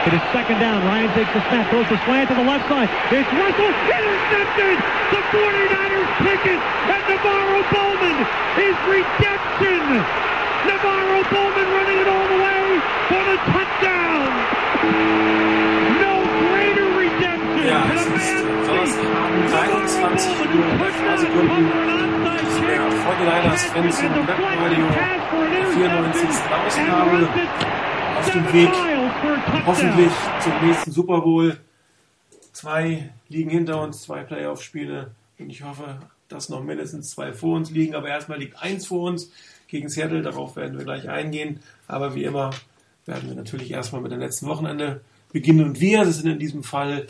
It is second down. Ryan takes the snap, throws the slant to the left side. It's Russell, intercepted! The 49ers pick it, and Navarro Bowman is redemption! Navarro Bowman running it all the way for the touchdown! No greater redemption Ja, es a ist man's Donnerstag, feet. 23 Uhr, ein paar Sekunden. Der 49ers-Fans im Webradio, die 94. Ausgabe auf dem Weg hoffentlich zum nächsten Super Bowl. Zwei liegen hinter uns, zwei Playoff-Spiele und ich hoffe, dass noch mindestens zwei vor uns liegen, aber erstmal liegt eins vor uns gegen Seattle, darauf werden wir gleich eingehen, aber wie immer werden wir natürlich erstmal mit dem letzten Wochenende beginnen und wir, das sind in diesem Fall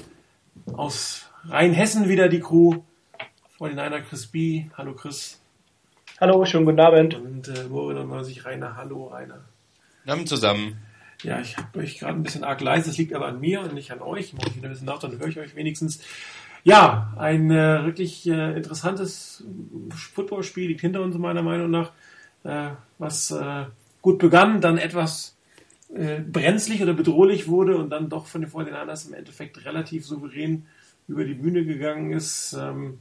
aus Rheinhessen wieder die Crew, 49er Chris B, hallo Chris Hallo, schönen guten Abend. und äh, Morin und sich Rainer, hallo Rainer. Namen zusammen. Ja, ich habe euch gerade ein bisschen arg leise. Das liegt aber an mir und nicht an euch. Ich mache wieder ein bisschen nach, dann höre ich euch wenigstens. Ja, ein äh, wirklich äh, interessantes Footballspiel liegt hinter uns meiner Meinung nach, äh, was äh, gut begann, dann etwas äh, brenzlig oder bedrohlich wurde und dann doch von den 49ers im Endeffekt relativ souverän über die Bühne gegangen ist. Ähm,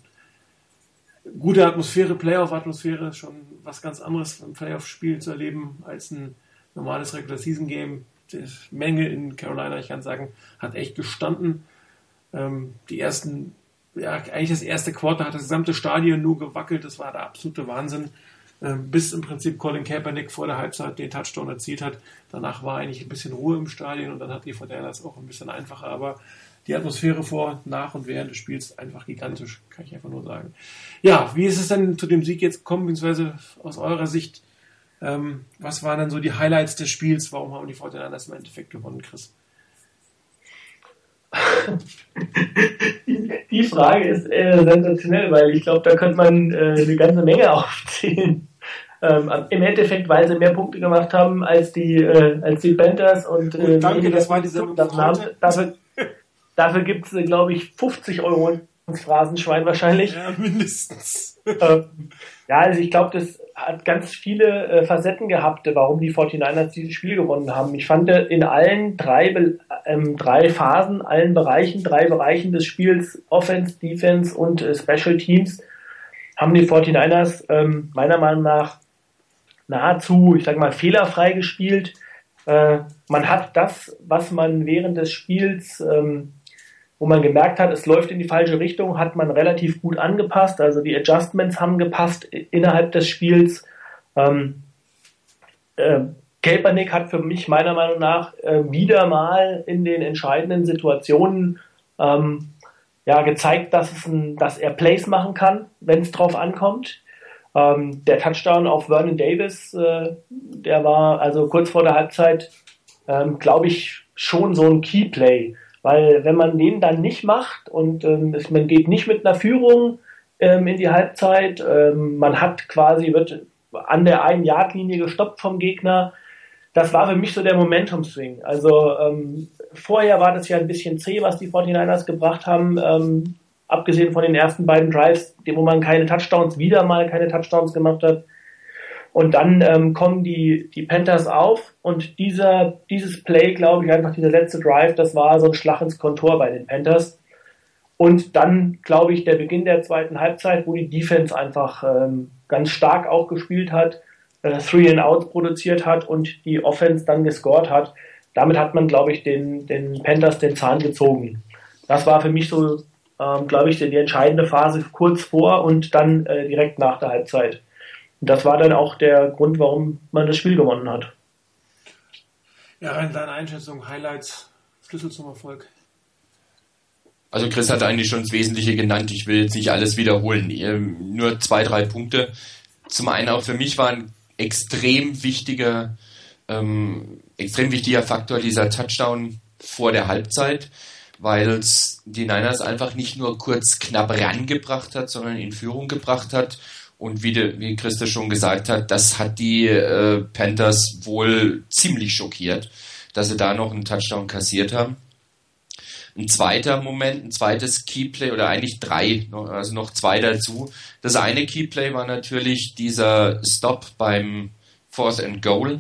gute Atmosphäre, Playoff-Atmosphäre, schon was ganz anderes im Playoff-Spiel zu erleben als ein normales Regular-Season-Game. Die Menge in Carolina, ich kann sagen, hat echt gestanden. Ähm, die ersten, ja, eigentlich das erste Quarter hat das gesamte Stadion nur gewackelt. Das war der absolute Wahnsinn. Ähm, bis im Prinzip Colin Kaepernick vor der Halbzeit den Touchdown erzielt hat. Danach war eigentlich ein bisschen Ruhe im Stadion und dann hat die Fortinanders auch ein bisschen einfacher. Aber die Atmosphäre vor, nach und während des Spiels einfach gigantisch, kann ich einfach nur sagen. Ja, wie ist es denn zu dem Sieg jetzt gekommen, beziehungsweise aus eurer Sicht, ähm, was waren dann so die Highlights des Spiels? Warum haben die Fortinanders im Endeffekt gewonnen, Chris? Die Frage ist äh, sensationell, weil ich glaube, da könnte man äh, eine ganze Menge aufzählen. Ähm, Im Endeffekt, weil sie mehr Punkte gemacht haben als die, äh, als die Panthers und äh, Gut, danke, das war die Sendung das für heute. Dafür, dafür gibt es, glaube ich, 50 Euro ins Phrasenschwein wahrscheinlich. Ja, mindestens. Ähm, ja, also ich glaube, das hat ganz viele äh, Facetten gehabt, warum die 49ers dieses Spiel gewonnen haben. Ich fand äh, in allen drei, ähm, drei Phasen, allen Bereichen, drei Bereichen des Spiels, Offense, Defense und äh, Special Teams, haben die 49ers ähm, meiner Meinung nach nahezu, ich sag mal, fehlerfrei gespielt. Äh, man hat das, was man während des Spiels ähm, wo man gemerkt hat, es läuft in die falsche Richtung, hat man relativ gut angepasst. Also die Adjustments haben gepasst innerhalb des Spiels. Ähm, äh, Kaepernick hat für mich meiner Meinung nach äh, wieder mal in den entscheidenden Situationen ähm, ja, gezeigt, dass, ein, dass er Plays machen kann, wenn es drauf ankommt. Ähm, der Touchdown auf Vernon Davis, äh, der war also kurz vor der Halbzeit, ähm, glaube ich, schon so ein Keyplay. Weil wenn man den dann nicht macht und ähm, man geht nicht mit einer Führung ähm, in die Halbzeit, ähm, man hat quasi, wird an der einen Yard-Linie gestoppt vom Gegner, das war für mich so der Momentum-Swing. Also ähm, vorher war das ja ein bisschen zäh, was die 49ers gebracht haben, ähm, abgesehen von den ersten beiden Drives, wo man keine Touchdowns, wieder mal keine Touchdowns gemacht hat. Und dann ähm, kommen die, die Panthers auf und dieser, dieses Play, glaube ich, einfach dieser letzte Drive, das war so ein Schlag ins Kontor bei den Panthers. Und dann, glaube ich, der Beginn der zweiten Halbzeit, wo die Defense einfach ähm, ganz stark auch gespielt hat, äh, Three and Outs produziert hat und die Offense dann gescored hat. Damit hat man, glaube ich, den, den Panthers den Zahn gezogen. Das war für mich so, ähm, glaube ich, die, die entscheidende Phase kurz vor und dann äh, direkt nach der Halbzeit. Und das war dann auch der Grund, warum man das Spiel gewonnen hat. Ja, rein deine Einschätzung, Highlights, Schlüssel zum Erfolg. Also Chris hat eigentlich schon das Wesentliche genannt. Ich will jetzt nicht alles wiederholen. Ähm, Nur zwei, drei Punkte. Zum einen auch für mich war ein extrem wichtiger, ähm, extrem wichtiger Faktor dieser Touchdown vor der Halbzeit, weil es die Niners einfach nicht nur kurz knapp rangebracht hat, sondern in Führung gebracht hat. Und wie, de, wie Christa schon gesagt hat, das hat die äh, Panthers wohl ziemlich schockiert, dass sie da noch einen Touchdown kassiert haben. Ein zweiter Moment, ein zweites Keyplay oder eigentlich drei, also noch zwei dazu. Das eine Keyplay war natürlich dieser Stop beim Fourth and Goal,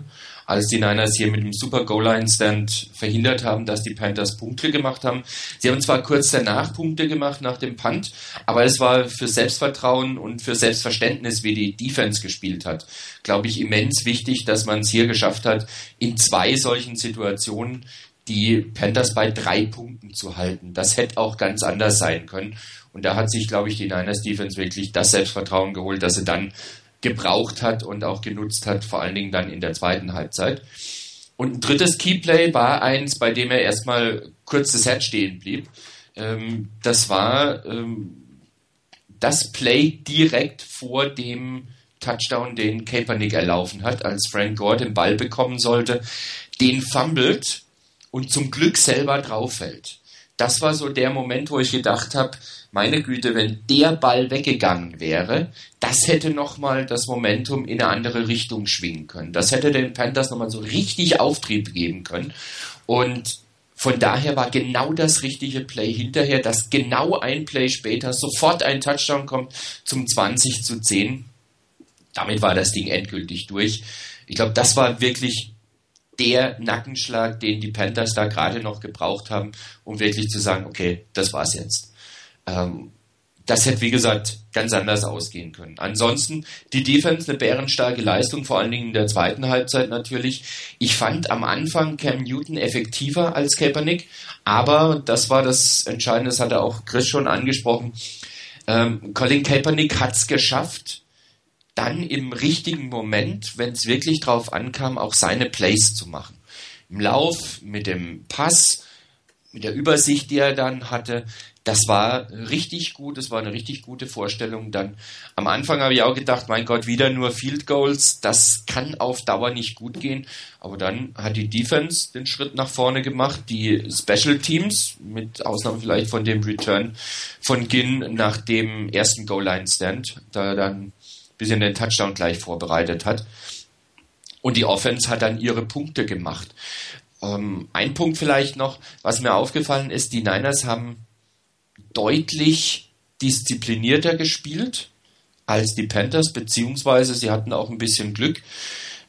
als die Niners hier mit dem Super Goal Line Stand verhindert haben, dass die Panthers Punkte gemacht haben. Sie haben zwar kurz danach Punkte gemacht nach dem Punt, aber es war für Selbstvertrauen und für Selbstverständnis, wie die Defense gespielt hat, glaube ich, immens wichtig, dass man es hier geschafft hat, in zwei solchen Situationen die Panthers bei drei Punkten zu halten. Das hätte auch ganz anders sein können. Und da hat sich, glaube ich, die Niners Defense wirklich das Selbstvertrauen geholt, dass sie dann gebraucht hat und auch genutzt hat, vor allen Dingen dann in der zweiten Halbzeit. Und ein drittes Keyplay war eins, bei dem er erstmal kurz das Herz stehen blieb. Ähm, das war ähm, das Play direkt vor dem Touchdown, den Kaepernick erlaufen hat, als Frank Gore den Ball bekommen sollte, den fummelt und zum Glück selber drauf fällt. Das war so der Moment, wo ich gedacht habe, meine Güte, wenn der Ball weggegangen wäre, das hätte nochmal das Momentum in eine andere Richtung schwingen können. Das hätte den Panthers nochmal so richtig Auftrieb geben können. Und von daher war genau das richtige Play hinterher, dass genau ein Play später sofort ein Touchdown kommt zum 20 zu 10. Damit war das Ding endgültig durch. Ich glaube, das war wirklich der Nackenschlag, den die Panthers da gerade noch gebraucht haben, um wirklich zu sagen, okay, das war's jetzt. Ähm, das hätte, wie gesagt, ganz anders ausgehen können. Ansonsten die Defense eine bärenstarke Leistung, vor allen Dingen in der zweiten Halbzeit natürlich. Ich fand am Anfang Cam Newton effektiver als Kaepernick, aber das war das Entscheidende, das hatte auch Chris schon angesprochen. Ähm, Colin Kaepernick hat es geschafft, dann im richtigen Moment, wenn es wirklich drauf ankam, auch seine Plays zu machen. Im Lauf, mit dem Pass, mit der Übersicht, die er dann hatte, das war richtig gut, das war eine richtig gute Vorstellung. Dann am Anfang habe ich auch gedacht, mein Gott, wieder nur Field Goals, das kann auf Dauer nicht gut gehen. Aber dann hat die Defense den Schritt nach vorne gemacht, die Special Teams, mit Ausnahme vielleicht von dem Return von Ginn nach dem ersten Goal-Line-Stand, da er dann ein bisschen den Touchdown gleich vorbereitet hat. Und die Offense hat dann ihre Punkte gemacht. Ähm, ein Punkt vielleicht noch, was mir aufgefallen ist, die Niners haben deutlich disziplinierter gespielt als die Panthers, beziehungsweise sie hatten auch ein bisschen Glück.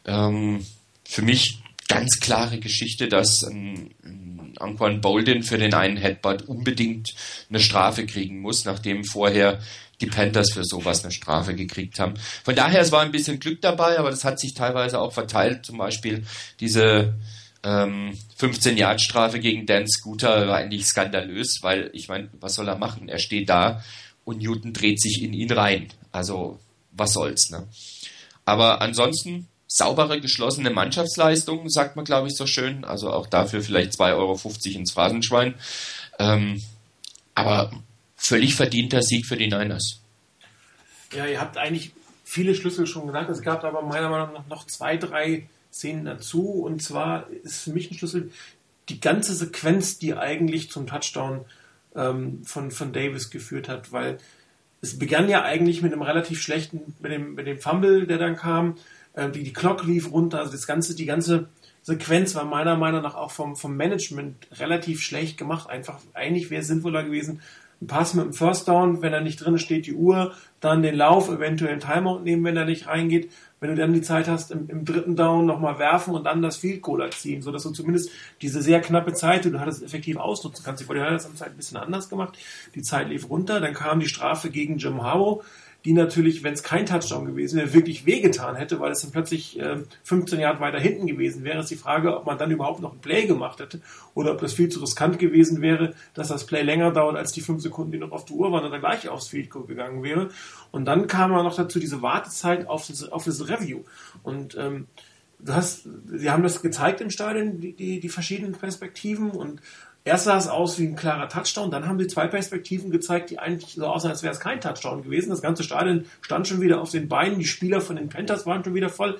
Ähm, für mich ganz klare Geschichte, dass ein, ein Anquan Bolden für den einen Headbutt unbedingt eine Strafe kriegen muss, nachdem vorher die Panthers für sowas eine Strafe gekriegt haben. Von daher, es war ein bisschen Glück dabei, aber das hat sich teilweise auch verteilt. Zum Beispiel diese ähm, 15 Yard Strafe gegen Dan Scooter war eigentlich skandalös, weil ich meine, was soll er machen? Er steht da und Newton dreht sich in ihn rein. Also was soll's, ne? Aber ansonsten saubere, geschlossene Mannschaftsleistung, sagt man, glaube ich, so schön. Also auch dafür vielleicht 2,50 Euro ins Phrasenschwein. Ähm, aber völlig verdienter Sieg für die Niners. Ja, ihr habt eigentlich viele Schlüssel schon genannt. Es gab aber meiner Meinung nach noch zwei, drei Szenen dazu. Und zwar ist für mich ein Schlüssel die ganze Sequenz, die eigentlich zum Touchdown ähm, von, von Davis geführt hat, weil es begann ja eigentlich mit einem relativ schlechten, mit dem, mit dem Fumble, der dann kam, äh, die, die Clock lief runter, also das ganze, die ganze Sequenz war meiner Meinung nach auch vom, vom Management relativ schlecht gemacht. Einfach, eigentlich wäre es sinnvoller gewesen, ein Pass mit dem First Down, wenn er nicht drin steht, die Uhr, dann den Lauf, eventuell ein Timeout nehmen, wenn er nicht reingeht wenn du dann die Zeit hast, im, im dritten Down nochmal werfen und dann das Field Goal erzielen, sodass du zumindest diese sehr knappe Zeit, die du hattest, effektiv ausnutzen kannst. Die 49ers haben es halt ein bisschen anders gemacht. Die Zeit lief runter, dann kam die Strafe gegen Jim Harrow, die natürlich, wenn es kein Touchdown gewesen wäre, wirklich wehgetan hätte, weil es dann plötzlich äh, 15 Jahre weiter hinten gewesen wäre. Ist die Frage, ob man dann überhaupt noch ein Play gemacht hätte oder ob das viel zu riskant gewesen wäre, dass das Play länger dauert als die fünf Sekunden, die noch auf der Uhr waren und dann gleich aufs Field gegangen wäre. Und dann kam man noch dazu diese Wartezeit auf das, auf das Review. Und ähm, du hast, sie haben das gezeigt im Stadion, die, die, die verschiedenen Perspektiven und Erst sah es aus wie ein klarer Touchdown, dann haben sie zwei Perspektiven gezeigt, die eigentlich so aussahen, als wäre es kein Touchdown gewesen. Das ganze Stadion stand schon wieder auf den Beinen, die Spieler von den Panthers waren schon wieder voll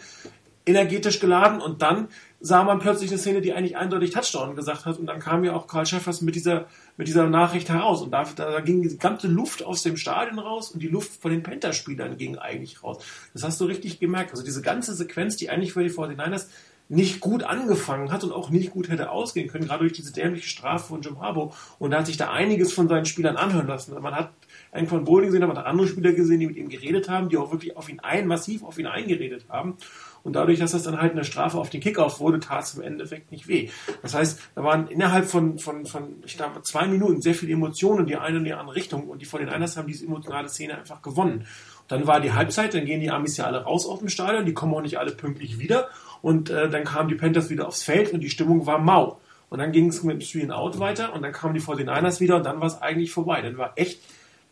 energetisch geladen und dann sah man plötzlich eine Szene, die eigentlich eindeutig Touchdown gesagt hat und dann kam ja auch Karl Schäffers mit dieser, mit dieser Nachricht heraus und da, da ging die ganze Luft aus dem Stadion raus und die Luft von den Panther-Spielern ging eigentlich raus. Das hast du richtig gemerkt. Also diese ganze Sequenz, die eigentlich für die 49ers nicht gut angefangen hat und auch nicht gut hätte ausgehen können, gerade durch diese dämliche Strafe von Jim Harbaugh. Und da hat sich da einiges von seinen Spielern anhören lassen. Man hat einen von Bowling gesehen, man hat andere Spieler gesehen, die mit ihm geredet haben, die auch wirklich auf ihn ein, massiv auf ihn eingeredet haben. Und dadurch, dass das dann halt eine Strafe auf den Kickoff wurde, tat es im Endeffekt nicht weh. Das heißt, da waren innerhalb von, von, von ich glaube, zwei Minuten sehr viele Emotionen in die eine und die andere Richtung. Und die von den Einers haben diese emotionale Szene einfach gewonnen. Dann war die Halbzeit, dann gehen die Amis ja alle raus auf dem Stadion, die kommen auch nicht alle pünktlich wieder. Und äh, dann kamen die Panthers wieder aufs Feld und die Stimmung war mau. Und dann ging es mit dem Three and Out weiter und dann kamen die 49ers wieder und dann war es eigentlich vorbei. Dann war echt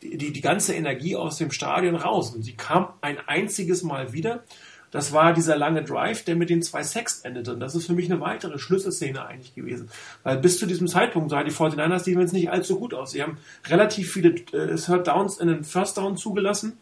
die, die, die ganze Energie aus dem Stadion raus. Und sie kam ein einziges Mal wieder. Das war dieser lange Drive, der mit den zwei Sacks endete. Und das ist für mich eine weitere Schlüsselszene eigentlich gewesen. Weil bis zu diesem Zeitpunkt sah die 49ers Defense nicht allzu gut aus. Sie haben relativ viele äh, Third Downs in den First Down zugelassen.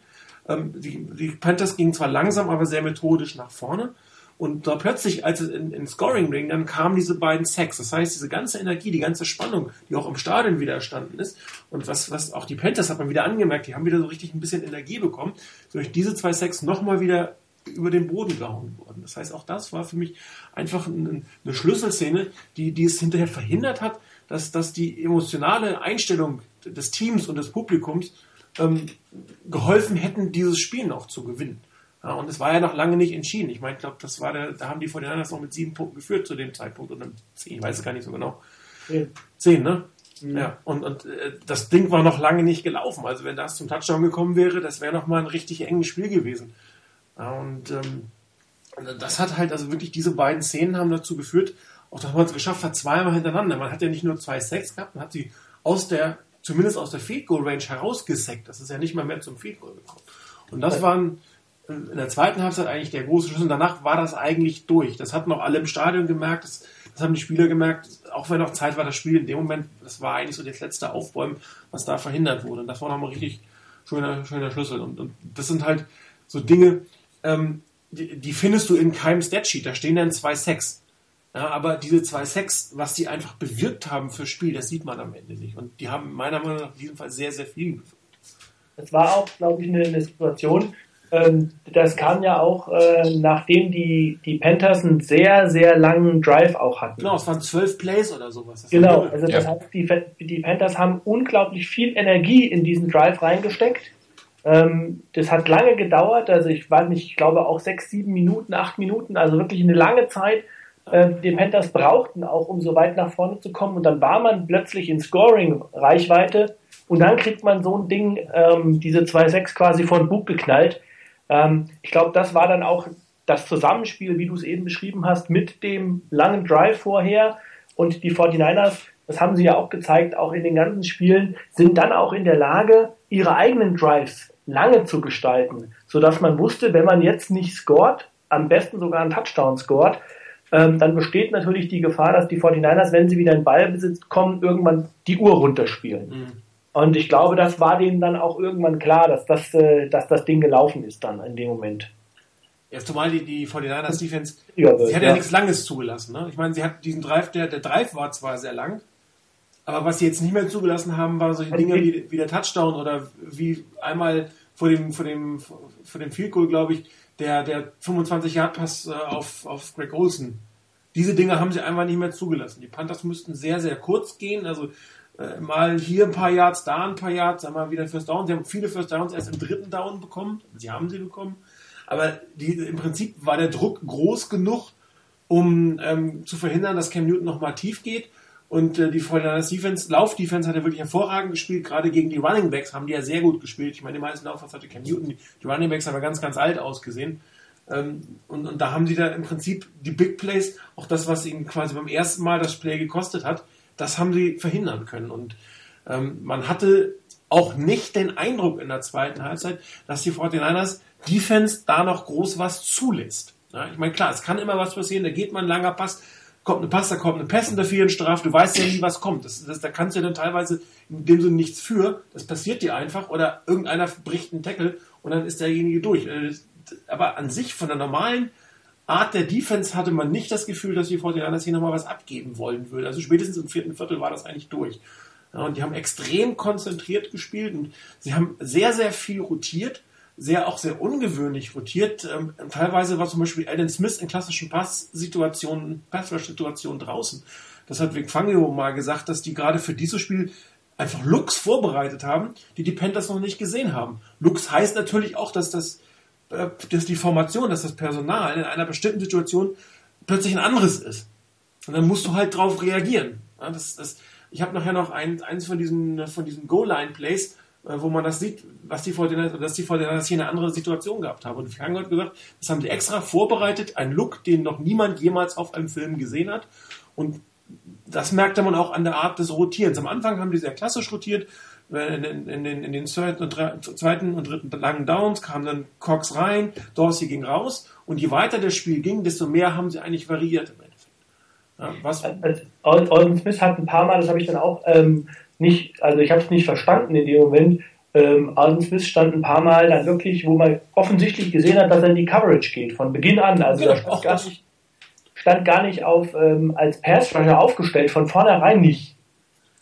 Ähm, die, die Panthers gingen zwar langsam, aber sehr methodisch nach vorne. Und da plötzlich, als es in, in Scoring Ring, dann kamen diese beiden Sacks. Das heißt, diese ganze Energie, die ganze Spannung, die auch im Stadion wieder erstanden ist. Und was, was auch die Panthers hat man wieder angemerkt, die haben wieder so richtig ein bisschen Energie bekommen. Durch diese zwei Sacks nochmal wieder über den Boden gehauen worden. Das heißt, auch das war für mich einfach eine, eine Schlüsselszene, die, die es hinterher verhindert hat, dass, dass die emotionale Einstellung des Teams und des Publikums ähm, geholfen hätten, dieses Spiel noch zu gewinnen. Ja, und es war ja noch lange nicht entschieden. Ich meine, ich glaube, das war der, da haben die von den anderen noch mit sieben Punkten geführt zu dem Zeitpunkt oder zehn, ich weiß es gar nicht so genau. Zehn, zehn ne? Mhm. Ja, und, und äh, das Ding war noch lange nicht gelaufen. Also wenn das zum Touchdown gekommen wäre, das wäre noch mal ein richtig enges Spiel gewesen. Ja, und ähm, das hat halt, also wirklich diese beiden Szenen haben dazu geführt, auch dass man es geschafft hat, zweimal hintereinander. Man hat ja nicht nur zwei Sacks gehabt, man hat sie aus der, zumindest aus der Field Goal Range herausgesackt. Das ist ja nicht mal mehr zum Field Goal gekommen. Und das waren in der zweiten Halbzeit eigentlich der große Schlüssel. Danach war das eigentlich durch. Das hatten auch alle im Stadion gemerkt. Das, das haben die Spieler gemerkt. Auch wenn noch Zeit war, das Spiel in dem Moment, das war eigentlich so das letzte Aufbäumen, was da verhindert wurde. Und das war nochmal richtig schöner, schöner Schlüssel. Und, und das sind halt so Dinge, ähm, die, die, findest du in keinem Statsheet. Da stehen dann zwei Sex. Ja, aber diese zwei Sex, was die einfach bewirkt haben fürs Spiel, das sieht man am Ende nicht. Und die haben meiner Meinung nach in diesem Fall sehr, sehr viel bewirkt. Es war auch, glaube ich, eine, eine Situation, ähm, das kam ja auch, äh, nachdem die, die Panthers einen sehr, sehr langen Drive auch hatten. Genau, es waren zwölf Plays oder sowas. Das genau, also das ja. heißt, die, die Panthers haben unglaublich viel Energie in diesen Drive reingesteckt. Ähm, das hat lange gedauert, also ich weiß nicht, ich glaube auch sechs, sieben Minuten, acht Minuten, also wirklich eine lange Zeit. Äh, die Panthers brauchten auch, um so weit nach vorne zu kommen. Und dann war man plötzlich in Scoring-Reichweite und dann kriegt man so ein Ding, ähm, diese 2-6 quasi von Bug geknallt. Ähm, ich glaube, das war dann auch das Zusammenspiel, wie du es eben beschrieben hast, mit dem langen Drive vorher und die 49ers, das haben sie ja auch gezeigt, auch in den ganzen Spielen, sind dann auch in der Lage, ihre eigenen Drives lange zu gestalten, sodass man wusste, wenn man jetzt nicht scored, am besten sogar einen Touchdown scored, ähm, dann besteht natürlich die Gefahr, dass die 49ers, wenn sie wieder in Ballbesitz kommen, irgendwann die Uhr runterspielen. Mhm. Und ich glaube, das war denen dann auch irgendwann klar, dass das, äh, dass das Ding gelaufen ist dann in dem Moment. Ja, zumal die, die 49ers Defense, ja, sie hat ja, ja, nichts Langes zugelassen. Ne? Ich meine, sie hat diesen Drive, der, der Drive war zwar sehr lang, aber was sie jetzt nicht mehr zugelassen haben, waren solche Dinge wie, wie der Touchdown oder wie einmal vor dem, vor dem, vor dem Field Goal, glaube ich, der, der 25-Yard-Pass äh, auf, auf Greg Olsen. Diese Dinge haben sie einfach nicht mehr zugelassen. Die Panthers müssten sehr, sehr kurz gehen. Also äh, mal hier ein paar Yards, da ein paar Yards, einmal wieder First Down. Sie haben viele First Downs erst im dritten Down bekommen. Sie haben sie bekommen. Aber die, im Prinzip war der Druck groß genug, um ähm, zu verhindern, dass Cam Newton nochmal tief geht. Und äh, die 49 Defense, Lauf-Defense hat er wirklich hervorragend gespielt. Gerade gegen die Running Backs haben die ja sehr gut gespielt. Ich meine, die meisten Laufers hatte Cam Newton. Die Running Backs haben ja ganz, ganz alt ausgesehen. Ähm, und, und da haben sie da im Prinzip die Big Plays, auch das, was ihnen quasi beim ersten Mal das Play gekostet hat, das haben sie verhindern können. Und ähm, man hatte auch nicht den Eindruck in der zweiten Halbzeit, dass die 49ers Defense da noch groß was zulässt. Ja, ich meine, klar, es kann immer was passieren, da geht mal ein langer Pass, kommt eine Pass, da kommt eine Pässe dafür in Straf, du weißt ja nie, was kommt. Das, das, da kannst du ja dann teilweise in dem Sinne nichts für, das passiert dir einfach oder irgendeiner bricht einen Tackle und dann ist derjenige durch. Äh, aber an sich von der normalen Art der Defense hatte man nicht das Gefühl, dass die 49ers hier nochmal was abgeben wollen würde. Also spätestens im vierten Viertel war das eigentlich durch. Ja, und die haben extrem konzentriert gespielt und sie haben sehr, sehr viel rotiert, sehr auch sehr ungewöhnlich rotiert. Ähm, teilweise war zum Beispiel Alan Smith in klassischen Passsituationen, Passrush-Situationen draußen. Das hat Vic Fangio mal gesagt, dass die gerade für dieses Spiel einfach Looks vorbereitet haben, die die Panthers noch nicht gesehen haben. Looks heißt natürlich auch, dass das dass die Formation, dass das Personal in einer bestimmten Situation plötzlich ein anderes ist. Und dann musst du halt drauf reagieren. Ja, das, das, ich habe nachher noch ein, eins von diesen, von diesen Goal-Line-Plays, äh, wo man das sieht, was die Fortinanders, dass die Fortinanders hier eine andere Situation gehabt haben. Und ich habe heute gesagt, das haben sie extra vorbereitet, ein Look, den noch niemand jemals auf einem Film gesehen hat. Und das merkte man auch an der Art des Rotierens. Am Anfang haben die sehr klassisch rotiert. In, in, in, den, in den zweiten und, dritten langen Downs kam dann Cox rein, Dorsey ging raus. Und je weiter das Spiel ging, desto mehr haben sie eigentlich variiert im Endeffekt. Ja, was? Alden Smith hat ein paar Mal, das habe ich dann auch ähm, nicht, also ich habe es nicht verstanden in dem Moment. Ähm, Alden Smith stand ein paar Mal dann wirklich, wo man offensichtlich gesehen hat, dass er in die Coverage geht, von Beginn an. Also ja, da stand gar nicht, stand gar nicht auf ähm, als Pass Rusher aufgestellt, von vornherein nicht.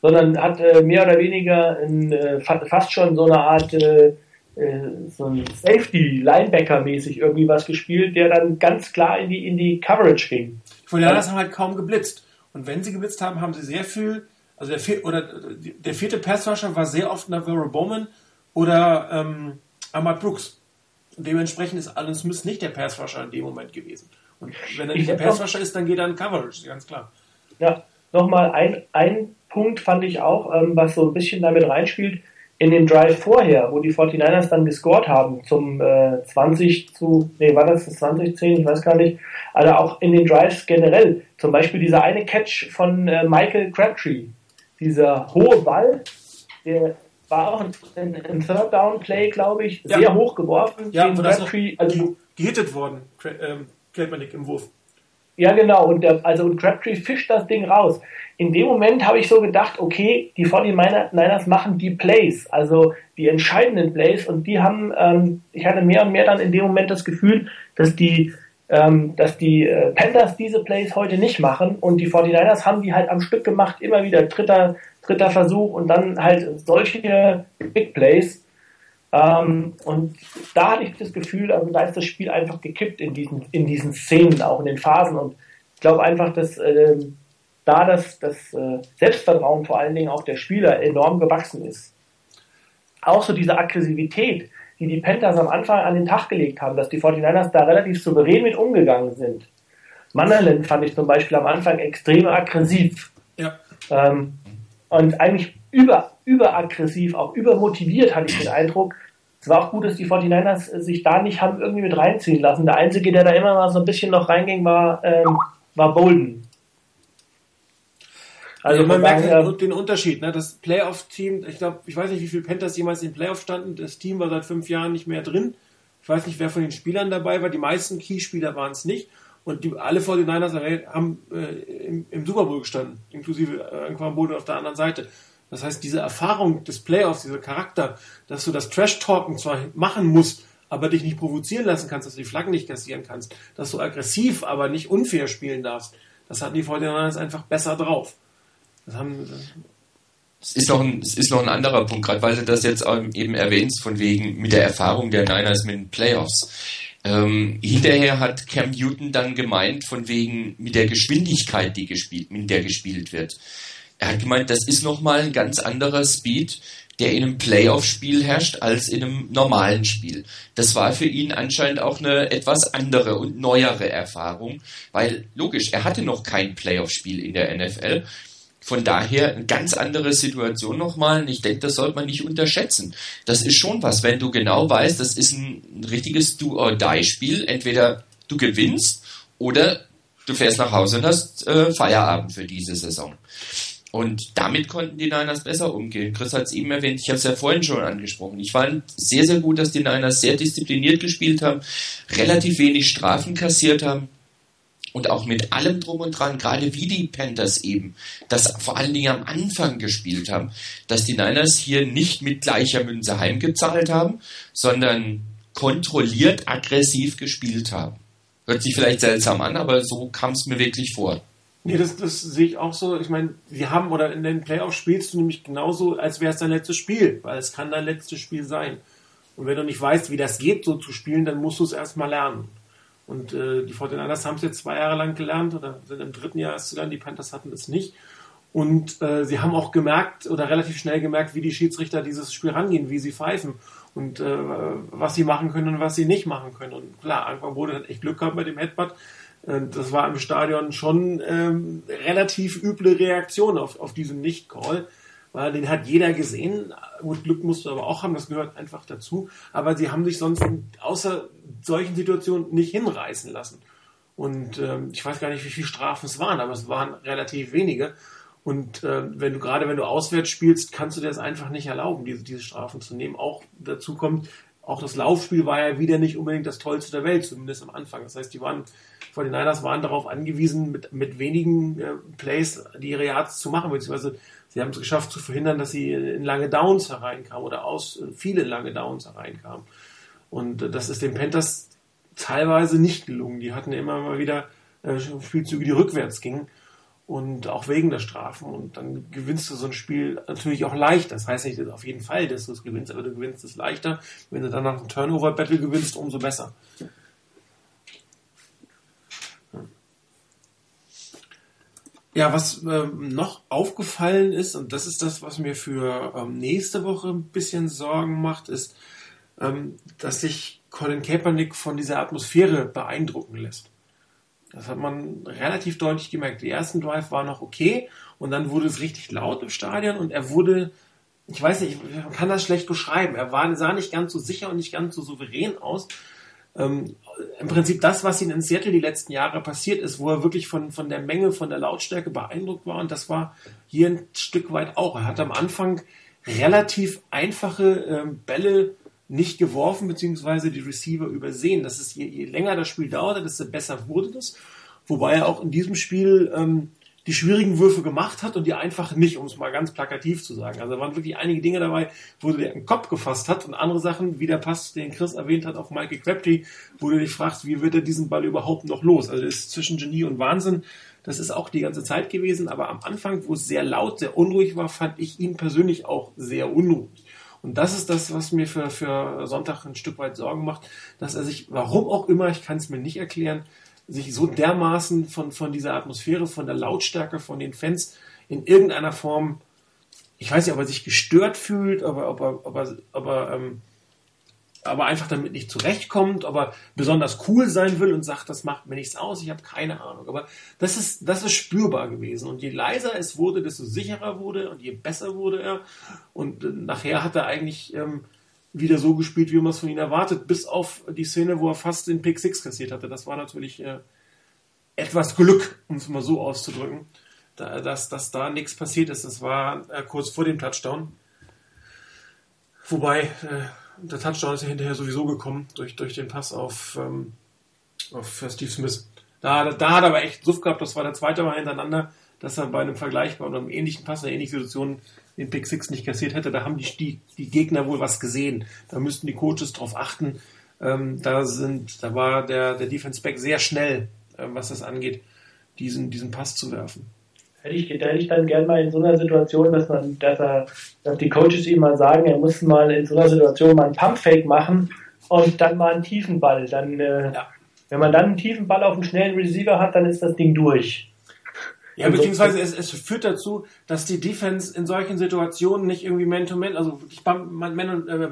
Sondern hat äh, mehr oder weniger in, äh, fast schon so eine Art äh, äh so ein Safety, Linebacker-mäßig irgendwie was gespielt, der dann ganz klar in die, in die Coverage ging. Von der haben halt kaum geblitzt. Und wenn sie geblitzt haben, haben sie sehr viel also der, vier, oder der vierte Passrusher war sehr oft Navarro Bowman oder ähm, Ahmad Brooks. Und dementsprechend ist Alan Smith nicht der Passrusher in dem Moment gewesen. Und wenn er nicht der Passrusher ist, dann geht er in Coverage, ganz klar. Ja, nochmal ein, ein Punkt fand ich auch, ähm, was so ein bisschen damit reinspielt in dem Drive vorher, wo die 49ers dann gescored haben zum äh, 20 zu, nee, war das das 2010, ich weiß gar nicht, also auch in den Drives generell, zum Beispiel dieser eine Catch von äh, Michael Crabtree, dieser hohe Ball, der war auch ein, ein Third Down Play, glaube ich, ja. sehr hoch geworfen. Ja, und Crabtree, also gehittet worden, ähm, Kelpernick im Wurf. Ja, genau. Und der, also und Crabtree fischt das Ding raus. In dem Moment habe ich so gedacht, okay, die 49ers machen die Plays, also die entscheidenden Plays. Und die haben, ähm, ich hatte mehr und mehr dann in dem Moment das Gefühl, dass die ähm, dass die äh, Panthers diese Plays heute nicht machen und die 49ers haben die halt am Stück gemacht, immer wieder dritter, dritter Versuch und dann halt solche Big Plays. Ähm, und da hatte ich das Gefühl, also da ist das Spiel einfach gekippt in diesen, in diesen Szenen, auch in den Phasen und ich glaube einfach, dass äh, da das, das äh, Selbstvertrauen vor allen Dingen auch der Spieler enorm gewachsen ist. Auch so diese Aggressivität, die die Panthers am Anfang an den Tag gelegt haben, dass die 49ers da relativ souverän mit umgegangen sind. Mannerland fand ich zum Beispiel am Anfang extrem aggressiv. Ja. Ähm, und eigentlich über, überaggressiv, auch übermotiviert hatte ich den Eindruck. Es war auch gut, dass die 49ers sich da nicht haben irgendwie mit reinziehen lassen. Der Einzige, der da immer mal so ein bisschen noch reinging, war, ähm, war Bolden. Also man merkt halt den Unterschied. Ne? Das Playoff-Team, ich glaube, ich weiß nicht, wie viele Panthers jemals in Playoff standen. Das Team war seit fünf Jahren nicht mehr drin. Ich weiß nicht, wer von den Spielern dabei war. Die meisten Key-Spieler waren es nicht. Und die, alle 49ers haben äh, im, im, Super Bowl gestanden, inklusive äh, Quambodo auf der anderen Seite. Das heißt, diese Erfahrung des Playoffs, dieser Charakter, dass du das Trash-Talken zwar machen musst, aber dich nicht provozieren lassen kannst, dass du die Flaggen nicht kassieren kannst, dass du aggressiv, aber nicht unfair spielen darfst, das hatten die 49ers einfach besser drauf. Das haben, es ist noch ein, es ist noch ein anderer Punkt, gerade weil du das jetzt eben erwähnst, von wegen mit der Erfahrung der Niners mit den Playoffs. Ähm, hinterher hat Cam Newton dann gemeint, von wegen mit der Geschwindigkeit, die gespielt, mit der gespielt wird. Er hat gemeint, das ist nochmal ein ganz anderer Speed, der in einem Playoff-Spiel herrscht, als in einem normalen Spiel. Das war für ihn anscheinend auch eine etwas andere und neuere Erfahrung, weil logisch, er hatte noch kein Playoff-Spiel in der NFL von daher eine ganz andere Situation nochmal. Und ich denke, das sollte man nicht unterschätzen. Das ist schon was, wenn du genau weißt, das ist ein richtiges Do-or-Die-Spiel. Entweder du gewinnst oder du fährst nach Hause und hast äh, Feierabend für diese Saison. Und damit konnten die Niners besser umgehen. Chris hat es eben erwähnt, ich habe es ja vorhin schon angesprochen. Ich fand sehr, sehr gut, dass die Niners sehr diszipliniert gespielt haben, relativ wenig Strafen kassiert haben und auch mit allem drum und dran, gerade wie die Panthers eben, das vor allen Dingen am Anfang gespielt haben, dass die Niners hier nicht mit gleicher Münze heimgezahlt haben, sondern kontrolliert aggressiv gespielt haben. Hört sich vielleicht seltsam an, aber so kam es mir wirklich vor. Nee, das, das sehe ich auch so. Ich meine, wir haben oder in den Playoffs spielst du nämlich genauso, als wäre es dein letztes Spiel, weil es kann dein letztes Spiel sein. Und wenn du nicht weißt, wie das geht, so zu spielen, dann musst du es erstmal lernen. Und äh, die 49ers haben es jetzt zwei Jahre lang gelernt oder sind im dritten Jahr erst zu lernen, die Panthers hatten es nicht. Und äh, sie haben auch gemerkt oder relativ schnell gemerkt, wie die Schiedsrichter dieses Spiel rangehen, wie sie pfeifen. und äh, was sie machen können und was sie nicht machen können. Und klar, Anfang wurde hat echt Glück gehabt mit dem Headbutt. Äh, das war im Stadion schon ähm, relativ üble Reaktion auf, auf diesen Nicht-Call, den hat jeder gesehen. Gut, Glück musst du aber auch haben, das gehört einfach dazu. Aber sie haben sich sonst außer solchen Situationen nicht hinreißen lassen. Und ähm, ich weiß gar nicht, wie viele Strafen es waren, aber es waren relativ wenige. Und äh, wenn du gerade wenn du auswärts spielst, kannst du dir das einfach nicht erlauben, diese, diese Strafen zu nehmen. Auch dazu kommt, auch das Laufspiel war ja wieder nicht unbedingt das Tollste der Welt, zumindest am Anfang. Das heißt, die waren, vor den Niners waren darauf angewiesen, mit, mit wenigen äh, Plays die Yards zu machen, beziehungsweise sie haben es geschafft zu verhindern, dass sie in lange Downs hereinkamen oder aus äh, viele lange Downs hereinkamen. Und äh, das ist den Panthers teilweise nicht gelungen. Die hatten immer mal wieder äh, Spielzüge, die rückwärts gingen und auch wegen der Strafen. Und dann gewinnst du so ein Spiel natürlich auch leichter. Das heißt nicht auf jeden Fall, dass du es gewinnst, aber du gewinnst es leichter. Wenn du dann noch ein Turnover-Battle gewinnst, umso besser. Ja, was ähm, noch aufgefallen ist, und das ist das, was mir für ähm, nächste Woche ein bisschen Sorgen macht, ist, ähm, dass sich Colin Kaepernick von dieser Atmosphäre beeindrucken lässt. Das hat man relativ deutlich gemerkt. Die ersten Drive war noch okay und dann wurde es richtig laut im Stadion und er wurde, ich weiß nicht, man kann das schlecht beschreiben. Er war, sah nicht ganz so sicher und nicht ganz so souverän aus. Ähm, Im Prinzip das, was ihm in Seattle die letzten Jahre passiert ist, wo er wirklich von, von der Menge, von der Lautstärke beeindruckt war und das war hier ein Stück weit auch. Er hat am Anfang relativ einfache ähm, Bälle nicht geworfen, beziehungsweise die Receiver übersehen. Das ist, je, je länger das Spiel dauerte, desto besser wurde das. Wobei er auch in diesem Spiel ähm, die schwierigen Würfe gemacht hat und die einfach nicht, um es mal ganz plakativ zu sagen. Also da waren wirklich einige Dinge dabei, wo der einen Kopf gefasst hat und andere Sachen, wie der Pass, den Chris erwähnt hat, auf Michael Crabtree, wo du dich fragst, wie wird er diesen Ball überhaupt noch los? Also das ist zwischen Genie und Wahnsinn. Das ist auch die ganze Zeit gewesen, aber am Anfang, wo es sehr laut, sehr unruhig war, fand ich ihn persönlich auch sehr unruhig. Und das ist das, was mir für, für Sonntag ein Stück weit Sorgen macht, dass er sich, warum auch immer, ich kann es mir nicht erklären, sich so dermaßen von, von dieser Atmosphäre, von der Lautstärke, von den Fans in irgendeiner Form, ich weiß nicht, ob er sich gestört fühlt, aber ob er, ob er, ob er ähm, aber einfach damit nicht zurechtkommt, ob er besonders cool sein will und sagt, das macht mir nichts aus, ich habe keine Ahnung. Aber das ist, das ist spürbar gewesen. Und je leiser es wurde, desto sicherer wurde und je besser wurde er. Und äh, nachher hat er eigentlich ähm, wieder so gespielt, wie man es von ihm erwartet, bis auf die Szene, wo er fast den Pick 6 kassiert hatte. Das war natürlich äh, etwas Glück, um es mal so auszudrücken, da, dass, dass da nichts passiert ist. Das war äh, kurz vor dem Touchdown. Wobei, äh, der Touchdown ist ja hinterher sowieso gekommen durch, durch den Pass auf, ähm, auf Steve Smith. Da, da hat er aber echt Suff gehabt, das war der zweite Mal hintereinander, dass er bei einem vergleichbaren oder einem ähnlichen Pass, einer ähnlichen Situation den Pick 6 nicht kassiert hätte. Da haben die, die, die Gegner wohl was gesehen. Da müssten die Coaches drauf achten. Ähm, da sind, da war der, der Defense Back sehr schnell, äh, was das angeht, diesen, diesen Pass zu werfen hätte ich, hätte ich dann gern mal in so einer Situation, dass man, dass er, dass die Coaches ihm mal sagen, er muss mal in so einer Situation mal einen Pumpfake machen und dann mal einen tiefen Ball. Dann, äh, ja. wenn man dann einen tiefen Ball auf einen schnellen Receiver hat, dann ist das Ding durch. Ja, beziehungsweise es, es führt dazu, dass die Defense in solchen Situationen nicht irgendwie Man-to-Man, also wirklich Bump, Man, Man, äh,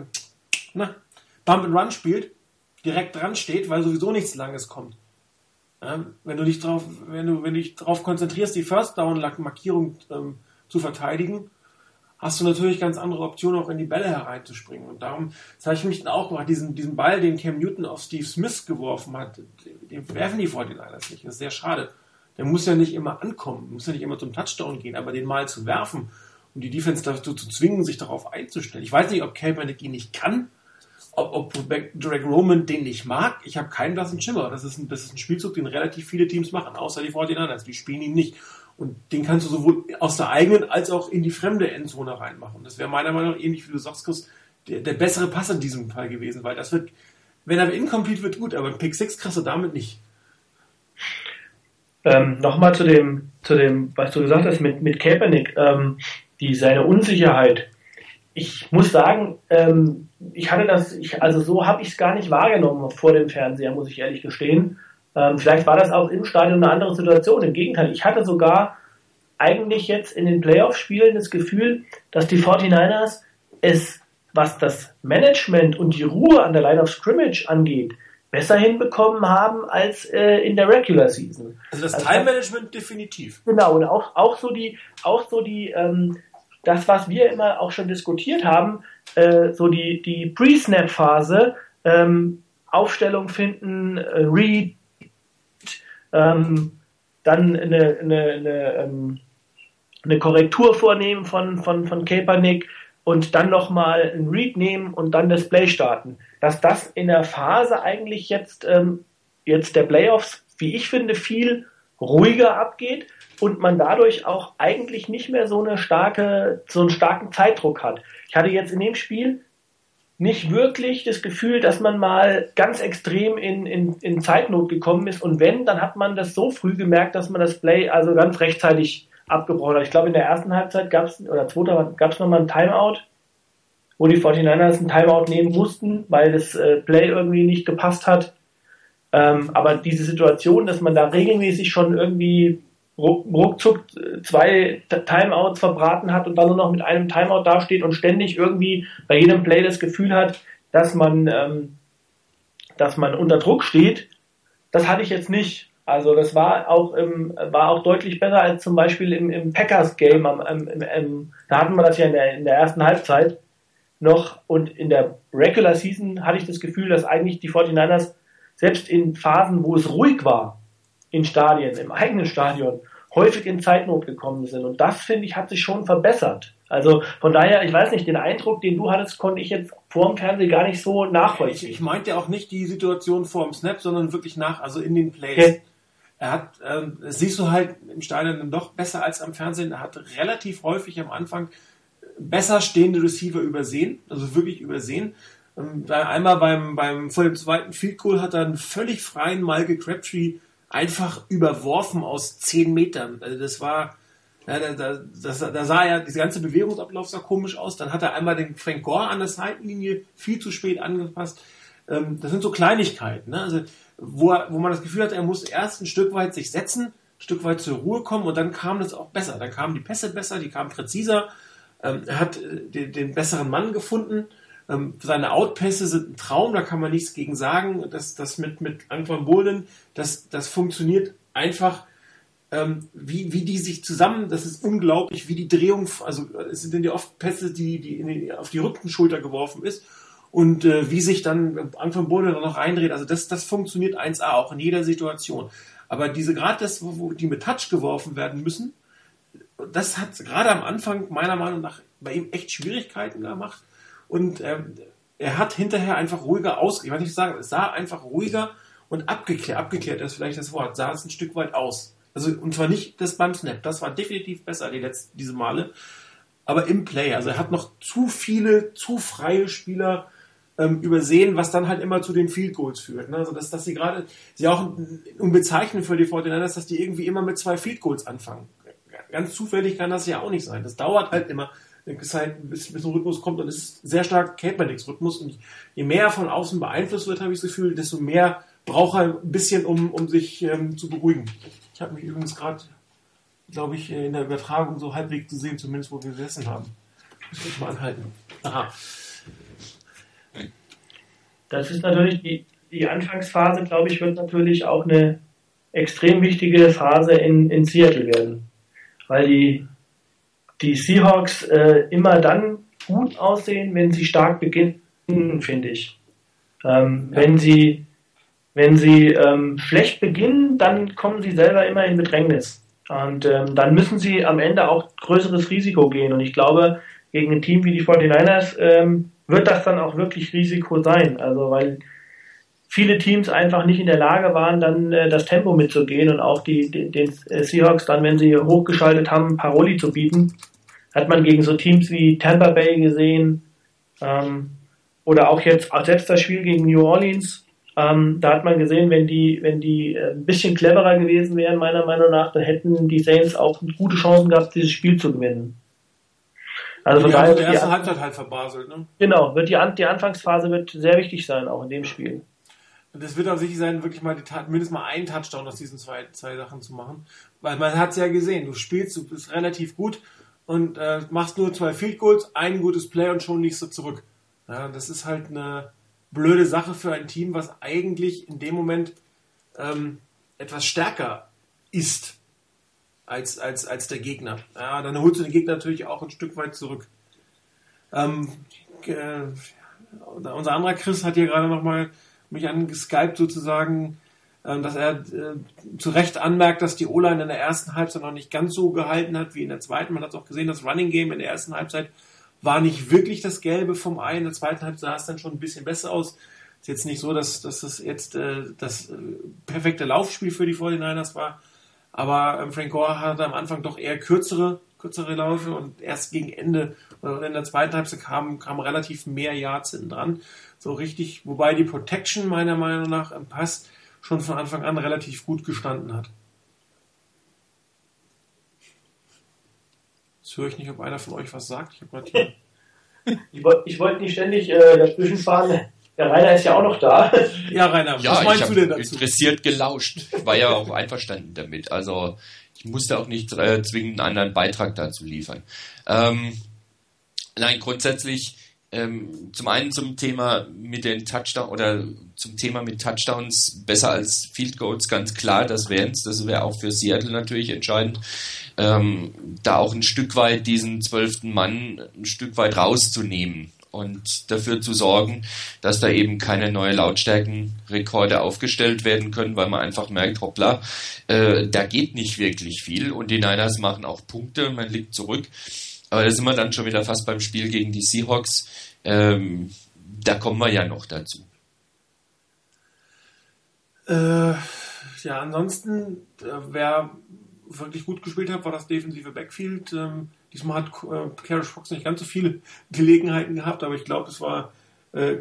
na, Bump and Run spielt, direkt dran steht, weil sowieso nichts Langes kommt. Ja, wenn du dich darauf, wenn du, wenn du dich darauf konzentrierst, die First Down Markierung ähm, zu verteidigen, hast du natürlich ganz andere Optionen, auch in die Bälle hereinzuspringen. Und darum zeige ich mich dann auch gemacht, diesen, diesen Ball, den Cam Newton auf Steve Smith geworfen hat, den werfen die vor den Niners nicht. Das ist sehr schade. Der muss ja nicht immer ankommen, muss ja nicht immer zum Touchdown gehen, aber den mal zu werfen und die Defense dazu zu zwingen, sich darauf einzustellen. Ich weiß nicht, ob Kaepernick ihn nicht kann, ob, ob Drake Roman den nicht mag, ich habe keinen blassen Schimmer. Das ist, ein, das ist ein Spielzug, den relativ viele Teams machen, außer die 49ers. Die spielen ihn nicht. Und den kannst du sowohl aus der eigenen als auch in die fremde Endzone reinmachen. Das wäre meiner Meinung nach ähnlich wie du sagst, Chris, der, der bessere Pass in diesem Fall gewesen, weil das wird, wenn er incomplete wird, gut, aber Pick 6 kriegst du damit nicht. Ähm, Nochmal zu dem, zu dem, was du gesagt hast mit, mit Kaepernick, ähm, die, seine Unsicherheit. Ich muss sagen, ähm, ich hatte das, ich, also so habe ich es gar nicht wahrgenommen vor dem Fernseher, muss ich ehrlich gestehen. Ähm, vielleicht war das auch im Stadion eine andere Situation. Im Gegenteil, ich hatte sogar eigentlich jetzt in den Playoff-Spielen das Gefühl, dass die 49ers es was das Management und die Ruhe an der Line of Scrimmage angeht, besser hinbekommen haben als äh, in der Regular Season. Also das also, Time Management definitiv. Genau und auch auch so die auch so die ähm, das was wir immer auch schon diskutiert haben, äh, so die die Pre-Snap Phase, ähm, Aufstellung finden, äh, Read, ähm, dann eine, eine, eine, ähm, eine Korrektur vornehmen von, von, von Kaepernick und dann nochmal ein Read nehmen und dann das Play starten. Dass das in der Phase eigentlich jetzt, ähm, jetzt der Playoffs, wie ich finde, viel ruhiger abgeht und man dadurch auch eigentlich nicht mehr so eine starke, so einen starken Zeitdruck hat. Ich hatte jetzt in dem Spiel nicht wirklich das Gefühl, dass man mal ganz extrem in, in, in Zeitnot gekommen ist. Und wenn, dann hat man das so früh gemerkt, dass man das Play also ganz rechtzeitig abgebrochen hat. Ich glaube, in der ersten Halbzeit gab es, oder zweiter gab es nochmal ein Timeout, wo die 49ers ein Timeout nehmen mussten, weil das äh, Play irgendwie nicht gepasst hat. Ähm, aber diese Situation, dass man da regelmäßig schon irgendwie ruckzuck zwei Timeouts verbraten hat und dann nur noch mit einem Timeout dasteht und ständig irgendwie bei jedem Play das Gefühl hat, dass man, ähm, dass man unter Druck steht, das hatte ich jetzt nicht. Also das war auch im, war auch deutlich besser als zum Beispiel im, im Packers Game. Da hatten wir das ja in der, in der ersten Halbzeit noch und in der Regular Season hatte ich das Gefühl, dass eigentlich die 49ers selbst in Phasen, wo es ruhig war, in Stadien, im eigenen Stadion, häufig in Zeitnot gekommen sind. Und das, finde ich, hat sich schon verbessert. Also von daher, ich weiß nicht, den Eindruck, den du hattest, konnte ich jetzt vor dem Fernsehen gar nicht so nachvollziehen. Ich, ich meinte auch nicht die Situation vor dem Snap, sondern wirklich nach, also in den Plays. Okay. Er hat, ähm, siehst du halt im Stadion dann doch besser als am Fernsehen. Er hat relativ häufig am Anfang besser stehende Receiver übersehen, also wirklich übersehen. Ähm, einmal beim, beim, vor dem zweiten Field Goal hat er einen völlig freien Malke Crabtree einfach überworfen aus zehn Metern. Also das war, ja, da, da, das, da sah ja, dieser ganze Bewegungsablauf sah komisch aus. Dann hat er einmal den Frank Gore an der Seitenlinie viel zu spät angepasst. Ähm, das sind so Kleinigkeiten, ne? also, wo, er, wo man das Gefühl hat, er muss erst ein Stück weit sich setzen, ein Stück weit zur Ruhe kommen und dann kam das auch besser. Dann kamen die Pässe besser, die kamen präziser. Ähm, er hat äh, den, den besseren Mann gefunden. Ähm, seine Outpässe sind ein Traum, da kann man nichts gegen sagen. Das, das mit, mit Antoine Bolden, das, das funktioniert einfach, ähm, wie, wie die sich zusammen, das ist unglaublich, wie die Drehung, also es sind ja oft Pässe, die, die, die auf die Rückenschulter geworfen ist und äh, wie sich dann Antoine Bolden noch reindreht. Also das, das funktioniert 1A, auch in jeder Situation. Aber diese gerade das, wo die mit Touch geworfen werden müssen, das hat gerade am Anfang meiner Meinung nach bei ihm echt Schwierigkeiten gemacht und ähm, er hat hinterher einfach ruhiger aus, ich weiß nicht sagen, es sah einfach ruhiger und abgeklärt, abgeklärt ist vielleicht das Wort, sah es ein Stück weit aus. Also, und zwar nicht das beim Snap, das war definitiv besser die letzten, diese Male, aber im Play. Also er hat noch zu viele, zu freie Spieler ähm, übersehen, was dann halt immer zu den Field Goals führt. Ne? Also dass, dass sie gerade, sie auch unbezeichnen für die 49ers, dass die irgendwie immer mit zwei Field Goals anfangen. Ganz zufällig kann das ja auch nicht sein. Das dauert halt immer bis halt bis, ein Rhythmus kommt und es ist sehr stark Kaepernicks-Rhythmus und je mehr von außen beeinflusst wird, habe ich das Gefühl, desto mehr braucht er ein bisschen, um, um sich ähm, zu beruhigen. Ich habe mich übrigens gerade, glaube ich, in der Übertragung so halbwegs gesehen, zumindest wo wir gesessen haben. Muss ich mal anhalten. Aha. Das ist natürlich die, die Anfangsphase, glaube ich, wird natürlich auch eine extrem wichtige Phase in, in Seattle werden. Weil die die Seahawks äh, immer dann gut aussehen, wenn sie stark beginnen, finde ich. Ähm, ja. Wenn sie, wenn sie ähm, schlecht beginnen, dann kommen sie selber immer in Bedrängnis. Und ähm, dann müssen sie am Ende auch größeres Risiko gehen. Und ich glaube, gegen ein Team wie die 49ers ähm, wird das dann auch wirklich Risiko sein. Also weil viele Teams einfach nicht in der Lage waren, dann äh, das Tempo mitzugehen und auch die, die, den Seahawks dann, wenn sie hochgeschaltet haben, Paroli zu bieten. Hat man gegen so Teams wie Tampa Bay gesehen ähm, oder auch jetzt auch selbst das Spiel gegen New Orleans. Ähm, da hat man gesehen, wenn die, wenn die äh, ein bisschen cleverer gewesen wären, meiner Meinung nach, dann hätten die Saints auch gute Chancen gehabt, dieses Spiel zu gewinnen. Also von daher. Die erste Halbzeit halt verbaselt, ne? Genau, wird die, die Anfangsphase wird sehr wichtig sein, auch in dem Spiel. Und es wird auch sicher sein, wirklich mal die, mindestens mal einen Touchdown aus diesen zwei, zwei Sachen zu machen. Weil man hat es ja gesehen, du spielst, du bist relativ gut und äh, machst nur zwei Field Goals, ein gutes Play und schon liegst du zurück. Ja, das ist halt eine blöde Sache für ein Team, was eigentlich in dem Moment ähm, etwas stärker ist als, als, als der Gegner. Ja, dann holst du den Gegner natürlich auch ein Stück weit zurück. Ähm, äh, unser anderer Chris hat hier gerade nochmal mich angeskypt sozusagen, äh, dass er äh, zu Recht anmerkt, dass die O-Line in der ersten Halbzeit noch nicht ganz so gehalten hat wie in der zweiten. Man hat auch gesehen, das Running Game in der ersten Halbzeit war nicht wirklich das Gelbe vom Ei. In der zweiten Halbzeit sah es dann schon ein bisschen besser aus. Ist jetzt nicht so, dass, dass das jetzt äh, das äh, perfekte Laufspiel für die 49ers war. Aber ähm, Frank Gore hatte am Anfang doch eher kürzere, kürzere Läufe und erst gegen Ende oder in der zweiten Halbzeit kam, kam relativ mehr Yards hinten dran. So richtig, wobei die Protection meiner Meinung nach im Pass schon von Anfang an relativ gut gestanden hat. Jetzt höre ich nicht, ob einer von euch was sagt. Ich, ich wollte wollt nicht ständig äh, dazwischen fahren. Der Rainer ist ja auch noch da. Ja, Rainer, ja, was meinst du denn dazu? interessiert gelauscht. Ich war ja auch einverstanden damit. Also ich musste auch nicht äh, zwingend einen anderen Beitrag dazu liefern. Ähm, nein, grundsätzlich ähm, zum einen zum Thema mit den Touchdowns oder zum Thema mit Touchdowns besser als Field Goals ganz klar, das wären Das wäre auch für Seattle natürlich entscheidend, ähm, da auch ein Stück weit diesen zwölften Mann ein Stück weit rauszunehmen und dafür zu sorgen, dass da eben keine neue Lautstärkenrekorde aufgestellt werden können, weil man einfach merkt, hoppla, äh, da geht nicht wirklich viel. Und die Niners machen auch Punkte, man liegt zurück. Aber da sind wir dann schon wieder fast beim Spiel gegen die Seahawks. Ähm, da kommen wir ja noch dazu. Äh, ja, ansonsten, äh, wer wirklich gut gespielt hat, war das defensive Backfield. Ähm, Diesmal hat äh, Carish Fox nicht ganz so viele Gelegenheiten gehabt, aber ich glaube, es war äh,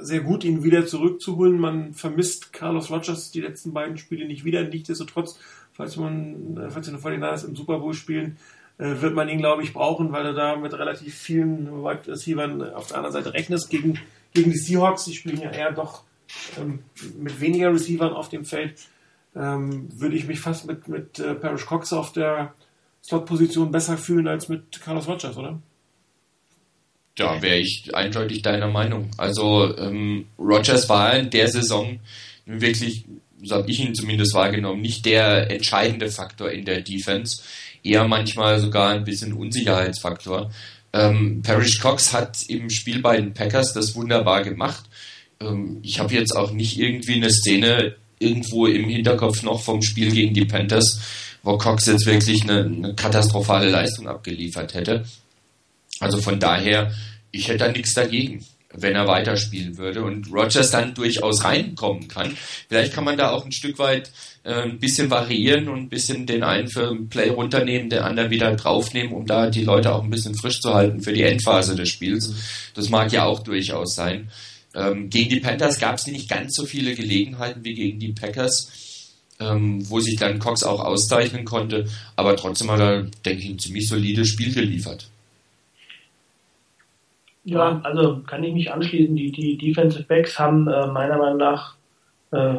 sehr gut, ihn wieder zurückzuholen. Man vermisst Carlos Rogers die letzten beiden Spiele nicht wieder. Nichtsdestotrotz, falls man, äh, falls die 49ers im Super Bowl spielen, wird man ihn, glaube ich, brauchen, weil er da mit relativ vielen Wide Receivers auf der anderen Seite rechnest gegen, gegen die Seahawks. Die spielen ja eher doch ähm, mit weniger Receivern auf dem Feld. Ähm, würde ich mich fast mit, mit äh, Parrish Cox auf der Slot-Position besser fühlen als mit Carlos Rogers, oder? Da wäre ich eindeutig deiner Meinung. Also ähm, Rogers war in der Saison wirklich, so habe ich ihn zumindest wahrgenommen, nicht der entscheidende Faktor in der Defense, eher manchmal sogar ein bisschen Unsicherheitsfaktor. Ähm, Parrish Cox hat im Spiel bei den Packers das wunderbar gemacht. Ähm, ich habe jetzt auch nicht irgendwie eine Szene irgendwo im Hinterkopf noch vom Spiel gegen die Panthers, wo Cox jetzt wirklich eine, eine katastrophale Leistung abgeliefert hätte. Also von daher, ich hätte da nichts dagegen, wenn er weiterspielen würde und Rogers dann durchaus reinkommen kann. Vielleicht kann man da auch ein Stück weit äh, ein bisschen variieren und ein bisschen den einen für ein Play runternehmen, den anderen wieder draufnehmen, um da die Leute auch ein bisschen frisch zu halten für die Endphase des Spiels. Das mag ja auch durchaus sein. Ähm, gegen die Panthers gab es nicht ganz so viele Gelegenheiten wie gegen die Packers ähm, wo sich dann Cox auch auszeichnen konnte. Aber trotzdem hat er, denke ich, ein ziemlich solides Spiel geliefert. Ja, also kann ich mich anschließen. Die, die Defensive Backs haben äh, meiner Meinung nach äh,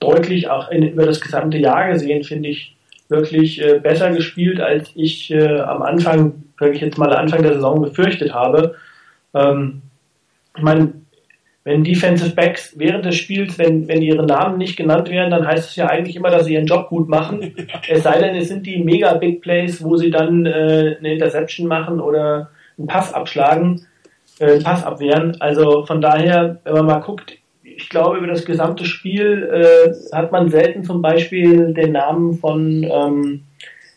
deutlich auch in, über das gesamte Jahr gesehen, finde ich, wirklich äh, besser gespielt, als ich äh, am Anfang, sage ich jetzt mal, Anfang der Saison befürchtet habe. Ähm, ich meine, wenn Defensive Backs während des Spiels, wenn, wenn ihre Namen nicht genannt werden, dann heißt es ja eigentlich immer, dass sie ihren Job gut machen. es sei denn, es sind die mega Big Plays, wo sie dann äh, eine Interception machen oder einen Pass abschlagen, äh, Pass abwehren. Also von daher, wenn man mal guckt, ich glaube, über das gesamte Spiel äh, hat man selten zum Beispiel den Namen von, ähm,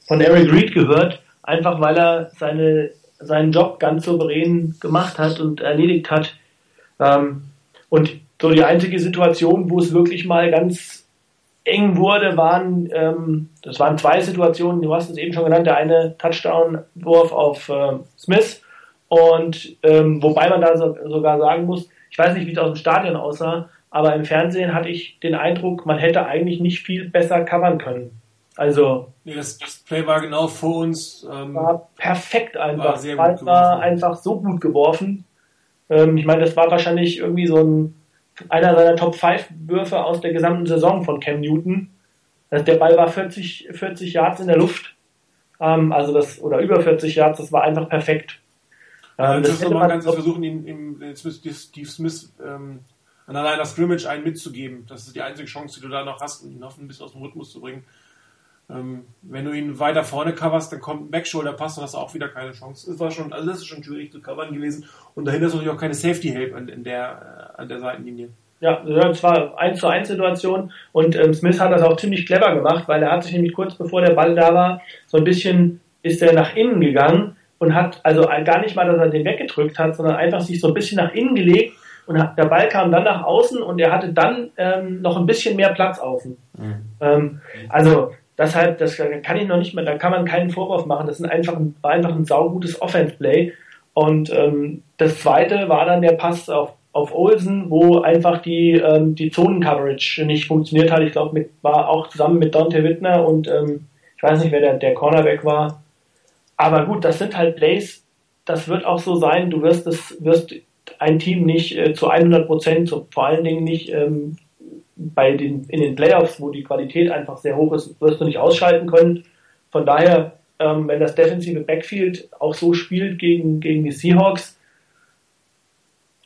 von Eric Reed gehört, einfach weil er seine, seinen Job ganz souverän gemacht hat und erledigt hat. Ähm, und so die einzige Situation, wo es wirklich mal ganz eng wurde, waren, ähm, das waren zwei Situationen, du hast es eben schon genannt, der eine Touchdown-Wurf auf äh, Smith und ähm, wobei man da so, sogar sagen muss, ich weiß nicht, wie es aus dem Stadion aussah, aber im Fernsehen hatte ich den Eindruck, man hätte eigentlich nicht viel besser covern können. Also. Nee, das, das Play war genau vor uns. Ähm, war perfekt einfach. War, sehr gut war einfach so gut geworfen. Ähm, ich meine, das war wahrscheinlich irgendwie so ein, einer seiner Top 5 Würfe aus der gesamten Saison von Cam Newton. Also der Ball war 40, 40 Yards in der Luft. Ähm, also das, oder über 40 Yards, das war einfach perfekt. Ähm, das hätte man ganz versuchen, ihn, ihm, Steve Smith ähm, an alleiner Scrimmage einen mitzugeben. Das ist die einzige Chance, die du da noch hast, ihn noch ein bisschen aus dem Rhythmus zu bringen. Ähm, wenn du ihn weiter vorne coverst, dann kommt ein Backshoulder-Pass und hast auch wieder keine Chance. Das war schon, also das ist schon schwierig zu covern gewesen. Und dahinter ist natürlich auch keine Safety-Help an, in der, äh, an der Seitenlinie. Ja, das war 1 zu 1 Situation und ähm, Smith hat das auch ziemlich clever gemacht, weil er hat sich nämlich kurz bevor der Ball da war, so ein bisschen ist er nach innen gegangen und hat also gar nicht mal, dass er den weggedrückt hat, sondern einfach sich so ein bisschen nach innen gelegt und hat, der Ball kam dann nach außen und er hatte dann ähm, noch ein bisschen mehr Platz außen. Mhm. Ähm, also deshalb, das kann ich noch nicht mehr, da kann man keinen Vorwurf machen. Das ist einfach ein, war einfach ein saugutes Offense-Play. Und ähm, das zweite war dann der Pass auf auf Olsen, wo einfach die, ähm, die Zonen-Coverage nicht funktioniert hat. Ich glaube, war auch zusammen mit Dante Wittner und ähm, ich weiß nicht, wer der, der Cornerback war. Aber gut, das sind halt Plays, das wird auch so sein. Du wirst das, wirst ein Team nicht äh, zu 100 Prozent, vor allen Dingen nicht ähm, bei den, in den Playoffs, wo die Qualität einfach sehr hoch ist, wirst du nicht ausschalten können. Von daher, ähm, wenn das defensive Backfield auch so spielt gegen, gegen die Seahawks,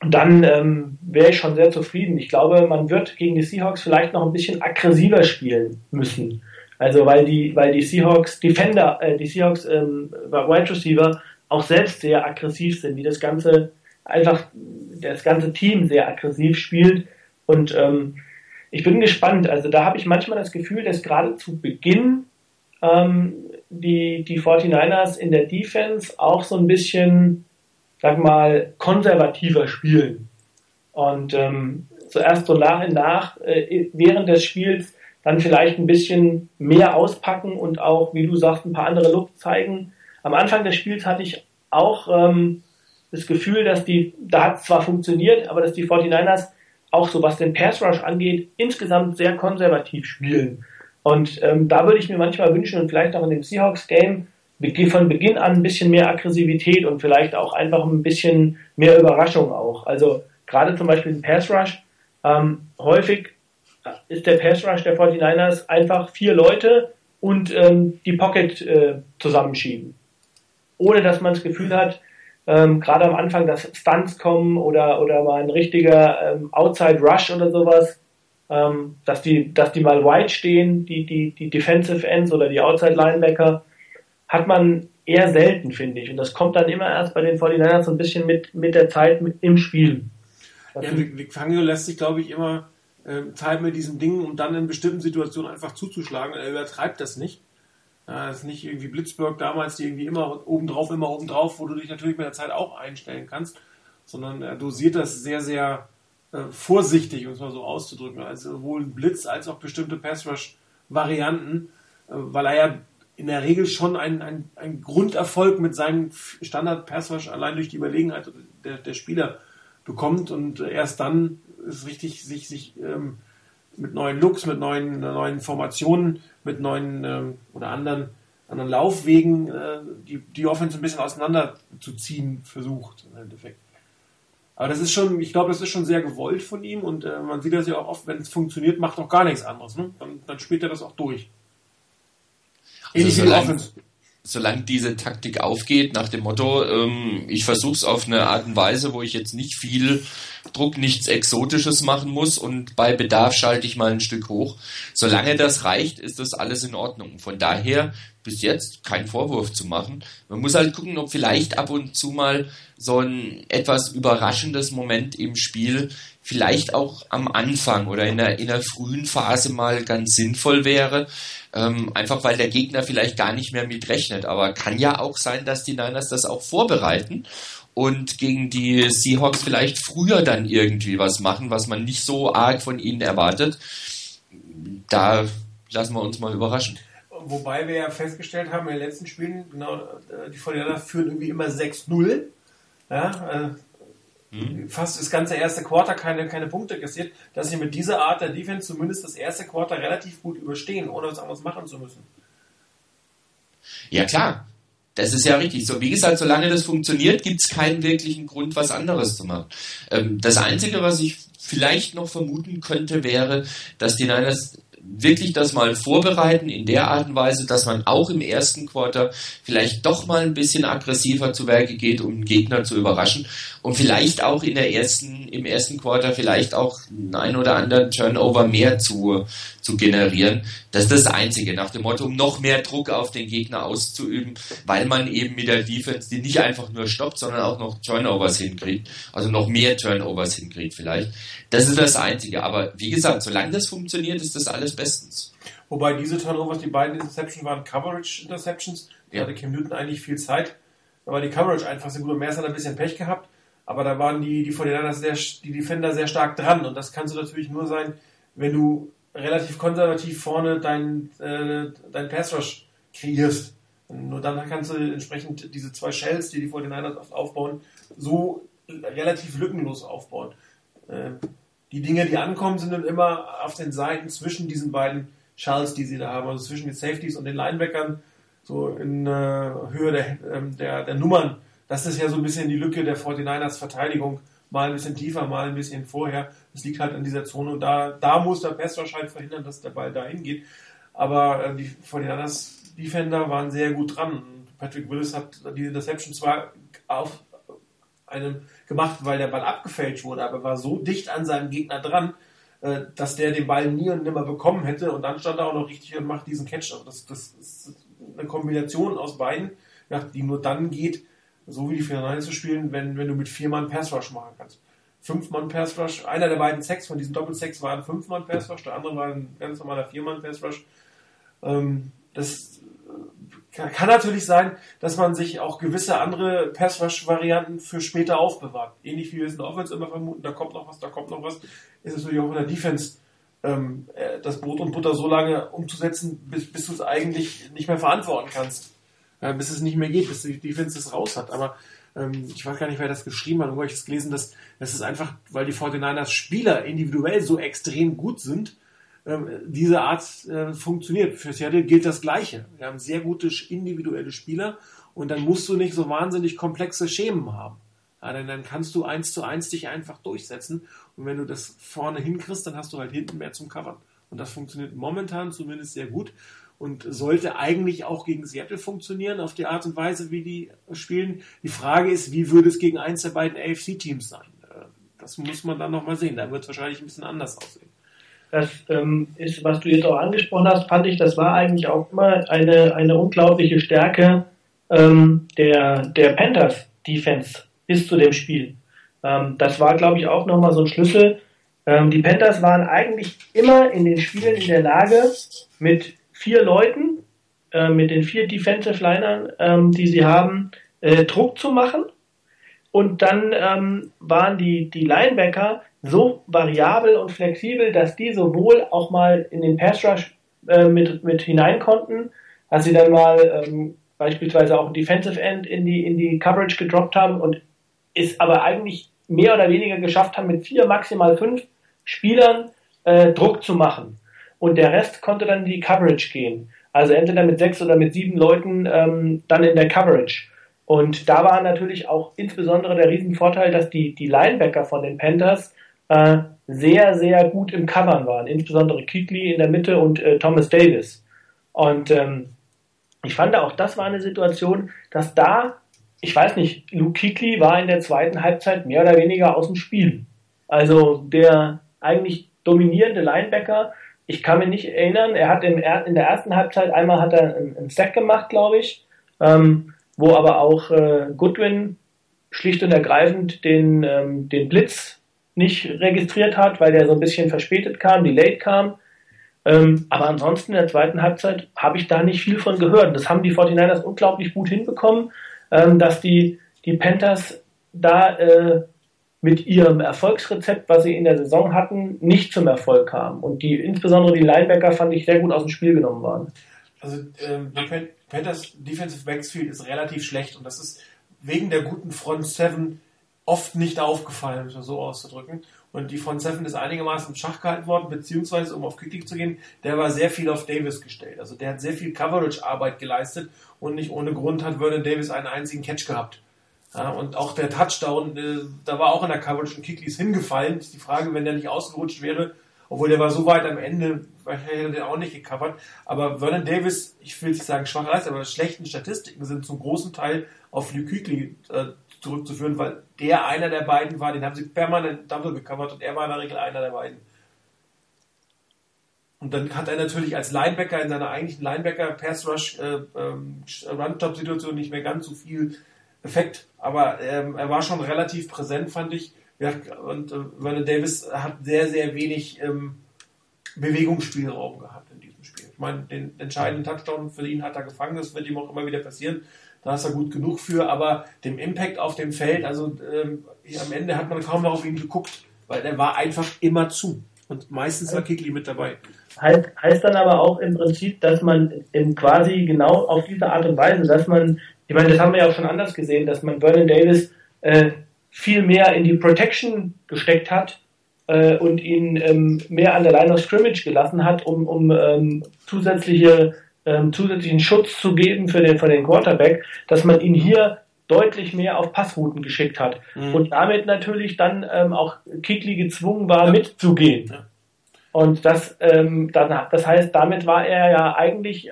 dann ähm, wäre ich schon sehr zufrieden. Ich glaube, man wird gegen die Seahawks vielleicht noch ein bisschen aggressiver spielen müssen. Also weil die, weil die Seahawks Defender, äh, die Seahawks ähm, Wide Receiver auch selbst sehr aggressiv sind, die das ganze einfach das ganze Team sehr aggressiv spielt. Und ähm, ich bin gespannt. Also da habe ich manchmal das Gefühl, dass gerade zu Beginn ähm, die, die 49ers in der Defense auch so ein bisschen sag mal, konservativer spielen. Und ähm, zuerst so nach und nach äh, während des Spiels dann vielleicht ein bisschen mehr auspacken und auch, wie du sagst, ein paar andere Luft zeigen. Am Anfang des Spiels hatte ich auch ähm, das Gefühl, dass die, da hat es zwar funktioniert, aber dass die 49ers auch so was den Pass Rush angeht, insgesamt sehr konservativ spielen. Und ähm, da würde ich mir manchmal wünschen und vielleicht auch in dem Seahawks Game von Beginn an ein bisschen mehr Aggressivität und vielleicht auch einfach ein bisschen mehr Überraschung auch. Also gerade zum Beispiel im Pass Rush, ähm, häufig ist der Pass Rush der 49ers einfach vier Leute und ähm, die Pocket äh, zusammenschieben. Ohne dass man das Gefühl hat, ähm, gerade am Anfang, dass Stunts kommen oder, oder mal ein richtiger ähm, Outside Rush oder sowas, ähm, dass, die, dass die mal wide stehen, die, die, die Defensive Ends oder die Outside Linebacker hat man eher selten, finde ich. Und das kommt dann immer erst bei den 49ers so ein bisschen mit, mit der Zeit mit, im Spiel. ja, Vic Fangio lässt sich, glaube ich, immer äh, Zeit mit diesen Dingen, um dann in bestimmten Situationen einfach zuzuschlagen. Er übertreibt das nicht. Ja, das ist nicht irgendwie Blitzburg damals, die irgendwie immer obendrauf, immer obendrauf, wo du dich natürlich mit der Zeit auch einstellen kannst, sondern er dosiert das sehr, sehr äh, vorsichtig, um es mal so auszudrücken. Also sowohl Blitz als auch bestimmte Pass-Rush-Varianten, äh, weil er ja in der Regel schon ein, ein, ein Grunderfolg mit seinem standard passwash allein durch die Überlegenheit der, der Spieler bekommt und erst dann ist richtig, sich, sich ähm, mit neuen Looks, mit neuen, neuen Formationen, mit neuen ähm, oder anderen, anderen Laufwegen äh, die, die Offense ein bisschen auseinanderzuziehen versucht im Endeffekt. Aber das ist schon, ich glaube, das ist schon sehr gewollt von ihm und äh, man sieht das ja auch oft, wenn es funktioniert, macht auch gar nichts anderes. Ne? Dann, dann spielt er das auch durch. Also solange, solange diese Taktik aufgeht, nach dem Motto, ähm, ich versuche es auf eine Art und Weise, wo ich jetzt nicht viel Druck, nichts Exotisches machen muss und bei Bedarf schalte ich mal ein Stück hoch. Solange das reicht, ist das alles in Ordnung. Von daher bis jetzt kein Vorwurf zu machen. Man muss halt gucken, ob vielleicht ab und zu mal so ein etwas überraschendes Moment im Spiel vielleicht auch am Anfang oder in der, in der frühen Phase mal ganz sinnvoll wäre. Ähm, einfach weil der Gegner vielleicht gar nicht mehr mitrechnet. Aber kann ja auch sein, dass die Niners das auch vorbereiten und gegen die Seahawks vielleicht früher dann irgendwie was machen, was man nicht so arg von ihnen erwartet. Da lassen wir uns mal überraschen. Wobei wir ja festgestellt haben in den letzten Spielen, genau, äh, die Vorderländer führen irgendwie immer 6-0. Ja, äh, hm. fast das ganze erste Quarter keine, keine Punkte kassiert, dass sie mit dieser Art der Defense zumindest das erste Quarter relativ gut überstehen, ohne was anderes machen zu müssen. Ja, klar. Das ist ja richtig. So, wie gesagt, solange das funktioniert, gibt es keinen wirklichen Grund, was anderes zu machen. Ähm, das Einzige, was ich vielleicht noch vermuten könnte, wäre, dass die Niners wirklich das mal vorbereiten in der Art und Weise, dass man auch im ersten Quarter vielleicht doch mal ein bisschen aggressiver zu Werke geht, um den Gegner zu überraschen und vielleicht auch in der ersten, im ersten Quarter vielleicht auch ein oder anderen Turnover mehr zu, zu generieren. Das ist das Einzige, nach dem Motto, um noch mehr Druck auf den Gegner auszuüben, weil man eben mit der Defense die nicht einfach nur stoppt, sondern auch noch Turnovers hinkriegt, also noch mehr Turnovers hinkriegt vielleicht. Das ist das Einzige. Aber wie gesagt, solange das funktioniert, ist das alles bestens. Wobei diese Turnovers, die beiden Interceptions waren Coverage Interceptions. Da ja. hatte Cam Newton eigentlich viel Zeit. Da war die Coverage einfach sehr gut. Und Mercer hat ein bisschen Pech gehabt. Aber da waren die, die 49 sehr, die Defender sehr stark dran. Und das kannst du natürlich nur sein, wenn du relativ konservativ vorne deinen äh, dein Pass Rush kreierst. Und nur dann kannst du entsprechend diese zwei Shells, die die 49ers aufbauen, so relativ lückenlos aufbauen. Äh, die Dinge, die ankommen, sind dann immer auf den Seiten zwischen diesen beiden Shells, die sie da haben, also zwischen den Safeties und den Linebackern, so in äh, Höhe der, ähm, der, der Nummern. Das ist ja so ein bisschen die Lücke der 49ers Verteidigung. Mal ein bisschen tiefer, mal ein bisschen vorher. Das liegt halt an dieser Zone und da, da muss der Pass wahrscheinlich verhindern, dass der Ball dahin geht. Aber äh, die 49ers Defender waren sehr gut dran. Patrick Willis hat die Interception zwar auf einem gemacht, weil der Ball abgefälscht wurde, aber war so dicht an seinem Gegner dran, äh, dass der den Ball nie und nimmer bekommen hätte und dann stand er auch noch richtig und macht diesen Catch. Also das, das ist eine Kombination aus beiden, die nur dann geht, so wie die Finale zu spielen, wenn, wenn du mit vier Mann Pass Rush machen kannst. Fünf Mann Pass Rush, einer der beiden Sex von diesen Doppel-Sex war ein Fünf Mann Pass Rush, der andere war ein ganz normaler Vier Mann Pass Rush. Ähm, das kann natürlich sein, dass man sich auch gewisse andere Pass-Rush-Varianten für später aufbewahrt. Ähnlich wie wir es in Offense immer vermuten, da kommt noch was, da kommt noch was, ist es natürlich auch in der Defense ähm, äh, das Brot und Butter so lange umzusetzen, bis, bis du es eigentlich nicht mehr verantworten kannst. Äh, bis es nicht mehr geht, bis die Defense es raus hat. Aber ähm, ich weiß gar nicht, wer das geschrieben hat, irgendwo habe ich es gelesen, dass das ist einfach, weil die 49ers Spieler individuell so extrem gut sind, diese Art äh, funktioniert. Für Seattle gilt das Gleiche. Wir haben sehr gute individuelle Spieler und dann musst du nicht so wahnsinnig komplexe Schemen haben. Ja, denn dann kannst du eins zu eins dich einfach durchsetzen und wenn du das vorne hinkriegst, dann hast du halt hinten mehr zum Covern. Und das funktioniert momentan zumindest sehr gut und sollte eigentlich auch gegen Seattle funktionieren, auf die Art und Weise, wie die spielen. Die Frage ist, wie würde es gegen eins der beiden AFC-Teams sein? Äh, das muss man dann nochmal sehen. Da wird es wahrscheinlich ein bisschen anders aussehen. Das ähm, ist, was du jetzt auch angesprochen hast, fand ich, das war eigentlich auch immer eine, eine unglaubliche Stärke ähm, der, der Panthers Defense bis zu dem Spiel. Ähm, das war, glaube ich, auch nochmal so ein Schlüssel. Ähm, die Panthers waren eigentlich immer in den Spielen in der Lage, mit vier Leuten, äh, mit den vier Defensive Linern, ähm, die sie haben, äh, Druck zu machen. Und dann ähm, waren die, die Linebacker so variabel und flexibel, dass die sowohl auch mal in den Pass Rush äh, mit, mit hinein konnten, als sie dann mal ähm, beispielsweise auch Defensive End in die, in die Coverage gedroppt haben und es aber eigentlich mehr oder weniger geschafft haben, mit vier, maximal fünf Spielern äh, Druck zu machen. Und der Rest konnte dann in die Coverage gehen. Also entweder mit sechs oder mit sieben Leuten ähm, dann in der Coverage. Und da war natürlich auch insbesondere der Riesenvorteil, dass die, die Linebacker von den Panthers äh, sehr, sehr gut im Covern waren, insbesondere Keatley in der Mitte und äh, Thomas Davis. Und ähm, ich fand auch, das war eine Situation, dass da, ich weiß nicht, Luke Keatley war in der zweiten Halbzeit mehr oder weniger aus dem Spiel. Also der eigentlich dominierende Linebacker, ich kann mich nicht erinnern, er hat im, in der ersten Halbzeit einmal hat er einen, einen Sack gemacht, glaube ich, ähm, wo aber auch äh, Goodwin schlicht und ergreifend den, ähm, den Blitz nicht registriert hat, weil der so ein bisschen verspätet kam, delayed kam. Ähm, aber ansonsten in der zweiten Halbzeit habe ich da nicht viel von gehört. Das haben die 49ers unglaublich gut hinbekommen, ähm, dass die, die Panthers da äh, mit ihrem Erfolgsrezept, was sie in der Saison hatten, nicht zum Erfolg kamen. Und die, insbesondere die Linebacker fand ich sehr gut aus dem Spiel genommen waren. Also ähm, Panthers Defensive Backfield ist relativ schlecht und das ist wegen der guten Front 7 oft nicht aufgefallen, um es so auszudrücken. Und die Front Seven ist einigermaßen im Schach gehalten worden, beziehungsweise, um auf Quickly zu gehen, der war sehr viel auf Davis gestellt. Also der hat sehr viel Coverage-Arbeit geleistet und nicht ohne Grund hat Vernon Davis einen einzigen Catch gehabt. Ja, und auch der Touchdown, äh, da war auch in der Coverage und Kickleys hingefallen. Ist die Frage, wenn der nicht ausgerutscht wäre, obwohl der war so weit am Ende, hätte er den auch nicht gecovert. Aber Vernon Davis, ich will nicht sagen schwache Leistung, aber schlechten Statistiken sind zum großen Teil auf Luke Kuechly äh, zurückzuführen, weil der einer der beiden war, den haben sie permanent double gecovert und er war in der Regel einer der beiden. Und dann hat er natürlich als Linebacker in seiner eigentlichen Linebacker Pass Rush äh, ähm, Situation nicht mehr ganz so viel Effekt, aber ähm, er war schon relativ präsent, fand ich. Ja, und äh, Vernon Davis hat sehr, sehr wenig ähm, Bewegungsspielraum gehabt in diesem Spiel. Ich meine, den entscheidenden Touchdown für ihn hat er gefangen, das wird ihm auch immer wieder passieren. Da ist er gut genug für, aber dem Impact auf dem Feld, also ähm, am Ende hat man kaum noch auf ihn geguckt, weil er war einfach immer zu. Und meistens war Kikli mit dabei. Heißt, heißt dann aber auch im Prinzip, dass man in quasi genau auf diese Art und Weise, dass man, ich meine, das haben wir ja auch schon anders gesehen, dass man Vernon Davis äh, viel mehr in die Protection gesteckt hat äh, und ihn ähm, mehr an der Line of Scrimmage gelassen hat, um, um ähm, zusätzliche, ähm, zusätzlichen Schutz zu geben für den, für den Quarterback, dass man ihn hier deutlich mehr auf Passrouten geschickt hat mhm. und damit natürlich dann ähm, auch Kikli gezwungen war, ja. mitzugehen. Ja. Und das, ähm, dann, das heißt, damit war er ja eigentlich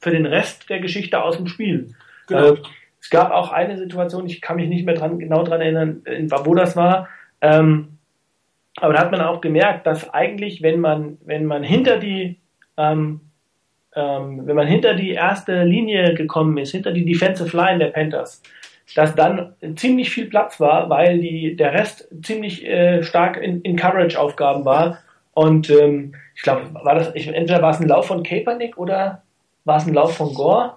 für den Rest der Geschichte aus dem Spiel. Genau. Äh, es gab auch eine Situation, ich kann mich nicht mehr dran, genau dran erinnern, wo das war. Ähm, aber da hat man auch gemerkt, dass eigentlich, wenn man, wenn man hinter die, ähm, ähm, wenn man hinter die erste Linie gekommen ist, hinter die Defensive Line der Panthers, dass dann ziemlich viel Platz war, weil die, der Rest ziemlich äh, stark in, in Coverage-Aufgaben war und ähm, ich glaube, war das, ich, entweder war es ein Lauf von Kaepernick oder war es ein Lauf von Gore?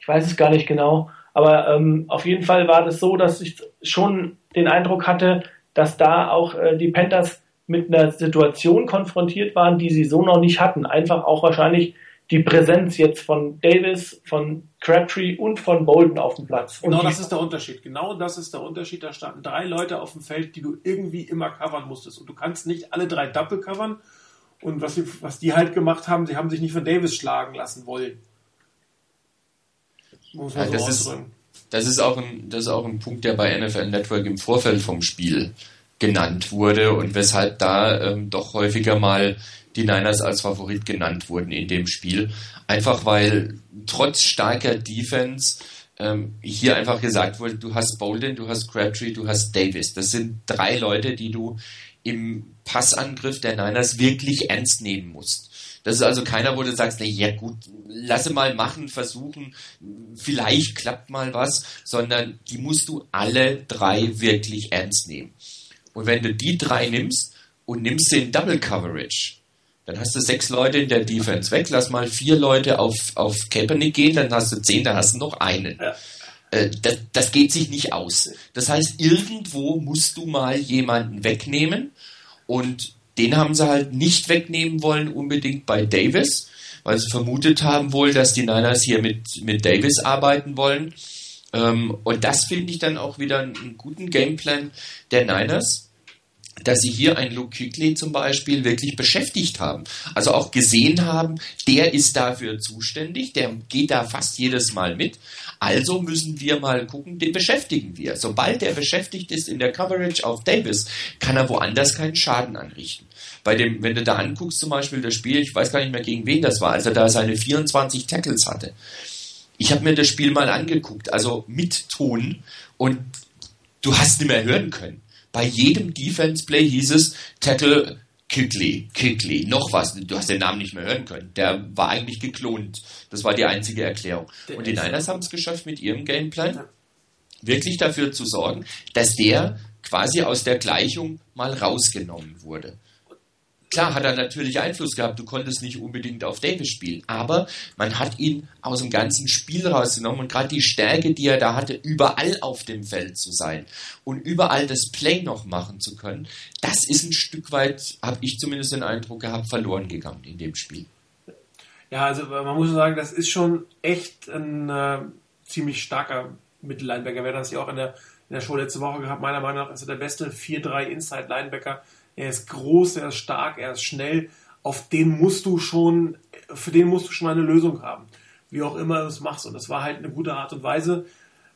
Ich weiß es gar nicht genau. Aber ähm, auf jeden Fall war das so, dass ich schon den Eindruck hatte, dass da auch äh, die Panthers mit einer Situation konfrontiert waren, die sie so noch nicht hatten. Einfach auch wahrscheinlich die Präsenz jetzt von Davis, von Crabtree und von Bolden auf dem Platz. Genau das ist der Unterschied. Genau das ist der Unterschied. Da standen drei Leute auf dem Feld, die du irgendwie immer covern musstest. Und du kannst nicht alle drei Double covern. Und was, sie, was die halt gemacht haben, sie haben sich nicht von Davis schlagen lassen wollen. Muss man ja, so das, ist, das, ist auch ein, das ist auch ein Punkt, der bei NFL Network im Vorfeld vom Spiel genannt wurde und weshalb da ähm, doch häufiger mal die Niners als Favorit genannt wurden in dem Spiel. Einfach weil trotz starker Defense ähm, hier einfach gesagt wurde, du hast Bolden, du hast Crabtree, du hast Davis. Das sind drei Leute, die du im Passangriff der Niners wirklich ernst nehmen musst. Das ist also keiner, wo du sagst, na ja gut, lasse mal machen, versuchen, vielleicht klappt mal was, sondern die musst du alle drei wirklich ernst nehmen. Und wenn du die drei nimmst und nimmst in Double Coverage, dann hast du sechs Leute in der Defense weg, lass mal vier Leute auf, auf Kaepernick gehen, dann hast du zehn, dann hast du noch einen. Ja. Äh, das, das geht sich nicht aus. Das heißt, irgendwo musst du mal jemanden wegnehmen und den haben sie halt nicht wegnehmen wollen, unbedingt bei Davis, weil sie vermutet haben wohl, dass die Niners hier mit, mit Davis arbeiten wollen. Ähm, und das finde ich dann auch wieder einen guten Gameplan der Niners dass sie hier einen Luke Kuechly zum Beispiel wirklich beschäftigt haben. Also auch gesehen haben, der ist dafür zuständig, der geht da fast jedes Mal mit. Also müssen wir mal gucken, den beschäftigen wir. Sobald der beschäftigt ist in der Coverage auf Davis, kann er woanders keinen Schaden anrichten. Bei dem, wenn du da anguckst, zum Beispiel das Spiel, ich weiß gar nicht mehr gegen wen das war, als er da seine 24 Tackles hatte. Ich habe mir das Spiel mal angeguckt, also mit Ton und du hast nicht mehr hören können. Bei jedem Defense Play hieß es Tackle Kickley, Kickley, noch was. Du hast den Namen nicht mehr hören können. Der war eigentlich geklont. Das war die einzige Erklärung. Und die Niners haben es geschafft mit ihrem Gameplan, wirklich dafür zu sorgen, dass der quasi aus der Gleichung mal rausgenommen wurde. Klar hat er natürlich Einfluss gehabt, du konntest nicht unbedingt auf Davis spielen, aber man hat ihn aus dem ganzen Spiel rausgenommen und gerade die Stärke, die er da hatte, überall auf dem Feld zu sein und überall das Play noch machen zu können, das ist ein Stück weit, habe ich zumindest den Eindruck gehabt, verloren gegangen in dem Spiel. Ja, also man muss sagen, das ist schon echt ein äh, ziemlich starker Mittellinebacker. Wir hatten das ja auch in der, in der Show letzte Woche gehabt. Meiner Meinung nach ist er der beste 4-3 Inside-Linebacker er ist groß, er ist stark, er ist schnell. Auf den musst du schon, für den musst du schon eine Lösung haben. Wie auch immer du es machst. Und das war halt eine gute Art und Weise.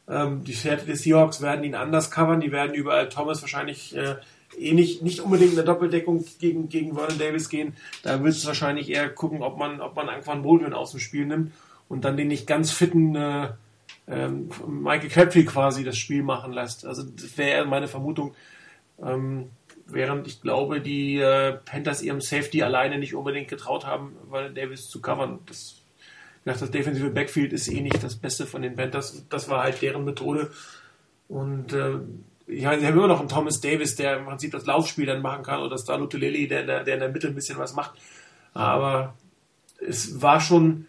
Ähm, die Seattle Seahawks werden ihn anders covern. Die werden überall Thomas wahrscheinlich äh, eh nicht, nicht unbedingt eine Doppeldeckung gegen, gegen Vernon Davis gehen. Da wird es wahrscheinlich eher gucken, ob man, ob man Anquan Baldwin aus dem Spiel nimmt und dann den nicht ganz fitten äh, ähm, Michael Crabtree quasi das Spiel machen lässt. Also das wäre meine Vermutung. Ähm, während ich glaube, die äh, Panthers ihrem Safety alleine nicht unbedingt getraut haben, Vernon Davis zu covern. Das, das defensive Backfield ist eh nicht das Beste von den Panthers. Das war halt deren Methode. Und äh, ja, sie haben immer noch einen Thomas Davis, der im Prinzip das Laufspiel dann machen kann, oder Star Lutulelli, der, der, der in der Mitte ein bisschen was macht. Aber es war schon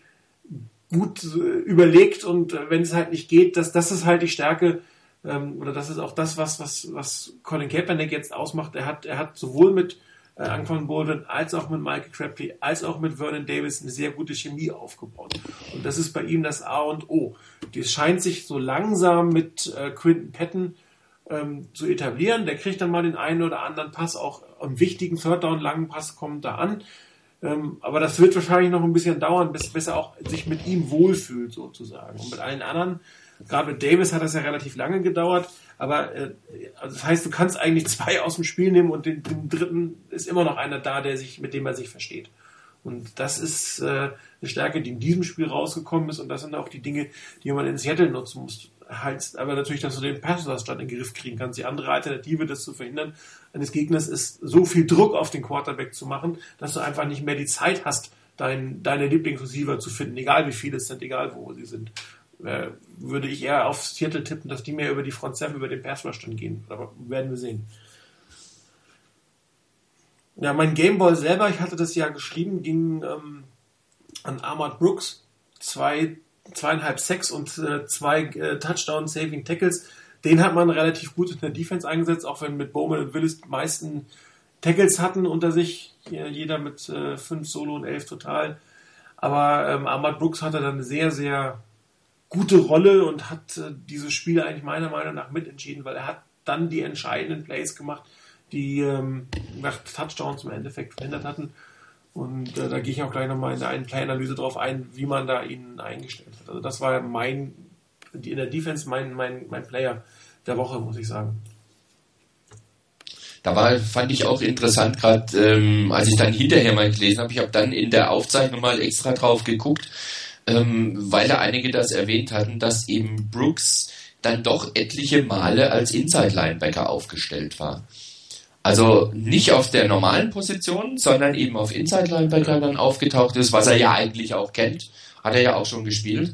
gut äh, überlegt und äh, wenn es halt nicht geht, das, das ist halt die Stärke ähm, oder das ist auch das, was, was, was Colin Kaepernick jetzt ausmacht. Er hat, er hat sowohl mit äh, Anquan Bolden als auch mit Michael Crabtree als auch mit Vernon Davis eine sehr gute Chemie aufgebaut. Und das ist bei ihm das A und O. Das scheint sich so langsam mit äh, Quinton Patton ähm, zu etablieren. Der kriegt dann mal den einen oder anderen Pass, auch einen wichtigen Third Down langen Pass kommt da an. Ähm, aber das wird wahrscheinlich noch ein bisschen dauern, bis, bis er auch sich mit ihm wohlfühlt sozusagen. Und mit allen anderen, gerade mit Davis hat das ja relativ lange gedauert. Aber äh, also das heißt, du kannst eigentlich zwei aus dem Spiel nehmen und den, den dritten ist immer noch einer da, der sich, mit dem er sich versteht. Und das ist äh, eine Stärke, die in diesem Spiel rausgekommen ist. Und das sind auch die Dinge, die man in Seattle nutzen muss heißt aber natürlich, dass du den Passausstand in den Griff kriegen kannst. Die andere Alternative, das zu verhindern, eines Gegners ist, so viel Druck auf den Quarterback zu machen, dass du einfach nicht mehr die Zeit hast, dein, deine Lieblingsreceiver zu finden, egal wie viele es sind, egal wo sie sind. Äh, würde ich eher aufs Viertel tippen, dass die mehr über die Front 7, über den Pass Rush dann gehen. Aber werden wir sehen. Ja, mein Gameball selber, ich hatte das ja geschrieben, ging ähm, an Ahmad Brooks. Zwei zweieinhalb Sacks und äh, zwei äh, Touchdown-Saving-Tackles. Den hat man relativ gut in der Defense eingesetzt, auch wenn mit Bowman und Willis die meisten Tackles hatten unter sich. Jeder mit äh, fünf Solo und elf total. Aber ähm, Ahmad Brooks hatte dann sehr, sehr gute Rolle und hat äh, dieses Spiel eigentlich meiner Meinung nach mitentschieden, weil er hat dann die entscheidenden Plays gemacht, die ähm, nach Touchdowns im Endeffekt verhindert hatten. Und äh, da gehe ich auch gleich nochmal in der einen Play-Analyse drauf ein, wie man da ihn eingestellt hat. Also das war mein, in der Defense mein, mein, mein Player der Woche, muss ich sagen. Da war, fand ich auch interessant, gerade ähm, als ich dann hinterher mal gelesen habe, ich habe dann in der Aufzeichnung mal extra drauf geguckt, ähm, weil da einige das erwähnt hatten, dass eben Brooks dann doch etliche Male als Inside-Linebacker aufgestellt war. Also nicht auf der normalen Position, sondern eben auf Inside Linebacker dann aufgetaucht ist, was er ja eigentlich auch kennt. Hat er ja auch schon gespielt.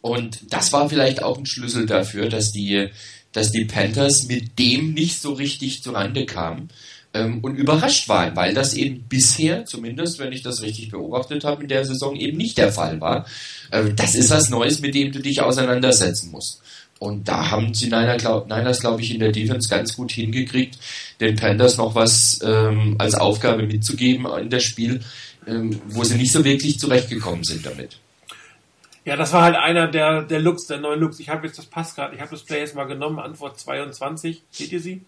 Und das war vielleicht auch ein Schlüssel dafür, dass die, dass die Panthers mit dem nicht so richtig zurande kamen ähm, und überrascht waren, weil das eben bisher, zumindest wenn ich das richtig beobachtet habe, in der Saison eben nicht der Fall war. Ähm, das ist was Neues, mit dem du dich auseinandersetzen musst. Und da haben die Niners, glaub, glaube ich, in der Defense ganz gut hingekriegt, den Panthers noch was ähm, als Aufgabe mitzugeben in das Spiel, ähm, wo sie nicht so wirklich zurechtgekommen sind damit. Ja, das war halt einer der, der Looks, der neuen Looks. Ich habe jetzt das Pass gerade, ich habe das Play jetzt mal genommen, Antwort 22. Seht ihr sie?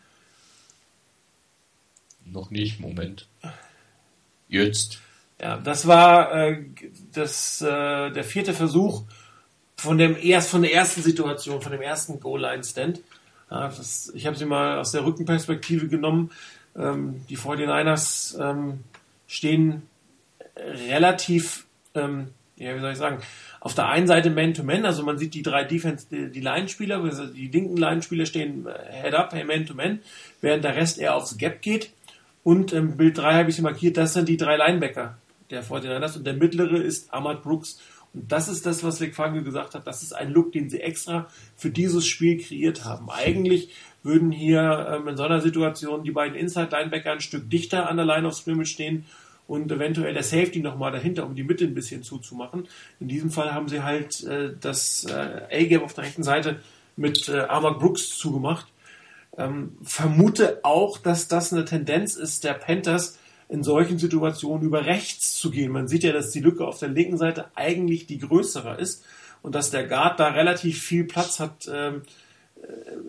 Noch nicht, Moment. Jetzt. Ja, das war äh, das, äh, der vierte Versuch von dem erst von der ersten Situation, von dem ersten Goal-Line-Stand. Ja, ich habe sie mal aus der Rückenperspektive genommen. Ähm, die 49ers ähm, stehen relativ, ähm, ja, wie soll ich sagen, auf der einen Seite Man-to-Man, -Man, also man sieht die drei Defense, die, die Line-Spieler, also die linken Line-Spieler stehen äh, Head-up, hey, Man-to-Man, während der Rest eher aufs Gap geht. Und im Bild 3 habe ich sie markiert, das sind die drei Linebacker der 49ers und der mittlere ist Ahmad Brooks und das ist das, was Vic Fangio gesagt hat. Das ist ein Look, den sie extra für dieses Spiel kreiert haben. Eigentlich würden hier ähm, in so einer Situation die beiden Inside-Linebacker ein Stück dichter an der Line of Scrimmage stehen und eventuell der Safety nochmal dahinter, um die Mitte ein bisschen zuzumachen. In diesem Fall haben sie halt äh, das äh, A-Gap auf der rechten Seite mit äh, Armand Brooks zugemacht. Ähm, vermute auch, dass das eine Tendenz ist der Panthers, in solchen Situationen über rechts zu gehen. Man sieht ja, dass die Lücke auf der linken Seite eigentlich die größere ist und dass der Guard da relativ viel Platz hat, ähm,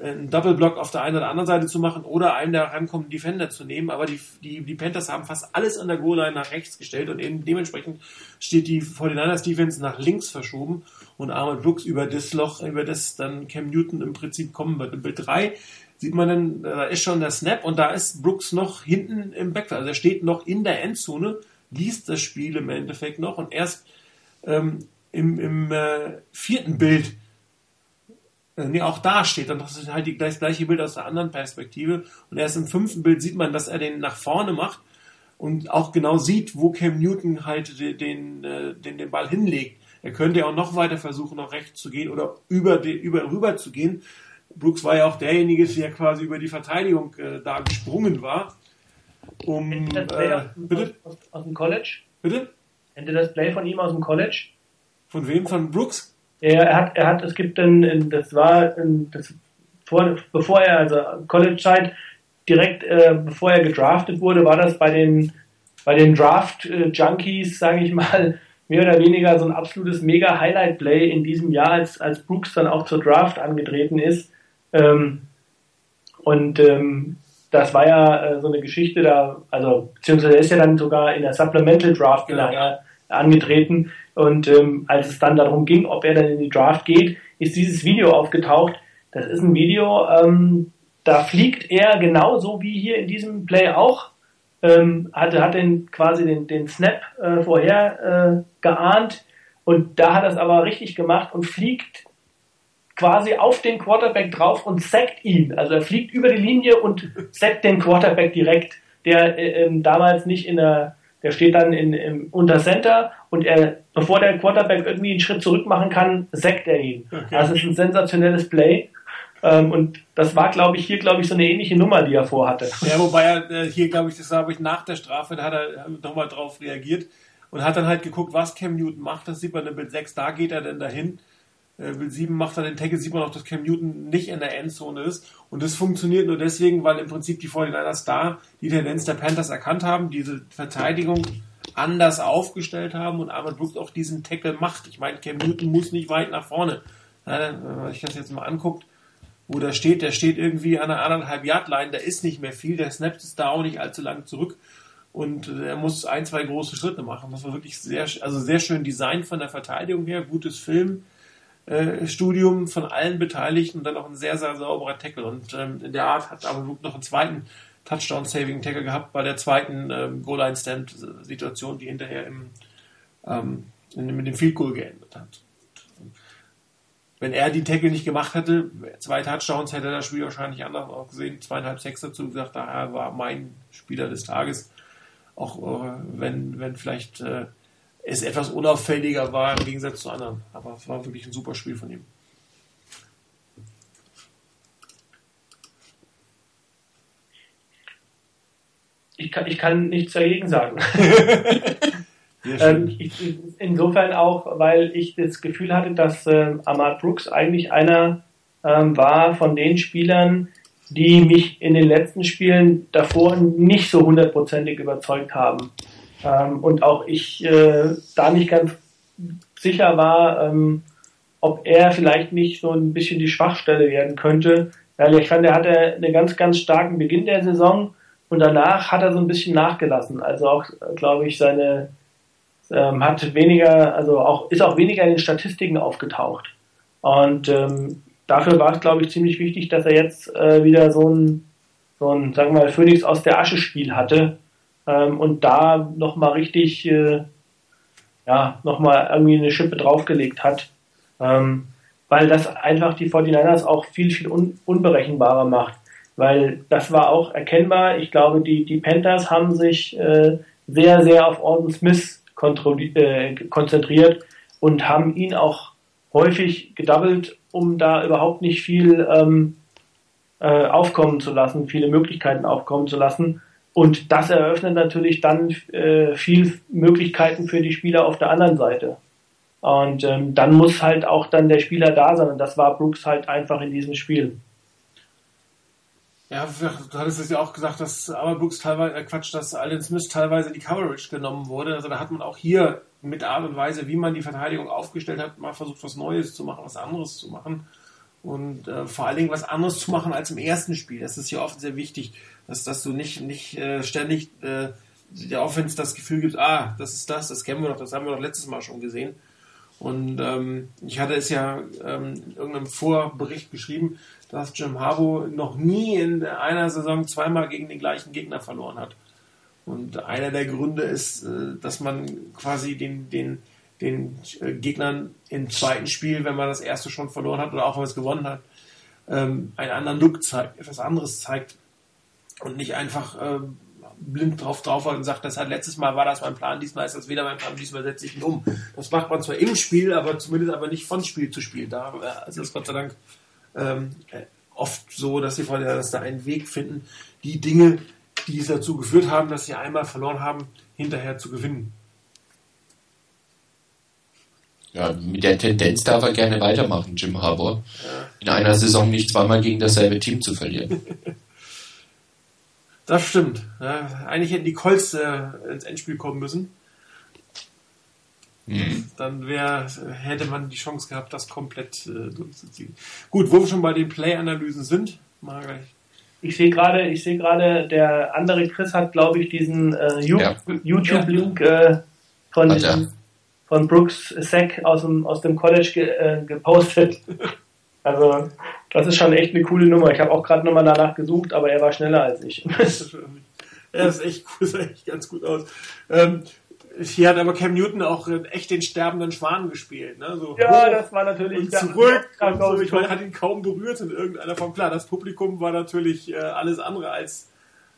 einen Double-Block auf der einen oder anderen Seite zu machen oder einen der rankommenden Defender zu nehmen. Aber die, die, die Panthers haben fast alles an der Goal-Line nach rechts gestellt und eben dementsprechend steht die 49ers Defense nach links verschoben und Arnold Brooks über das Loch, über das dann Cam Newton im Prinzip kommen wird. Im Bild 3 sieht man dann, da ist schon der Snap und da ist Brooks noch hinten im Backfeld. Also er steht noch in der Endzone, liest das Spiel im Endeffekt noch und erst ähm, im, im äh, vierten Bild äh, nee, auch da steht dann das ist halt die, das gleiche Bild aus der anderen Perspektive. Und erst im fünften Bild sieht man, dass er den nach vorne macht und auch genau sieht, wo Cam Newton halt den, den, äh, den, den Ball hinlegt. Er könnte ja auch noch weiter versuchen, nach rechts zu gehen oder über, über rüber zu gehen. Brooks war ja auch derjenige, der quasi über die Verteidigung äh, da gesprungen war. Um, äh, bitte? Aus, aus, dem College? Bitte? Ihr das Play von ihm aus dem College? Von wem? Von Brooks? Er hat, er hat, es gibt ein, das war, ein, das, vor, bevor er, also College-Zeit, direkt äh, bevor er gedraftet wurde, war das bei den, bei den Draft-Junkies, sage ich mal, mehr oder weniger so ein absolutes Mega-Highlight-Play in diesem Jahr, als, als Brooks dann auch zur Draft angetreten ist. Ähm, und ähm, das war ja äh, so eine Geschichte da, also beziehungsweise er ist ja dann sogar in der Supplemental Draft genau. nachher angetreten. Und ähm, als es dann darum ging, ob er dann in die Draft geht, ist dieses Video aufgetaucht. Das ist ein Video, ähm, da fliegt er genauso wie hier in diesem Play auch. Ähm, hatte, hat den quasi den, den Snap äh, vorher äh, geahnt und da hat er es aber richtig gemacht und fliegt quasi auf den Quarterback drauf und sackt ihn. Also er fliegt über die Linie und sackt den Quarterback direkt, der äh, ähm, damals nicht in der der steht dann in, im, unter Center und er, bevor der Quarterback irgendwie einen Schritt zurück machen kann, sackt er ihn. Okay. Also es ist ein sensationelles Play. Ähm, und das war, glaube ich, hier, glaube ich, so eine ähnliche Nummer, die er vorhatte. Ja, wobei er äh, hier, glaube ich, das habe ich nach der Strafe, da hat er nochmal drauf reagiert und hat dann halt geguckt, was Cam Newton macht. Das sieht man in Bild 6, da geht er denn dahin. Äh, Bild 7 macht er den Tackle, sieht man auch, dass Cam Newton nicht in der Endzone ist. Und das funktioniert nur deswegen, weil im Prinzip die 49ers da die Tendenz der Panthers erkannt haben, diese Verteidigung anders aufgestellt haben und Arnold Brooks auch diesen Tackle macht. Ich meine, Cam Newton muss nicht weit nach vorne. wenn man sich das jetzt mal anguckt, wo der steht, der steht irgendwie an einer anderthalb Yard Line, da ist nicht mehr viel, der snappt es da auch nicht allzu lang zurück und er muss ein, zwei große Schritte machen. Das war wirklich sehr, also sehr schön Design von der Verteidigung her, gutes Film, äh, von allen Beteiligten und dann auch ein sehr, sehr sauberer Tackle. Und ähm, in der Art hat aber noch einen zweiten Touchdown-Saving-Tackle gehabt bei der zweiten ähm, Goal-Line-Stand-Situation, die hinterher im, ähm, in, mit dem Field Goal geendet hat. Wenn er die Tackle nicht gemacht hätte, zwei Touchdowns, hätte er das Spiel wahrscheinlich anders auch gesehen. Zweieinhalb, sechs dazu gesagt, daher war mein Spieler des Tages. Auch äh, wenn, wenn vielleicht äh, es etwas unauffälliger war im Gegensatz zu anderen. Aber es war wirklich ein super Spiel von ihm. Ich kann, ich kann nichts dagegen sagen. ähm, ich, insofern auch, weil ich das Gefühl hatte, dass äh, Ahmad Brooks eigentlich einer ähm, war von den Spielern, die mich in den letzten Spielen davor nicht so hundertprozentig überzeugt haben. Ähm, und auch ich äh, da nicht ganz sicher war, ähm, ob er vielleicht nicht so ein bisschen die Schwachstelle werden könnte. Weil ich fand, er hatte einen ganz, ganz starken Beginn der Saison und danach hat er so ein bisschen nachgelassen. Also auch, glaube ich, seine ähm, hat weniger, also auch ist auch weniger in den Statistiken aufgetaucht. Und ähm, dafür war es, glaube ich, ziemlich wichtig, dass er jetzt äh, wieder so ein, so ein, sagen wir mal, Phoenix aus der Asche Spiel hatte, ähm, und da nochmal richtig, äh, ja, nochmal irgendwie eine Schippe draufgelegt hat, ähm, weil das einfach die 49ers auch viel, viel un unberechenbarer macht. Weil das war auch erkennbar. Ich glaube, die, die Panthers haben sich äh, sehr, sehr auf Orton Smith äh, konzentriert und haben ihn auch häufig gedoubled, um da überhaupt nicht viel ähm, äh, aufkommen zu lassen, viele Möglichkeiten aufkommen zu lassen. Und das eröffnet natürlich dann äh, viel Möglichkeiten für die Spieler auf der anderen Seite. Und ähm, dann muss halt auch dann der Spieler da sein. Und das war Brooks halt einfach in diesem Spiel. Ja, du hattest es ja auch gesagt, dass aber teilweise, äh Quatsch, dass Alden Smith teilweise die Coverage genommen wurde. Also da hat man auch hier mit Art und Weise, wie man die Verteidigung aufgestellt hat, mal versucht, was Neues zu machen, was anderes zu machen. und äh, vor allen Dingen was anderes zu machen als im ersten Spiel. Das ist ja oft sehr wichtig, dass, dass du nicht, nicht äh, ständig äh, der Offense das Gefühl gibt, ah, das ist das, das kennen wir doch, das haben wir doch letztes Mal schon gesehen. Und ähm, ich hatte es ja ähm, in irgendeinem Vorbericht geschrieben, dass Jim Harbaugh noch nie in einer Saison zweimal gegen den gleichen Gegner verloren hat. Und einer der Gründe ist, äh, dass man quasi den, den, den äh, Gegnern im zweiten Spiel, wenn man das erste schon verloren hat oder auch wenn man es gewonnen hat, ähm, einen anderen Look zeigt, etwas anderes zeigt und nicht einfach ähm, blind drauf drauf und sagt, das hat letztes Mal war das mein Plan, diesmal ist das wieder mein Plan, diesmal setze ich ihn um. Das macht man zwar im Spiel, aber zumindest aber nicht von Spiel zu Spiel. Da äh, ist es Gott sei Dank ähm, oft so, dass sie dass da einen Weg finden, die Dinge, die es dazu geführt haben, dass sie einmal verloren haben, hinterher zu gewinnen. Ja, mit der Tendenz darf er gerne weitermachen, Jim Harbour. Ja. In einer Saison nicht zweimal gegen dasselbe Team zu verlieren. Das stimmt. Ja, eigentlich hätten die Colts äh, ins Endspiel kommen müssen. Mhm. Dann wär, hätte man die Chance gehabt, das komplett äh, durchzuziehen. Gut, wo wir schon bei den Play-Analysen sind, mal gleich. Ich sehe gerade, ich sehe gerade, der andere Chris hat, glaube ich, diesen äh, YouTube-Link äh, von, von Brooks Sack aus dem, aus dem College ge, äh, gepostet. also das ist schon echt eine coole Nummer. Ich habe auch gerade nochmal danach gesucht, aber er war schneller als ich. er ist echt cool, sah echt ganz gut aus. Ähm, hier hat aber Cam Newton auch echt den sterbenden Schwan gespielt. Ne? So ja, das war natürlich und zurück. Und so. Ich meine, hat ihn kaum berührt in irgendeiner Form. Klar, das Publikum war natürlich äh, alles andere als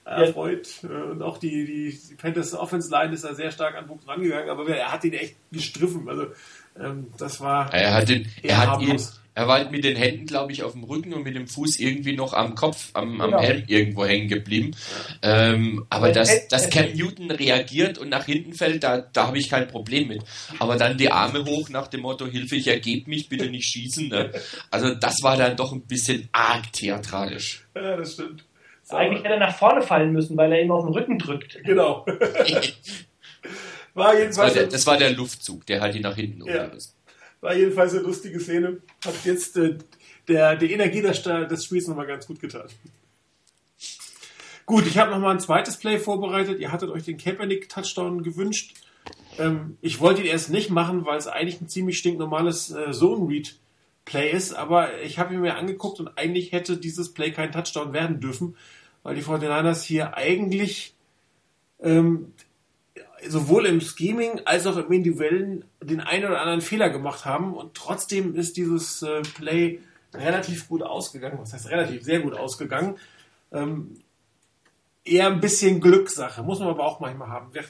erfreut. Ja. Äh, und auch die, die, die Panthers Offense Line ist da sehr stark an Buch rangegangen, aber er hat ihn echt gestriffen. Also ähm, das war. Er hat, den, er hat ihn, er war halt mit den Händen, glaube ich, auf dem Rücken und mit dem Fuß irgendwie noch am Kopf, am, am genau. Helm irgendwo hängen geblieben. Ähm, aber dass, dass Cam Newton reagiert und nach hinten fällt, da, da habe ich kein Problem mit. Aber dann die Arme hoch nach dem Motto, Hilfe, ich ergebe mich, bitte nicht schießen. Ne? Also das war dann doch ein bisschen arg theatralisch. Ja, das stimmt. So. Eigentlich hätte er nach vorne fallen müssen, weil er ihm auf den Rücken drückt. Genau. war jedenfalls das, war der, das war der Luftzug, der hat ihn nach hinten ja. umgerissen. War jedenfalls eine lustige Szene. Hat jetzt äh, der, der Energie des, des Spiels nochmal ganz gut getan. Gut, ich habe nochmal ein zweites Play vorbereitet. Ihr hattet euch den Kaepernick-Touchdown gewünscht. Ähm, ich wollte ihn erst nicht machen, weil es eigentlich ein ziemlich stinknormales äh, Zone-Read-Play ist. Aber ich habe ihn mir angeguckt und eigentlich hätte dieses Play kein Touchdown werden dürfen, weil die 49ers hier eigentlich ähm, sowohl im Scheming als auch im Individuellen den einen oder anderen Fehler gemacht haben und trotzdem ist dieses äh, Play relativ gut ausgegangen. Was heißt relativ? Sehr gut ausgegangen. Ähm, eher ein bisschen Glückssache, muss man aber auch manchmal haben. Äh,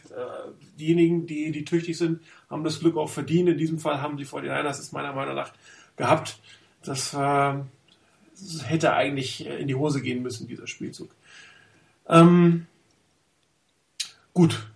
diejenigen, die, die tüchtig sind, haben das Glück auch verdient. In diesem Fall haben die 49ers es meiner Meinung nach gehabt. Das, äh, hätte eigentlich in die Hose gehen müssen, dieser Spielzug. Ähm, gut,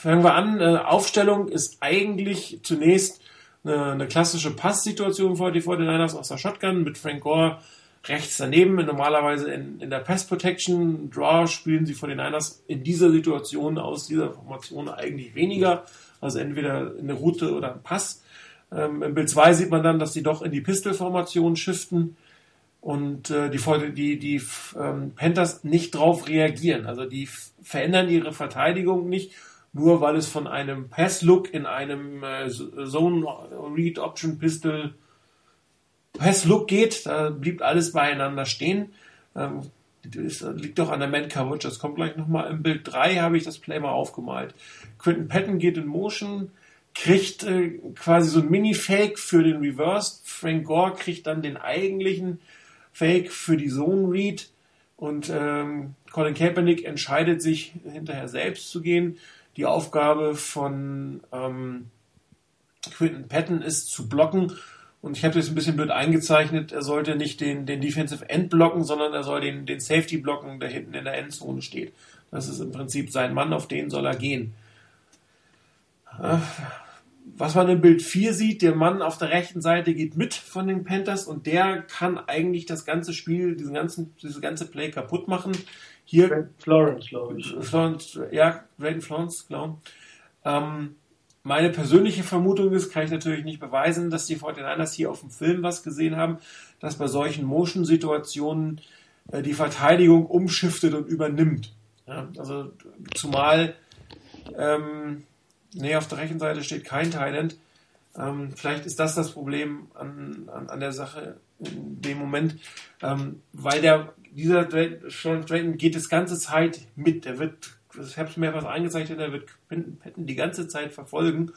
Fangen wir an. Äh, Aufstellung ist eigentlich zunächst eine, eine klassische Passsituation vor die 49ers aus der Shotgun mit Frank Gore rechts daneben. Normalerweise in, in der Pass Protection Draw spielen sie vor den Niners in dieser Situation aus dieser Formation eigentlich weniger. Also entweder eine Route oder ein Pass. Ähm, Im Bild 2 sieht man dann, dass sie doch in die Pistol-Formation shiften und äh, die, die, die ähm, Panthers nicht drauf reagieren. Also die verändern ihre Verteidigung nicht nur weil es von einem Pass-Look in einem äh, Zone Read Option Pistol Pass-Look geht. Da blieb alles beieinander stehen. Ähm, das liegt doch an der Man-Coverage. Das kommt gleich nochmal. Im Bild 3 habe ich das Play mal aufgemalt. Quentin Patton geht in Motion, kriegt äh, quasi so ein Mini-Fake für den Reverse. Frank Gore kriegt dann den eigentlichen Fake für die Zone Read. Und ähm, Colin Kaepernick entscheidet sich hinterher selbst zu gehen. Die Aufgabe von ähm, Quinton Patton ist zu blocken. Und ich habe das ein bisschen blöd eingezeichnet. Er sollte nicht den, den Defensive End blocken, sondern er soll den, den Safety blocken, der hinten in der Endzone steht. Das ist im Prinzip sein Mann, auf den soll er gehen. Äh, was man im Bild 4 sieht, der Mann auf der rechten Seite geht mit von den Panthers und der kann eigentlich das ganze Spiel, diesen ganzen, diese ganze Play kaputt machen. Hier. Florence, glaube ich. Florence, ja, Braden Florence, glaube ähm, meine persönliche Vermutung ist, kann ich natürlich nicht beweisen, dass die 49ers hier auf dem Film was gesehen haben, dass bei solchen Motion-Situationen äh, die Verteidigung umschiftet und übernimmt. Ja, also zumal ähm, nee, auf der rechten Seite steht kein Thailand. Ähm, vielleicht ist das das Problem an, an, an der Sache in dem Moment, ähm, weil der dieser Sean Drayton geht das ganze Zeit mit. Der wird, ich habe es mehrfach eingezeichnet, der wird Patton die ganze Zeit verfolgen.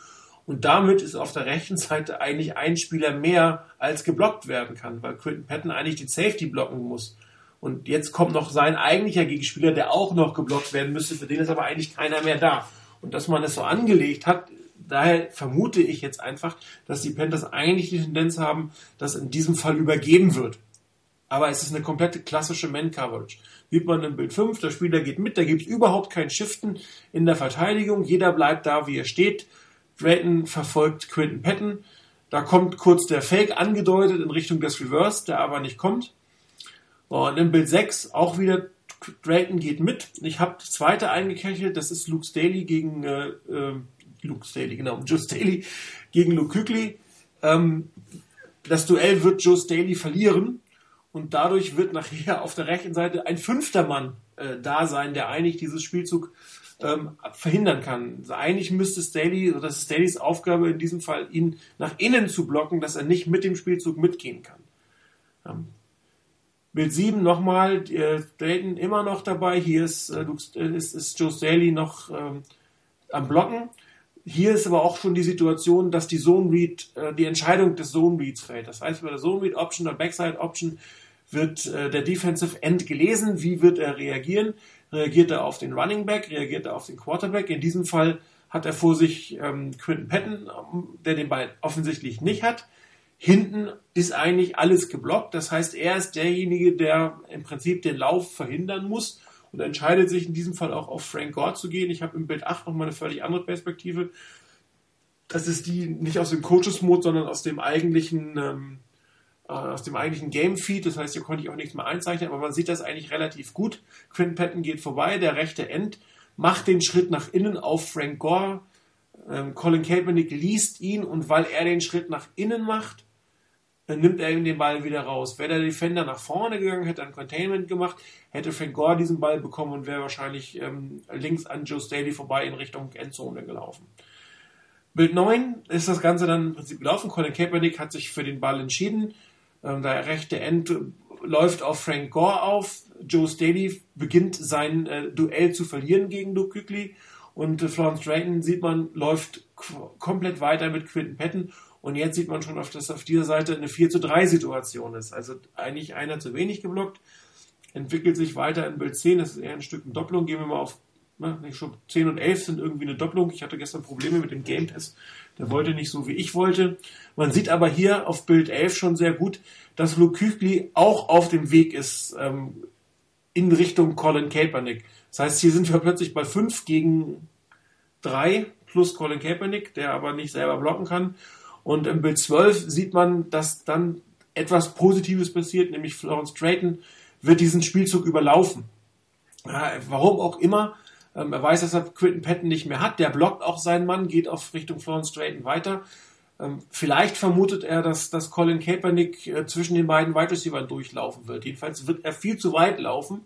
Und damit ist auf der rechten Seite eigentlich ein Spieler mehr, als geblockt werden kann, weil Quinton Patton eigentlich die Safety blocken muss. Und jetzt kommt noch sein eigentlicher Gegenspieler, der auch noch geblockt werden müsste, für den ist aber eigentlich keiner mehr da. Und dass man es so angelegt hat, daher vermute ich jetzt einfach, dass die Panthers eigentlich die Tendenz haben, dass in diesem Fall übergeben wird. Aber es ist eine komplette klassische Man-Coverage. Sieht man im Bild 5, der Spieler geht mit, da gibt es überhaupt kein Shiften in der Verteidigung. Jeder bleibt da, wie er steht. Drayton verfolgt Quinton Patton. Da kommt kurz der Fake angedeutet in Richtung des Reverse, der aber nicht kommt. Und im Bild 6 auch wieder Drayton geht mit. Ich habe das zweite eingekechelt, das ist Luke Staley gegen äh, äh, Luke Staley, genau, Joe Staley gegen Luke Kügli. Ähm, das Duell wird Joe Staley verlieren und dadurch wird nachher auf der rechten Seite ein fünfter Mann äh, da sein, der eigentlich dieses Spielzug ähm, verhindern kann. Also eigentlich müsste Staley, oder das ist Staleys Aufgabe in diesem Fall, ihn nach innen zu blocken, dass er nicht mit dem Spielzug mitgehen kann. Ähm, Bild 7 nochmal, äh, Dayton immer noch dabei. Hier ist, äh, ist, ist Joe Staley noch ähm, am Blocken. Hier ist aber auch schon die Situation, dass die Zone Read, äh, die Entscheidung des Zone Reads fällt. Das heißt, bei der Zone Read Option oder Backside Option wird äh, der Defensive End gelesen. Wie wird er reagieren? Reagiert er auf den Running Back? Reagiert er auf den Quarterback? In diesem Fall hat er vor sich ähm, Quinton Patton, der den Ball offensichtlich nicht hat. Hinten ist eigentlich alles geblockt. Das heißt, er ist derjenige, der im Prinzip den Lauf verhindern muss und entscheidet sich in diesem Fall auch auf Frank Gore zu gehen. Ich habe im Bild 8 nochmal eine völlig andere Perspektive. Das ist die nicht aus dem Coaches-Mode, sondern aus dem eigentlichen ähm, äh, aus dem eigentlichen Game-Feed. Das heißt, hier konnte ich auch nichts mehr einzeichnen, aber man sieht das eigentlich relativ gut. Quinn Patton geht vorbei, der rechte End macht den Schritt nach innen auf Frank Gore. Ähm, Colin Kaepernick liest ihn und weil er den Schritt nach innen macht, dann nimmt er ihm den Ball wieder raus. Wäre der Defender nach vorne gegangen, hätte ein Containment gemacht, hätte Frank Gore diesen Ball bekommen und wäre wahrscheinlich ähm, links an Joe Staley vorbei in Richtung Endzone gelaufen. Bild 9 ist das Ganze dann im Prinzip gelaufen. Colin Kaepernick hat sich für den Ball entschieden. Ähm, der rechte End läuft auf Frank Gore auf. Joe Staley beginnt sein äh, Duell zu verlieren gegen Luke Kügli. Und äh, Florence Drayton sieht man, läuft komplett weiter mit Quinton Patton und jetzt sieht man schon, dass auf dieser Seite eine 4 zu 3 Situation ist. Also eigentlich einer zu wenig geblockt. Entwickelt sich weiter in Bild 10. Das ist eher ein Stück eine Doppelung. Gehen wir mal auf, ne, nicht schon 10 und 11 sind irgendwie eine Doppelung. Ich hatte gestern Probleme mit dem Game Test. Der wollte nicht so, wie ich wollte. Man sieht aber hier auf Bild 11 schon sehr gut, dass Luke Küchli auch auf dem Weg ist ähm, in Richtung Colin Kaepernick. Das heißt, hier sind wir plötzlich bei 5 gegen 3 plus Colin Kaepernick, der aber nicht selber blocken kann. Und im Bild 12 sieht man, dass dann etwas Positives passiert, nämlich Florence Drayton wird diesen Spielzug überlaufen. Warum auch immer. Ähm, er weiß, dass er Quinton Patton nicht mehr hat. Der blockt auch seinen Mann, geht auf Richtung Florence Drayton weiter. Ähm, vielleicht vermutet er, dass, dass Colin Kaepernick äh, zwischen den beiden Wide Receivers durchlaufen wird. Jedenfalls wird er viel zu weit laufen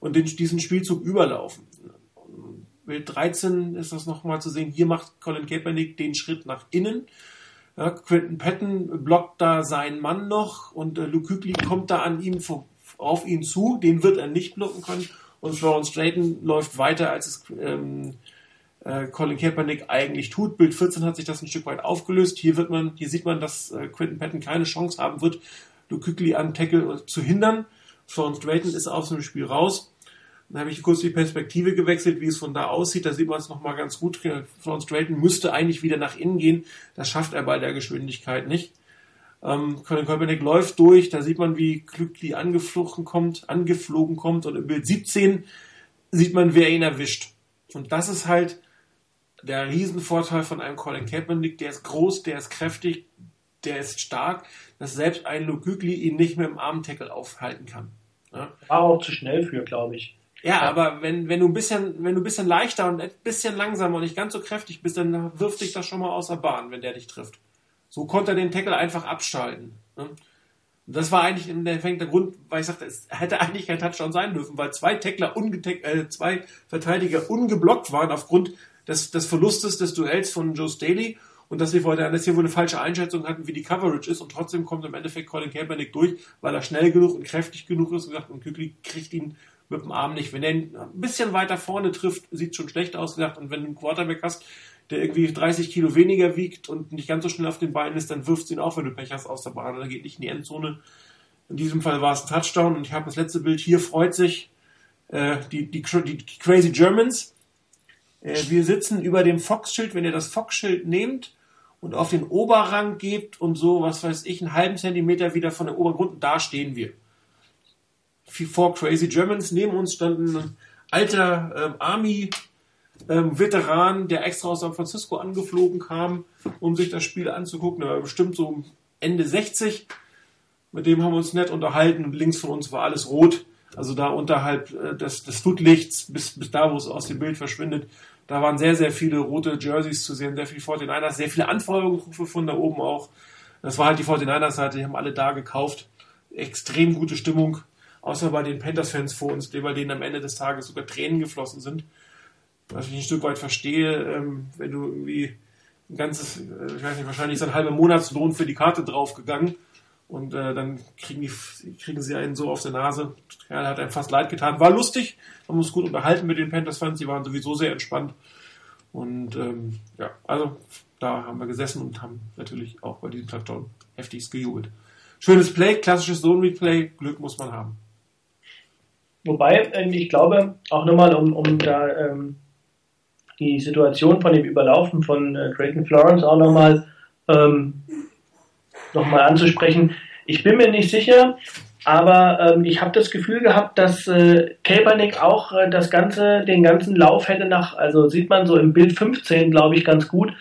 und den, diesen Spielzug überlaufen. Bild 13 ist das nochmal zu sehen. Hier macht Colin Kaepernick den Schritt nach innen ja, Quentin Patton blockt da seinen Mann noch und äh, Luke Hügli kommt da an ihm auf ihn zu, den wird er nicht blocken können und Florence Drayton läuft weiter, als es ähm, äh, Colin Kaepernick eigentlich tut. Bild 14 hat sich das ein Stück weit aufgelöst. Hier wird man, hier sieht man, dass äh, Quentin Patton keine Chance haben wird, Luke Hügli an Tackle zu hindern. Florence Drayton ist aus dem Spiel raus. Dann habe ich kurz die Perspektive gewechselt, wie es von da aussieht. Da sieht man es nochmal ganz gut. Florence Drayton müsste eigentlich wieder nach innen gehen. Das schafft er bei der Geschwindigkeit nicht. Ähm, Colin Kaepernick läuft durch. Da sieht man, wie Glückli angeflogen kommt, angeflogen kommt. Und im Bild 17 sieht man, wer ihn erwischt. Und das ist halt der Riesenvorteil von einem Colin Kaepernick. Der ist groß, der ist kräftig, der ist stark, dass selbst ein Luke Gügli ihn nicht mit dem Arm-Tackle aufhalten kann. Ja. War auch zu schnell für, glaube ich. Ja, aber wenn, wenn du ein bisschen, wenn du ein bisschen leichter und ein bisschen langsamer und nicht ganz so kräftig bist, dann wirft dich das schon mal aus der Bahn, wenn der dich trifft. So konnte er den Tackle einfach abschalten. Ne? das war eigentlich im Endeffekt der Grund, weil ich sagte, es hätte eigentlich kein Touchdown sein dürfen, weil zwei Tackler äh, zwei Verteidiger ungeblockt waren aufgrund des, des Verlustes des Duells von Joe Staley und dass wir vorher dass hier wohl eine falsche Einschätzung hatten, wie die Coverage ist und trotzdem kommt im Endeffekt Colin Kaepernick durch, weil er schnell genug und kräftig genug ist und, gesagt, und Kükli kriegt ihn mit dem Arm nicht. Wenn er ein bisschen weiter vorne trifft, sieht schon schlecht aus gesagt und wenn du einen Quarterback hast, der irgendwie 30 Kilo weniger wiegt und nicht ganz so schnell auf den Beinen ist, dann wirft ihn auch, wenn du Pech hast, aus der Bahn oder geht nicht in die Endzone. In diesem Fall war es ein Touchdown und ich habe das letzte Bild hier, freut sich äh, die, die, die, Crazy Germans. Äh, wir sitzen über dem Fox-Schild, wenn ihr das Fox-Schild nehmt und auf den Oberrang gebt und so, was weiß ich, einen halben Zentimeter wieder von der Obergrund, da stehen wir. Four Crazy Germans, neben uns standen ein alter ähm, Army ähm, Veteran, der extra aus San Francisco angeflogen kam, um sich das Spiel anzugucken. Der war bestimmt so Ende 60 mit dem haben wir uns nett unterhalten. Links von uns war alles rot. Also da unterhalb äh, des, des Flutlichts bis, bis da, wo es aus dem Bild verschwindet. Da waren sehr, sehr viele rote Jerseys zu sehen, sehr viel 49ers, sehr viele Anfeuerungsrufe von da oben auch. Das war halt die 49ers-Seite, die haben alle da gekauft. Extrem gute Stimmung. Außer bei den Panthers-Fans vor uns, bei denen am Ende des Tages sogar Tränen geflossen sind. Was ich ein Stück weit verstehe, ähm, wenn du irgendwie ein ganzes, äh, ich weiß nicht, wahrscheinlich ist ein halber Monatslohn für die Karte draufgegangen und äh, dann kriegen, die, kriegen sie einen so auf der Nase. Ja, hat einem fast leid getan. War lustig, haben uns gut unterhalten mit den Panthers-Fans, die waren sowieso sehr entspannt. Und ähm, ja, also da haben wir gesessen und haben natürlich auch bei diesem Touchdown heftigst gejubelt. Schönes Play, klassisches Zone-Replay, Glück muss man haben. Wobei, ähm, ich glaube, auch nochmal, um, um da ähm, die Situation von dem Überlaufen von äh, Drayton Florence auch nochmal ähm, nochmal anzusprechen. Ich bin mir nicht sicher, aber ähm, ich habe das Gefühl gehabt, dass äh, Kaepernick auch äh, das ganze, den ganzen Lauf hätte nach, also sieht man so im Bild 15, glaube ich, ganz gut,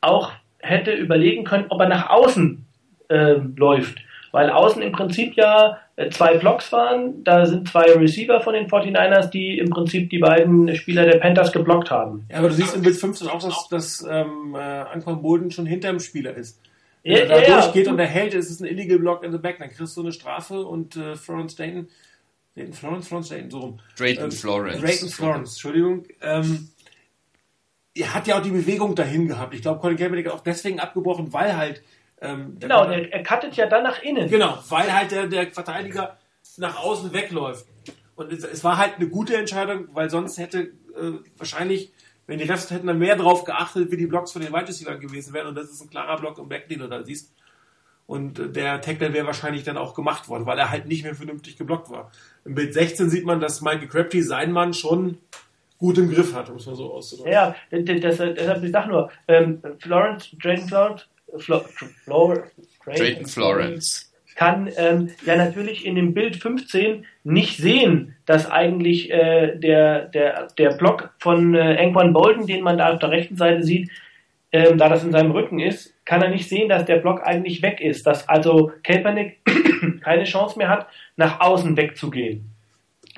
auch hätte überlegen können, ob er nach außen äh, läuft. Weil außen im Prinzip ja äh, zwei Blocks waren, da sind zwei Receiver von den 49ers, die im Prinzip die beiden Spieler der Panthers geblockt haben. Ja, aber du siehst im Bild 15 auch, dass, dass ähm, äh, Anquan Bolden schon hinter dem Spieler ist. Wenn ja, er da ja, durchgeht ja. und er hält, ist es ein Illegal Block in the Back, dann kriegst du eine Strafe und äh, Florence Dayton, Dayton Florence, Florence Dayton, so rum. Drayton ähm, Florence. Drayton Florence, Entschuldigung. Ähm, er hat ja auch die Bewegung dahin gehabt. Ich glaube, Colin Kaepernick hat auch deswegen abgebrochen, weil halt ähm, genau, er, er cuttet ja dann nach innen. Genau, weil halt der, der Verteidiger nach außen wegläuft. Und es, es war halt eine gute Entscheidung, weil sonst hätte äh, wahrscheinlich wenn die Refs hätten dann mehr drauf geachtet, wie die Blocks von den Wide Receivers gewesen wären. Und das ist ein klarer Block im Back, den du da siehst. Und äh, der Tackle wäre wahrscheinlich dann auch gemacht worden, weil er halt nicht mehr vernünftig geblockt war. Im Bild 16 sieht man, dass Michael Crabtree seinen Mann schon gut im Griff hat, um es mal so auszudrücken. Ja, deshalb, ich sag nur, ähm, Florence, Drayton Florence, Flo, Flo, Drayton Florence kann ähm, ja natürlich in dem Bild 15 nicht sehen, dass eigentlich äh, der, der, der Block von äh, Anquan Bolden, den man da auf der rechten Seite sieht, ähm, da das in seinem Rücken ist, kann er nicht sehen, dass der Block eigentlich weg ist, dass also Kaepernick keine Chance mehr hat, nach außen wegzugehen,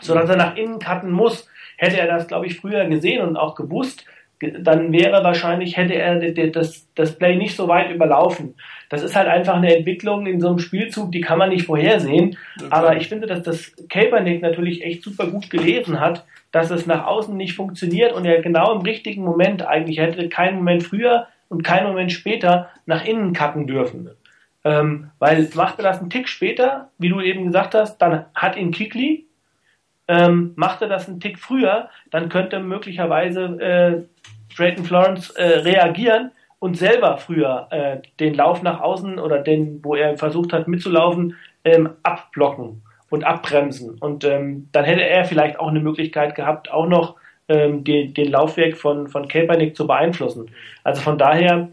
sodass er nach innen cutten muss. Hätte er das, glaube ich, früher gesehen und auch gewusst, dann wäre wahrscheinlich, hätte er das, das Play nicht so weit überlaufen. Das ist halt einfach eine Entwicklung in so einem Spielzug, die kann man nicht vorhersehen. Okay. Aber ich finde, dass das Kaepernick natürlich echt super gut gelesen hat, dass es nach außen nicht funktioniert und er genau im richtigen Moment eigentlich hätte keinen Moment früher und keinen Moment später nach innen cutten dürfen. Ähm, weil machte das einen Tick später, wie du eben gesagt hast, dann hat ihn Kikli, ähm, machte das einen Tick früher, dann könnte möglicherweise äh, Drayton Florence äh, reagieren und selber früher äh, den Lauf nach außen oder den, wo er versucht hat mitzulaufen, ähm, abblocken und abbremsen. Und ähm, dann hätte er vielleicht auch eine Möglichkeit gehabt, auch noch ähm, den, den Laufweg von, von Kaepernick zu beeinflussen. Also von daher,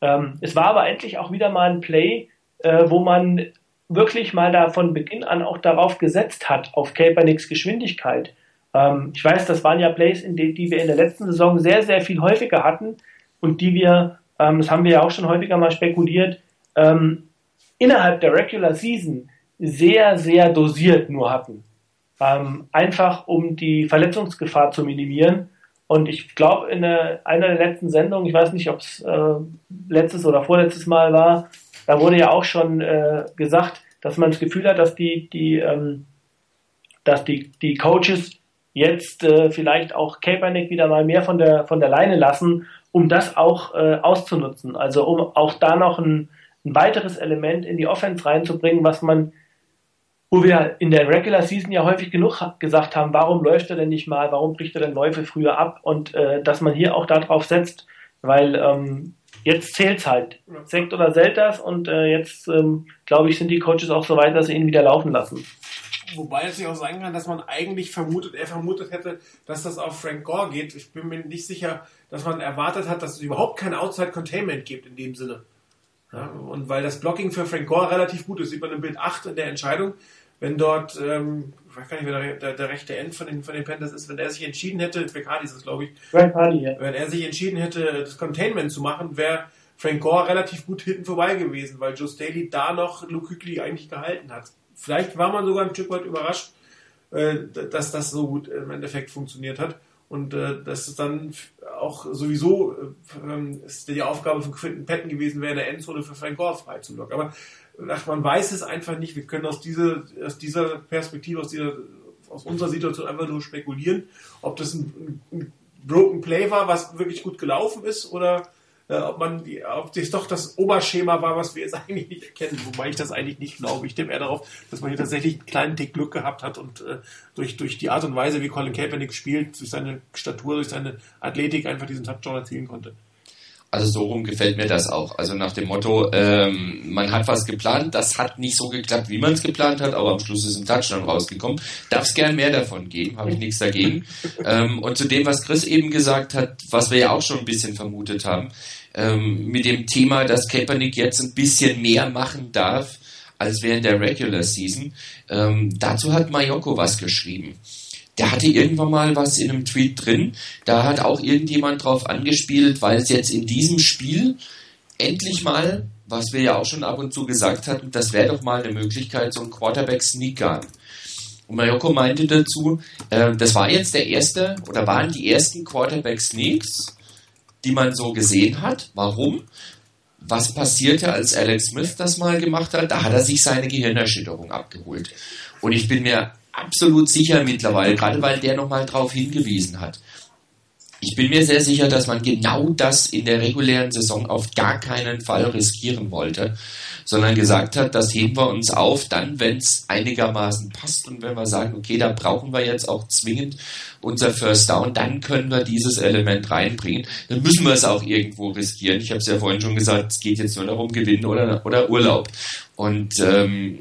ähm, es war aber endlich auch wieder mal ein Play, äh, wo man wirklich mal da von Beginn an auch darauf gesetzt hat, auf Kaepernicks Geschwindigkeit. Ähm, ich weiß, das waren ja Plays, die, die wir in der letzten Saison sehr, sehr viel häufiger hatten und die wir, ähm, das haben wir ja auch schon häufiger mal spekuliert, ähm, innerhalb der Regular Season sehr, sehr dosiert nur hatten. ähm, einfach um die Verletzungsgefahr zu minimieren. Und ich glaube, in einer der letzten Sendungen, ich weiß nicht, ob es äh, letztes oder vorletztes Mal war, da wurde ja auch schon äh, gesagt, dass man das Gefühl hat, dass die, die, ähm, dass die, die Coaches jetzt äh, vielleicht auch Kaepernick wieder mal mehr von der, von der Leine lassen, um das auch äh, auszunutzen. Also um auch da noch ein, ein weiteres Element in die Offense reinzubringen, was man wo wir in der Regular Season ja häufig genug gesagt haben, warum läuft er denn nicht mal, warum bricht er denn Läufe früher ab und äh, dass man hier auch darauf setzt, weil ähm, jetzt zählt's halt. Sekt oder Selters und äh, jetzt, ähm, glaube ich, sind die Coaches auch so weit, dass sie ihn wieder laufen lassen. Wobei es ja auch sein kann, dass man eigentlich vermutet, er vermutet hätte, dass das auf Frank Gore geht. Ich bin mir nicht sicher, dass man erwartet hat, dass es überhaupt kein Outside Containment gibt in dem Sinne. Ja, und weil das Blocking für Frank Gore relativ gut ist, sieht man im Bild 8 in der Entscheidung, wenn dort, ähm, ich weiß gar nicht, wer der, der, der, rechte End von den, von den Panthers ist, wenn er sich entschieden hätte, Frank Hardy ist es, glaube ich, Hardy, ja. wenn er sich entschieden hätte, das Containment zu machen, wäre Frank Gore relativ gut hinten vorbei gewesen, weil Joe Staley da noch Luke Hügli eigentlich gehalten hat. Vielleicht war man sogar ein Stück weit überrascht, äh, dass das so gut im Endeffekt funktioniert hat. Und äh, dass es dann auch sowieso äh, ist die Aufgabe von Quinton Patton gewesen wäre, in der Endzone für Frank Gore frei zu locken. Aber ach, man weiß es einfach nicht. Wir können aus dieser, aus dieser Perspektive, aus, dieser, aus unserer Situation einfach nur spekulieren, ob das ein, ein Broken Play war, was wirklich gut gelaufen ist, oder äh, ob man die, ob das doch das Oberschema war, was wir jetzt eigentlich nicht erkennen, wobei ich das eigentlich nicht glaube. Ich tippe eher darauf, dass man hier tatsächlich einen kleinen Tick Glück gehabt hat und äh, durch, durch die Art und Weise, wie Colin Kaepernick spielt, durch seine Statur, durch seine Athletik einfach diesen Touchdown erzielen konnte. Also so rum gefällt mir das auch. Also nach dem Motto, ähm, man hat was geplant, das hat nicht so geklappt, wie man es geplant hat, aber am Schluss ist ein Touchdown rausgekommen. Darf es gern mehr davon geben, habe ich nichts dagegen. ähm, und zu dem, was Chris eben gesagt hat, was wir ja auch schon ein bisschen vermutet haben, ähm, mit dem Thema, dass Kaepernick jetzt ein bisschen mehr machen darf, als während der Regular Season. Ähm, dazu hat Mayoko was geschrieben der hatte irgendwann mal was in einem Tweet drin. Da hat auch irgendjemand drauf angespielt, weil es jetzt in diesem Spiel endlich mal, was wir ja auch schon ab und zu gesagt hatten, das wäre doch mal eine Möglichkeit, so ein Quarterback-Sneak gab. Und Mayoko meinte dazu, äh, das war jetzt der erste oder waren die ersten Quarterback-Sneaks, die man so gesehen hat. Warum? Was passierte, als Alex Smith das mal gemacht hat? Da hat er sich seine Gehirnerschütterung abgeholt. Und ich bin mir absolut sicher mittlerweile, gerade weil der nochmal darauf hingewiesen hat. Ich bin mir sehr sicher, dass man genau das in der regulären Saison auf gar keinen Fall riskieren wollte, sondern gesagt hat, das heben wir uns auf, dann, wenn es einigermaßen passt und wenn wir sagen, okay, da brauchen wir jetzt auch zwingend unser First Down, dann können wir dieses Element reinbringen. Dann müssen wir es auch irgendwo riskieren. Ich habe es ja vorhin schon gesagt, es geht jetzt nur darum, gewinnen oder, oder Urlaub. Und ähm,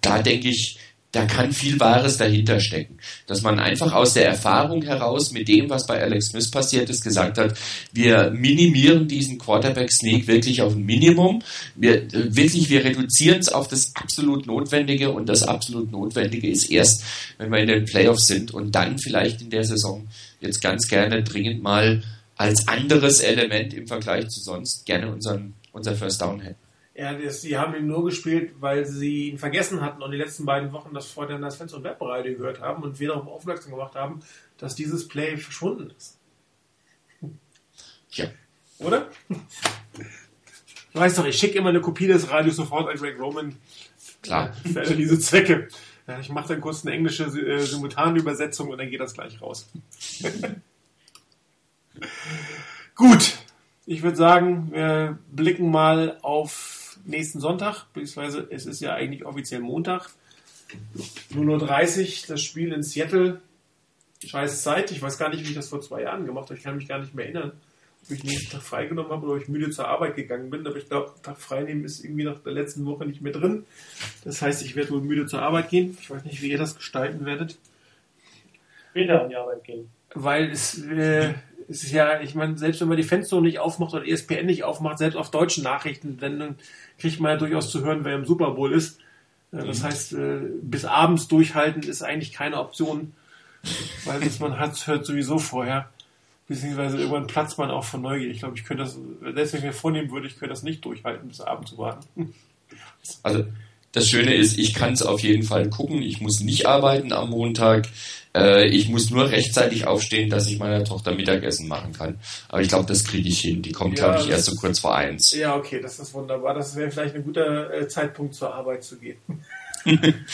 da denke ich, da kann viel Wahres dahinter stecken. Dass man einfach aus der Erfahrung heraus mit dem, was bei Alex Smith passiert ist, gesagt hat, wir minimieren diesen Quarterback Sneak wirklich auf ein Minimum. Wir, wirklich, wir reduzieren es auf das absolut Notwendige und das absolut Notwendige ist erst, wenn wir in den Playoffs sind und dann vielleicht in der Saison jetzt ganz gerne dringend mal als anderes Element im Vergleich zu sonst gerne unseren, unser First Down hätten. Ja, das, die haben ihn nur gespielt, weil sie ihn vergessen hatten und die letzten beiden Wochen das vorher das Fans und Webradio gehört haben und wir darauf aufmerksam gemacht haben, dass dieses Play verschwunden ist. Ja. Oder? Ich weiß doch, ich schicke immer eine Kopie des Radios sofort an Greg Roman. Klar. Für alle diese Zwecke. Ich mache dann kurz eine englische äh, Simultanübersetzung und dann geht das gleich raus. Gut. Ich würde sagen, wir blicken mal auf nächsten Sonntag, beziehungsweise es ist ja eigentlich offiziell Montag. 0.30 Uhr, das Spiel in Seattle. Scheiß Zeit. Ich weiß gar nicht, wie ich das vor zwei Jahren gemacht habe. Ich kann mich gar nicht mehr erinnern, ob ich einen Tag freigenommen habe oder ob ich müde zur Arbeit gegangen bin. Aber ich glaube, Tag freinehmen ist irgendwie nach der letzten Woche nicht mehr drin. Das heißt, ich werde wohl müde zur Arbeit gehen. Ich weiß nicht, wie ihr das gestalten werdet. Später an die Arbeit gehen. Weil es, äh, es ist ja, ich meine, selbst wenn man die Fenster nicht aufmacht oder ESPN nicht aufmacht, selbst auf deutschen Nachrichten, dann kriegt man ja durchaus zu hören, wer im Super Bowl ist. Äh, das mhm. heißt, äh, bis abends durchhalten ist eigentlich keine Option, weil das man hat, hört sowieso vorher. Beziehungsweise irgendwann platzt man auch von Neugier. Ich glaube, ich könnte das, selbst wenn ich mir vornehmen würde, ich könnte das nicht durchhalten, bis abends zu warten. Also Das Schöne ist, ich kann es auf jeden Fall gucken. Ich muss nicht arbeiten am Montag. Äh, ich muss nur rechtzeitig aufstehen, dass ich meiner Tochter Mittagessen machen kann. Aber ich glaube, das kriege ich hin. Die kommt, ja, glaube ich, erst so kurz vor eins. Ja, okay, das ist wunderbar. Das wäre vielleicht ein guter äh, Zeitpunkt zur Arbeit zu gehen.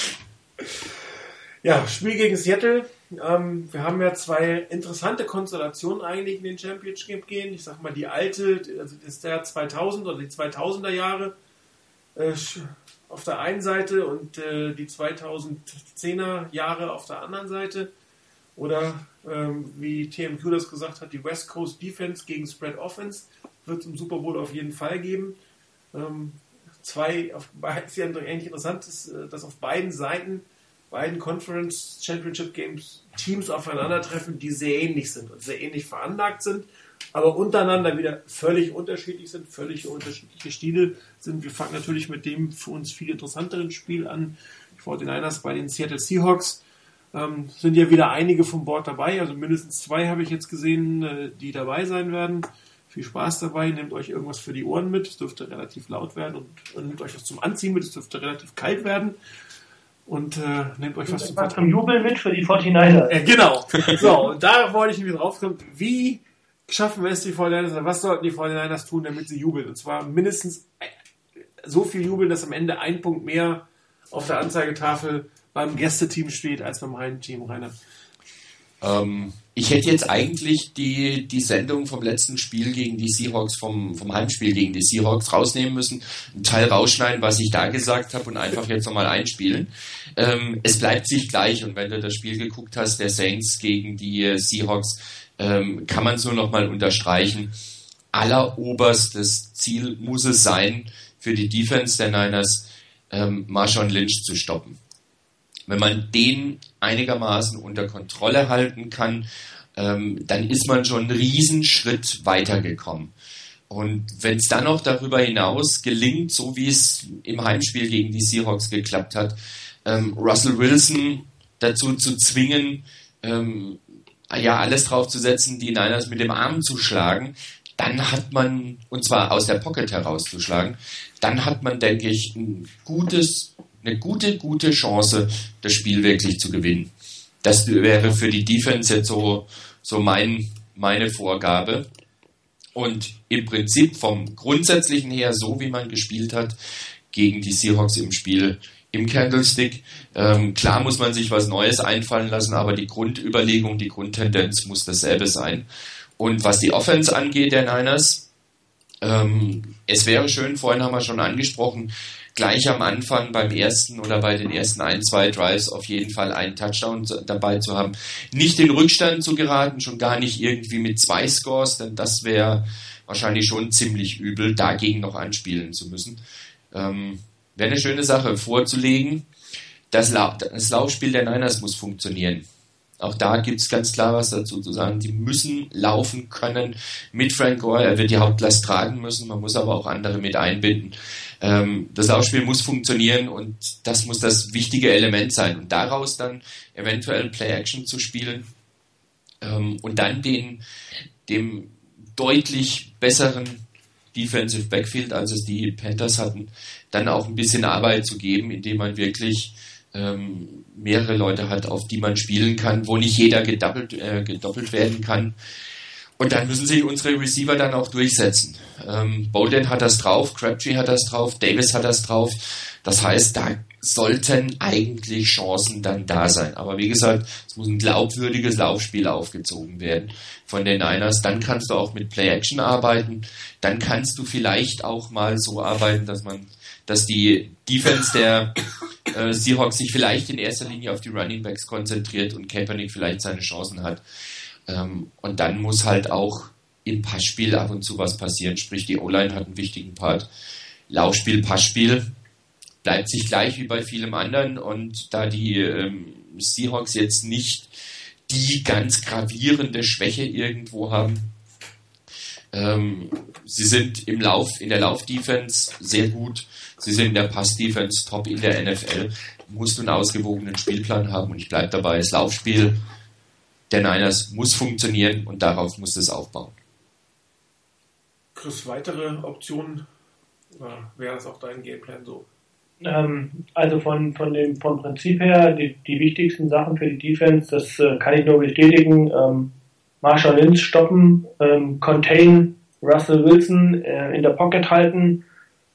ja, Spiel gegen Seattle. Ähm, wir haben ja zwei interessante Konstellationen eigentlich in den Championship gehen. Ich sag mal, die alte, also das ist der 2000 oder die 2000er Jahre äh, auf der einen Seite und äh, die 2010er Jahre auf der anderen Seite. Oder ähm, wie TMQ das gesagt hat, die West Coast Defense gegen Spread Offense wird es im Super Bowl auf jeden Fall geben. Ähm, zwei, auf, ist ja eigentlich interessant, ist, äh, dass auf beiden Seiten, beiden Conference Championship Games Teams aufeinandertreffen, die sehr ähnlich sind und sehr ähnlich veranlagt sind aber untereinander wieder völlig unterschiedlich sind, völlig unterschiedliche Stile sind. Wir fangen natürlich mit dem für uns viel interessanteren Spiel an. Die 49ers bei den Seattle Seahawks. Ähm, sind ja wieder einige vom Bord dabei, also mindestens zwei habe ich jetzt gesehen, äh, die dabei sein werden. Viel Spaß dabei, nehmt euch irgendwas für die Ohren mit, es dürfte relativ laut werden und, und nehmt euch was zum Anziehen mit, es dürfte relativ kalt werden und äh, nehmt euch was zum, zum Jubeln mit für die 49ers. Äh, genau. So, und da wollte ich nämlich drauf kommen, wie schaffen wir es die 49ers, was sollten die 49ers tun, damit sie jubeln? Und zwar mindestens so viel jubeln, dass am Ende ein Punkt mehr auf der Anzeigetafel beim Gästeteam steht als beim Heimteam, Rainer. Ähm, ich hätte jetzt eigentlich die, die Sendung vom letzten Spiel gegen die Seahawks, vom, vom Heimspiel gegen die Seahawks rausnehmen müssen, einen Teil rausschneiden, was ich da gesagt habe und einfach jetzt nochmal einspielen. Ähm, es bleibt sich gleich und wenn du das Spiel geguckt hast, der Saints gegen die Seahawks, ähm, kann man es nur noch mal unterstreichen. Alleroberstes Ziel muss es sein, für die Defense der Niners ähm, Marshawn Lynch zu stoppen. Wenn man den einigermaßen unter Kontrolle halten kann, ähm, dann ist man schon einen Riesenschritt weitergekommen. Und wenn es dann noch darüber hinaus gelingt, so wie es im Heimspiel gegen die Seahawks geklappt hat, ähm, Russell Wilson dazu zu zwingen, ähm, ja, alles drauf zu setzen, die Niners mit dem Arm zu schlagen, dann hat man, und zwar aus der Pocket herauszuschlagen, dann hat man, denke ich, ein gutes, eine gute, gute Chance, das Spiel wirklich zu gewinnen. Das wäre für die Defense jetzt so, so mein, meine Vorgabe. Und im Prinzip vom Grundsätzlichen her, so wie man gespielt hat gegen die Seahawks im Spiel, im Candlestick. Ähm, klar muss man sich was Neues einfallen lassen, aber die Grundüberlegung, die Grundtendenz muss dasselbe sein. Und was die Offense angeht, der Niners, ähm, es wäre schön, vorhin haben wir schon angesprochen, gleich am Anfang beim ersten oder bei den ersten ein, zwei Drives auf jeden Fall einen Touchdown dabei zu haben. Nicht in Rückstand zu geraten, schon gar nicht irgendwie mit zwei Scores, denn das wäre wahrscheinlich schon ziemlich übel, dagegen noch anspielen zu müssen. Ähm, Wäre eine schöne Sache vorzulegen. Das, La das Laufspiel der Niners muss funktionieren. Auch da gibt es ganz klar was dazu zu sagen. Die müssen laufen können mit Frank Gore. Er wird die Hauptlast tragen müssen. Man muss aber auch andere mit einbinden. Ähm, das Laufspiel muss funktionieren und das muss das wichtige Element sein. Und daraus dann eventuell Play-Action zu spielen ähm, und dann den, dem deutlich besseren Defensive Backfield, als es die Panthers hatten, dann auch ein bisschen Arbeit zu geben, indem man wirklich ähm, mehrere Leute hat, auf die man spielen kann, wo nicht jeder gedoppelt, äh, gedoppelt werden kann. Und dann müssen sich unsere Receiver dann auch durchsetzen. Ähm, Bolden hat das drauf, Crabtree hat das drauf, Davis hat das drauf. Das heißt, da sollten eigentlich Chancen dann da sein. Aber wie gesagt, es muss ein glaubwürdiges Laufspiel aufgezogen werden von den Niners. Dann kannst du auch mit Play-Action arbeiten. Dann kannst du vielleicht auch mal so arbeiten, dass man dass die Defense der äh, Seahawks sich vielleicht in erster Linie auf die Running Backs konzentriert und Kaepernick vielleicht seine Chancen hat. Ähm, und dann muss halt auch im Passspiel ab und zu was passieren. Sprich, die O-Line hat einen wichtigen Part. Laufspiel, Passspiel bleibt sich gleich wie bei vielem anderen. Und da die ähm, Seahawks jetzt nicht die ganz gravierende Schwäche irgendwo haben, ähm, sie sind im Lauf, in der Laufdefense sehr gut. Sie sind in der Pass-Defense top in der NFL. Musst du einen ausgewogenen Spielplan haben und ich bleibe dabei. Das Laufspiel der Niners muss funktionieren und darauf muss es aufbauen. Chris, weitere Optionen? Oder wäre das auch dein Gameplan so? Ähm, also von, von dem vom Prinzip her, die, die wichtigsten Sachen für die Defense, das äh, kann ich nur bestätigen. Ähm, Marshall Lynch stoppen, ähm, contain Russell Wilson äh, in der Pocket halten.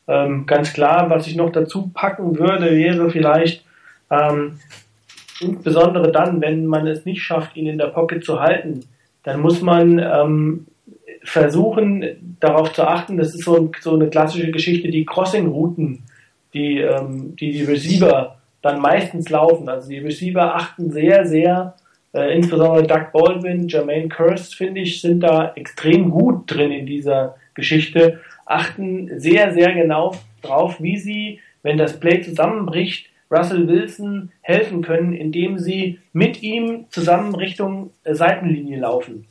Ähm, ganz klar, was ich noch dazu packen würde, wäre vielleicht ähm, insbesondere dann, wenn man es nicht schafft, ihn in der Pocket zu halten, dann muss man ähm, versuchen, darauf zu achten, das ist so, so eine klassische Geschichte, die Crossing-Routen die, ähm, die die Receiver dann meistens laufen. Also die Receiver achten sehr, sehr, äh, insbesondere Doug Baldwin, Jermaine Curse, finde ich, sind da extrem gut drin in dieser Geschichte, achten sehr, sehr genau drauf, wie sie, wenn das Play zusammenbricht, Russell Wilson helfen können, indem sie mit ihm zusammen Richtung äh, Seitenlinie laufen.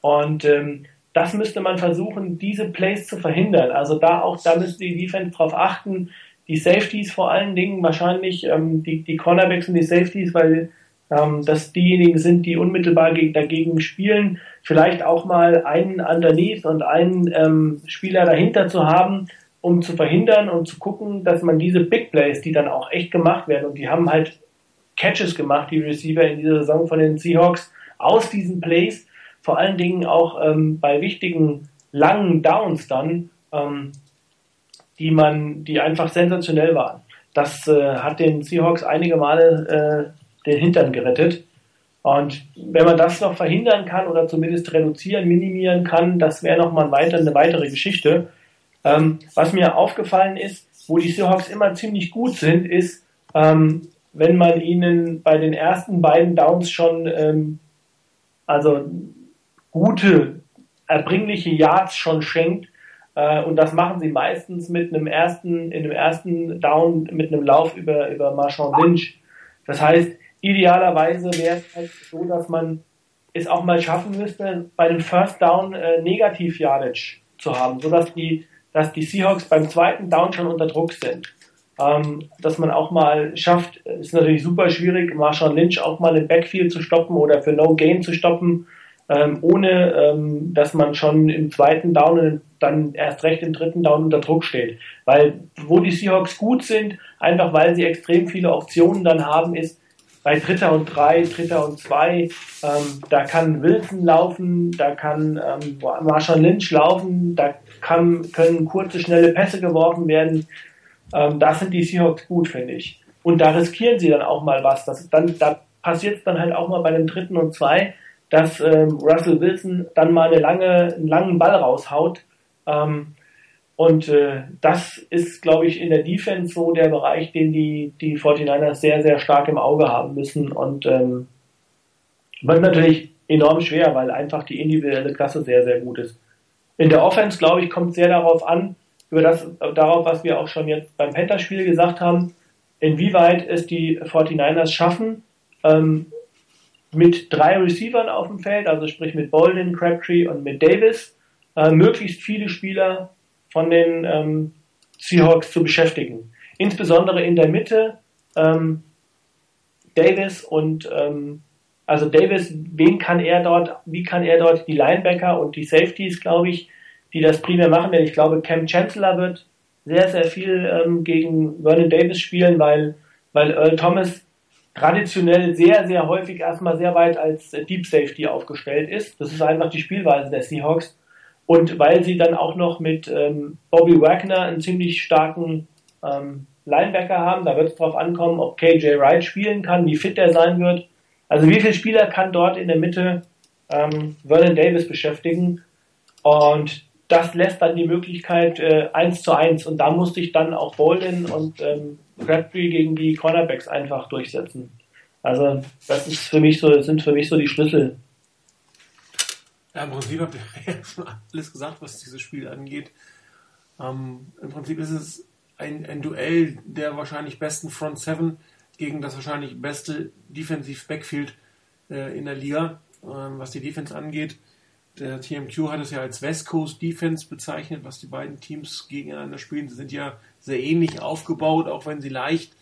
Und ähm, das müsste man versuchen, diese Plays zu verhindern. Also da auch, da müsste die Defense darauf achten, die Safeties vor allen Dingen wahrscheinlich, ähm, die, die Cornerbacks und die Safeties, weil ähm, das diejenigen sind, die unmittelbar gegen, dagegen spielen. Vielleicht auch mal einen underneath und einen ähm, Spieler dahinter zu haben, um zu verhindern und zu gucken, dass man diese Big Plays, die dann auch echt gemacht werden, und die haben halt Catches gemacht, die Receiver in dieser Saison von den Seahawks, aus diesen Plays, vor allen Dingen auch ähm, bei wichtigen langen Downs dann, ähm, die man, die einfach sensationell waren. Das äh, hat den Seahawks einige Male äh, den Hintern gerettet. Und wenn man das noch verhindern kann oder zumindest reduzieren, minimieren kann, das wäre nochmal weiter, eine weitere Geschichte. Ähm, was mir aufgefallen ist, wo die Seahawks immer ziemlich gut sind, ist, ähm, wenn man ihnen bei den ersten beiden Downs schon ähm, also gute, erbringliche Yards schon schenkt, und das machen sie meistens mit einem ersten, in einem ersten Down mit einem Lauf über, über Marchand Lynch. Das heißt, idealerweise wäre es halt so, dass man es auch mal schaffen müsste, bei dem First Down äh, Negativ Yardage zu haben, sodass die, dass die Seahawks beim zweiten Down schon unter Druck sind. Ähm, dass man auch mal schafft, ist natürlich super schwierig, Marshall Lynch auch mal im Backfield zu stoppen oder für No Gain zu stoppen ähm, ohne ähm, dass man schon im zweiten Down und dann erst recht im dritten Down unter Druck steht. Weil wo die Seahawks gut sind, einfach weil sie extrem viele Optionen dann haben, ist bei Dritter und drei, Dritter und zwei, ähm, da kann Wilson laufen, da kann ähm, Marshall Lynch laufen, da kann, können kurze, schnelle Pässe geworfen werden. Ähm, da sind die Seahawks gut, finde ich. Und da riskieren sie dann auch mal was. Das, dann, da passiert es dann halt auch mal bei dem dritten und zwei, dass ähm, Russell Wilson dann mal eine lange, einen langen Ball raushaut. Ähm, und äh, das ist, glaube ich, in der Defense so der Bereich, den die, die 49ers sehr, sehr stark im Auge haben müssen. Und ähm, wird natürlich enorm schwer, weil einfach die individuelle Klasse sehr, sehr gut ist. In der Offense, glaube ich, kommt sehr darauf an, über das, darauf, was wir auch schon jetzt beim Panther-Spiel gesagt haben, inwieweit es die 49ers schaffen, ähm, mit drei Receivern auf dem Feld, also sprich mit Bolden, Crabtree und mit Davis, äh, möglichst viele Spieler von den ähm, Seahawks zu beschäftigen. Insbesondere in der Mitte ähm, Davis und ähm, also Davis, wen kann er dort, wie kann er dort die Linebacker und die Safeties, glaube ich, die das primär machen, denn ich glaube, Cam Chancellor wird sehr, sehr viel ähm, gegen Vernon Davis spielen, weil, weil Earl Thomas traditionell sehr, sehr häufig erstmal sehr weit als Deep Safety aufgestellt ist. Das ist einfach die Spielweise der Seahawks. Und weil sie dann auch noch mit ähm, Bobby Wagner einen ziemlich starken ähm, Linebacker haben, da wird es darauf ankommen, ob KJ Wright spielen kann, wie fit er sein wird. Also wie viele Spieler kann dort in der Mitte ähm, Vernon Davis beschäftigen? Und das lässt dann die Möglichkeit äh, 1 zu 1. Und da musste ich dann auch Bolden und ähm, Bradbury gegen die Cornerbacks einfach durchsetzen. Also das ist für mich so, sind für mich so die Schlüssel. Ja, im Prinzip habt ihr ja schon alles gesagt, was dieses Spiel angeht. Ähm, Im Prinzip ist es ein, ein Duell der wahrscheinlich besten Front Seven gegen das wahrscheinlich beste Defensive Backfield äh, in der Liga, äh, was die Defense angeht. Der TMQ hat es ja als West Coast Defense bezeichnet, was die beiden Teams gegeneinander spielen. Sie sind ja sehr ähnlich aufgebaut, auch wenn sie leicht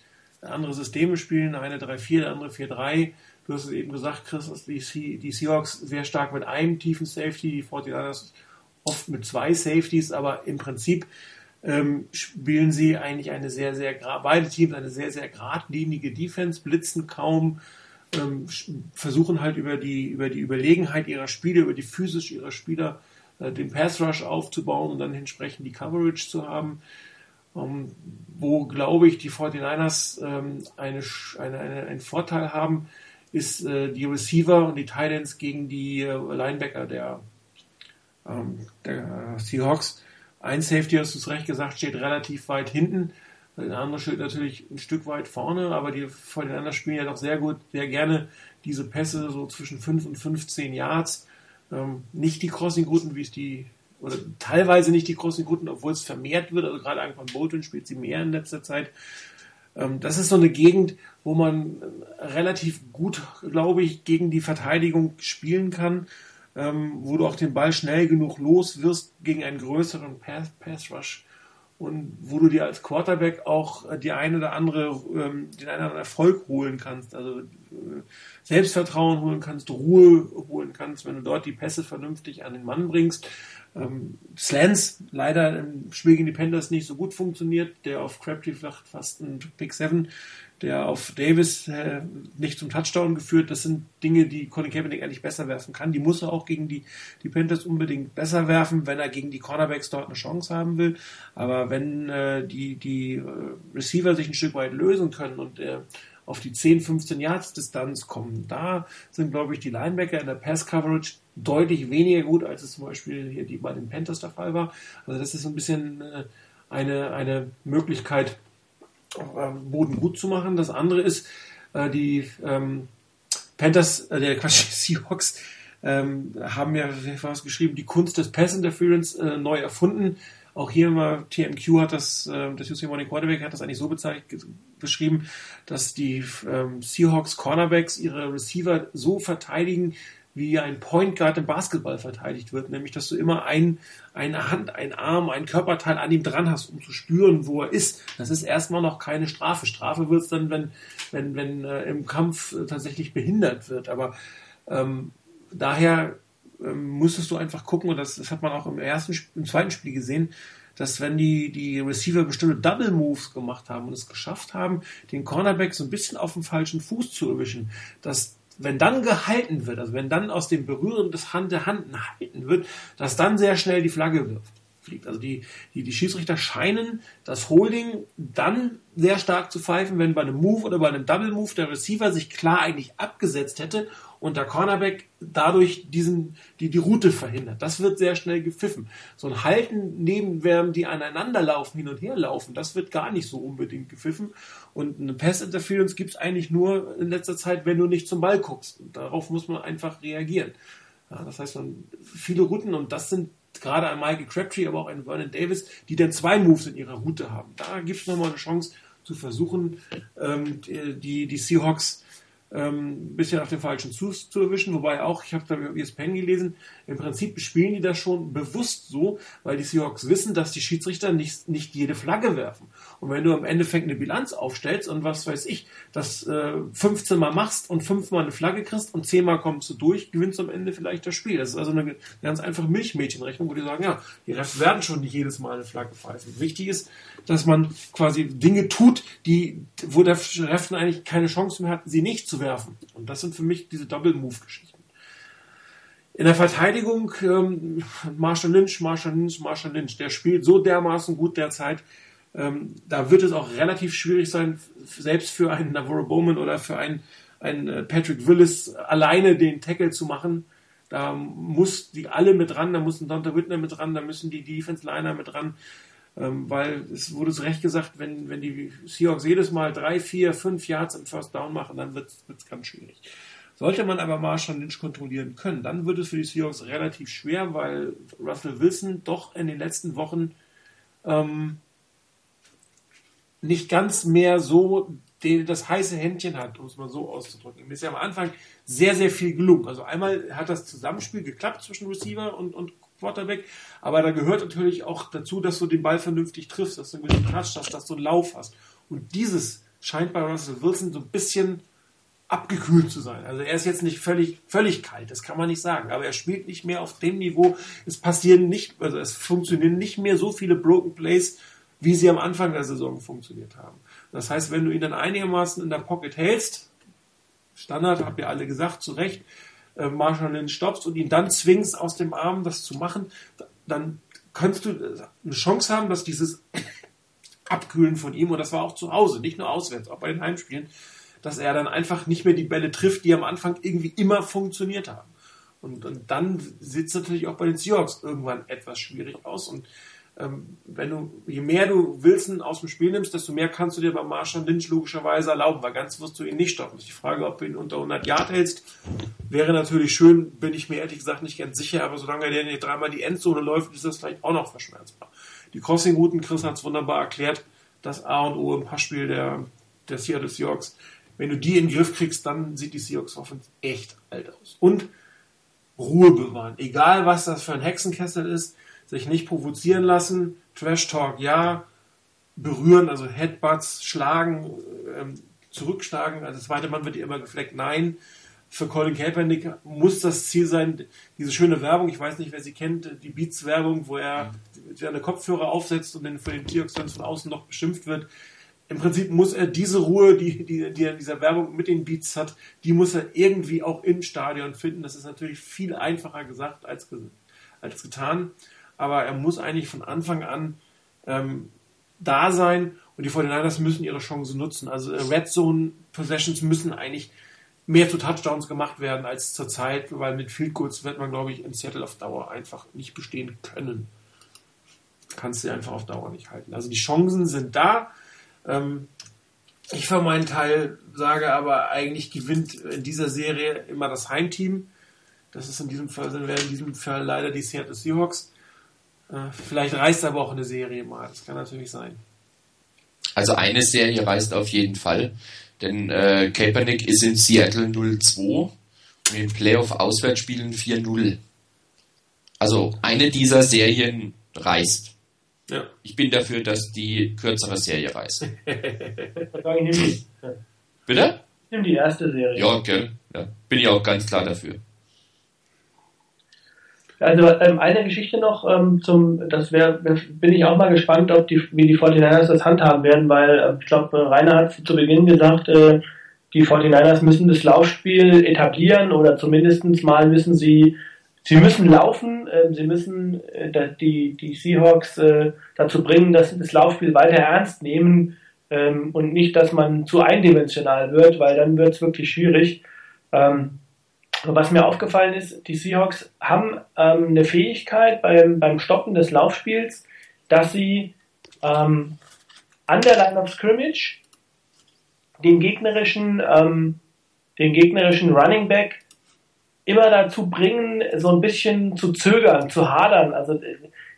andere Systeme spielen. Eine 3-4, der andere 4-3. Du hast es eben gesagt, Chris, dass die, die Seahawks sehr stark mit einem tiefen Safety, die 49ers oft mit zwei Safeties, aber im Prinzip ähm, spielen sie eigentlich eine sehr, sehr, beide Teams eine sehr, sehr geradlinige Defense, blitzen kaum, ähm, versuchen halt über die, über die Überlegenheit ihrer Spieler, über die Physis ihrer Spieler äh, den Pass Rush aufzubauen und dann entsprechend die Coverage zu haben. Ähm, wo, glaube ich, die 49ers ähm, eine, eine, eine, einen Vorteil haben, ist äh, die Receiver und die Titans gegen die äh, Linebacker der, ähm, der Seahawks. Ein Safety, hast du es recht gesagt, steht relativ weit hinten. Der andere steht natürlich ein Stück weit vorne, aber die voneinander spielen ja doch sehr gut, sehr gerne diese Pässe so zwischen 5 und 15 Yards. Ähm, nicht die Crossing-Routen, wie es die, oder teilweise nicht die Crossing-Routen, obwohl es vermehrt wird. Also gerade Anquan Bolton spielt sie mehr in letzter Zeit. Ähm, das ist so eine Gegend, wo man relativ gut, glaube ich, gegen die Verteidigung spielen kann ähm, wo du auch den Ball schnell genug los wirst gegen einen größeren Pass, Pass Rush und wo du dir als Quarterback auch äh, die eine oder andere, ähm, den einen oder anderen Erfolg holen kannst, also äh, Selbstvertrauen holen kannst, Ruhe holen kannst, wenn du dort die Pässe vernünftig an den Mann bringst. Ähm, Slants leider im Spiel gegen die Panthers nicht so gut funktioniert, der auf Crabtree vielleicht fast ein Pick 7 der auf Davis äh, nicht zum Touchdown geführt. Das sind Dinge, die Colin Kaepernick eigentlich besser werfen kann. Die muss er auch gegen die, die Panthers unbedingt besser werfen, wenn er gegen die Cornerbacks dort eine Chance haben will. Aber wenn äh, die, die äh, Receiver sich ein Stück weit lösen können und äh, auf die 10, 15 Yards Distanz kommen, da sind, glaube ich, die Linebacker in der Pass Coverage deutlich weniger gut, als es zum Beispiel hier die bei den Panthers der Fall war. Also das ist ein bisschen äh, eine, eine Möglichkeit, ähm, Boden gut zu machen. Das andere ist, äh, die ähm, Panthers, äh, der Quatsch, Seahawks, ähm, haben ja was geschrieben, die Kunst des Pass Interference äh, neu erfunden. Auch hier mal TMQ hat das, äh, das UC Morning Quarterback hat das eigentlich so beschrieben, dass die ähm, Seahawks Cornerbacks ihre Receiver so verteidigen, wie ein Point Guard im Basketball verteidigt wird, nämlich dass du immer ein, eine Hand, ein Arm, ein Körperteil an ihm dran hast, um zu spüren, wo er ist. Das ist erstmal noch keine Strafe. Strafe wird es dann, wenn, wenn, wenn äh, im Kampf äh, tatsächlich behindert wird. Aber ähm, daher ähm, musstest du einfach gucken, und das, das hat man auch im ersten, im zweiten Spiel gesehen, dass wenn die, die Receiver bestimmte Double Moves gemacht haben und es geschafft haben, den Cornerback so ein bisschen auf dem falschen Fuß zu erwischen, dass wenn dann gehalten wird, also wenn dann aus dem Berühren des Hand der Hand ein Halten wird, dass dann sehr schnell die Flagge wirft, fliegt. Also die, die, die Schiedsrichter scheinen das Holding dann sehr stark zu pfeifen, wenn bei einem Move oder bei einem Double Move der Receiver sich klar eigentlich abgesetzt hätte und der Cornerback dadurch diesen, die, die Route verhindert. Das wird sehr schnell gepfiffen. So ein Halten neben, während die aneinander laufen, hin und her laufen, das wird gar nicht so unbedingt gepfiffen. Und eine Pass Interference gibt es eigentlich nur in letzter Zeit, wenn du nicht zum Ball guckst. Und darauf muss man einfach reagieren. Ja, das heißt, man, viele Routen, und das sind gerade ein Michael Crabtree, aber auch ein Vernon Davis, die dann zwei Moves in ihrer Route haben. Da gibt es nochmal eine Chance zu versuchen, ähm, die, die Seahawks ähm, bisschen auf den falschen Fuß zu erwischen. Wobei auch, ich habe da ESPN gelesen, im Prinzip spielen die das schon bewusst so, weil die Seahawks wissen, dass die Schiedsrichter nicht, nicht jede Flagge werfen. Und wenn du im Endeffekt eine Bilanz aufstellst und was weiß ich, das äh, 15 Mal machst und 5 Mal eine Flagge kriegst und 10 Mal kommst du durch, gewinnst du am Ende vielleicht das Spiel. Das ist also eine ganz einfache Milchmädchenrechnung, wo die sagen, ja, die Refs werden schon nicht jedes Mal eine Flagge pfeifen. Wichtig ist, dass man quasi Dinge tut, die, wo der Ref eigentlich keine Chance mehr hat, sie nicht zu werfen. Und das sind für mich diese Double-Move-Geschichten. In der Verteidigung ähm, Marshall Lynch, Marshall Lynch, Marshall Lynch, der spielt so dermaßen gut derzeit. Ähm, da wird es auch relativ schwierig sein, selbst für einen Navarro Bowman oder für einen, einen äh, Patrick Willis alleine den Tackle zu machen. Da muss die alle mit dran, da muss ein Donta Whitner mit dran, da müssen die Defense Liner mit dran. Ähm, weil es wurde es recht gesagt, wenn, wenn die Seahawks jedes Mal drei, vier, fünf Yards im First Down machen, dann wird es ganz schwierig. Sollte man aber Marshall Lynch kontrollieren können, dann wird es für die Seahawks relativ schwer, weil Russell Wilson doch in den letzten Wochen ähm, nicht ganz mehr so das heiße Händchen hat, um es mal so auszudrücken. Mir ist ja am Anfang sehr, sehr viel gelungen. Also einmal hat das Zusammenspiel geklappt zwischen Receiver und, und Quarterback, aber da gehört natürlich auch dazu, dass du den Ball vernünftig triffst, dass du einen guten Touch hast, dass du einen Lauf hast. Und dieses scheint bei Russell Wilson so ein bisschen abgekühlt zu sein. Also er ist jetzt nicht völlig, völlig kalt, das kann man nicht sagen, aber er spielt nicht mehr auf dem Niveau. Es passieren nicht, also es funktionieren nicht mehr so viele Broken Plays wie sie am Anfang der Saison funktioniert haben. Das heißt, wenn du ihn dann einigermaßen in der Pocket hältst, Standard, habt ihr alle gesagt, zu Recht, äh, Marshall Lynch stoppst und ihn dann zwingst, aus dem Arm das zu machen, dann kannst du eine Chance haben, dass dieses Abkühlen von ihm, und das war auch zu Hause, nicht nur auswärts, auch bei den Heimspielen, dass er dann einfach nicht mehr die Bälle trifft, die am Anfang irgendwie immer funktioniert haben. Und, und dann sieht es natürlich auch bei den Seahawks irgendwann etwas schwierig aus. Und wenn du, je mehr du Wilson aus dem Spiel nimmst, desto mehr kannst du dir bei Marshall Lynch logischerweise erlauben, weil ganz wirst du ihn nicht stoppen. Die Frage, ob du ihn unter 100 Yard hältst, wäre natürlich schön, bin ich mir ehrlich gesagt nicht ganz sicher, aber solange der nicht dreimal die Endzone läuft, ist das vielleicht auch noch verschmerzbar. Die Crossing-Routen, Chris hat es wunderbar erklärt, das A und O im Passspiel der, der Seattle Seahawks. Wenn du die in den Griff kriegst, dann sieht die Seahawks Offense echt alt aus. Und Ruhe bewahren. Egal, was das für ein Hexenkessel ist, sich nicht provozieren lassen. Trash Talk, ja. Berühren, also Headbutts, schlagen, ähm, zurückschlagen. Also der zweite Mann wird immer gefleckt. Nein. Für Colin Kaepernick muss das Ziel sein, diese schöne Werbung, ich weiß nicht, wer sie kennt, die Beats-Werbung, wo er seine Kopfhörer aufsetzt und dann für den Tierx von außen noch beschimpft wird im Prinzip muss er diese Ruhe, die, die, die er in dieser Werbung mit den Beats hat, die muss er irgendwie auch im Stadion finden. Das ist natürlich viel einfacher gesagt als, als getan. Aber er muss eigentlich von Anfang an ähm, da sein und die 49ers müssen ihre Chance nutzen. Also äh, Red Zone Possessions müssen eigentlich mehr zu Touchdowns gemacht werden als zurzeit, weil mit Field Goals wird man, glaube ich, in Seattle auf Dauer einfach nicht bestehen können. Kannst du einfach auf Dauer nicht halten. Also die Chancen sind da. Ähm, ich für meinen Teil sage aber, eigentlich gewinnt in dieser Serie immer das Heimteam. Das ist in diesem Fall, sind in diesem Fall leider die Seattle Seahawks. Äh, vielleicht reißt aber auch eine Serie mal. Das kann natürlich sein. Also eine Serie reißt auf jeden Fall. Denn äh, Kaepernick ist in Seattle 0-2 und in Playoff-Auswärtsspielen 4-0. Also eine dieser Serien reißt. Ja. Ich bin dafür, dass die kürzere Serie reißt. Bitte? Nimm die erste Serie. Ja, okay. Ja. Bin ich auch ganz klar dafür. Also ähm, eine Geschichte noch ähm, zum, das wäre, bin ich auch mal gespannt, ob die, wie die 49ers das handhaben werden, weil äh, ich glaube, Rainer hat zu Beginn gesagt, äh, die 49ers müssen das Laufspiel etablieren oder zumindest mal müssen sie Sie müssen laufen, äh, sie müssen äh, die, die Seahawks äh, dazu bringen, dass sie das Laufspiel weiter ernst nehmen ähm, und nicht, dass man zu eindimensional wird, weil dann wird es wirklich schwierig. Ähm, was mir aufgefallen ist, die Seahawks haben ähm, eine Fähigkeit beim, beim Stoppen des Laufspiels, dass sie ähm, an der Line of Scrimmage den gegnerischen, ähm, den gegnerischen Running Back immer dazu bringen, so ein bisschen zu zögern, zu hadern. Also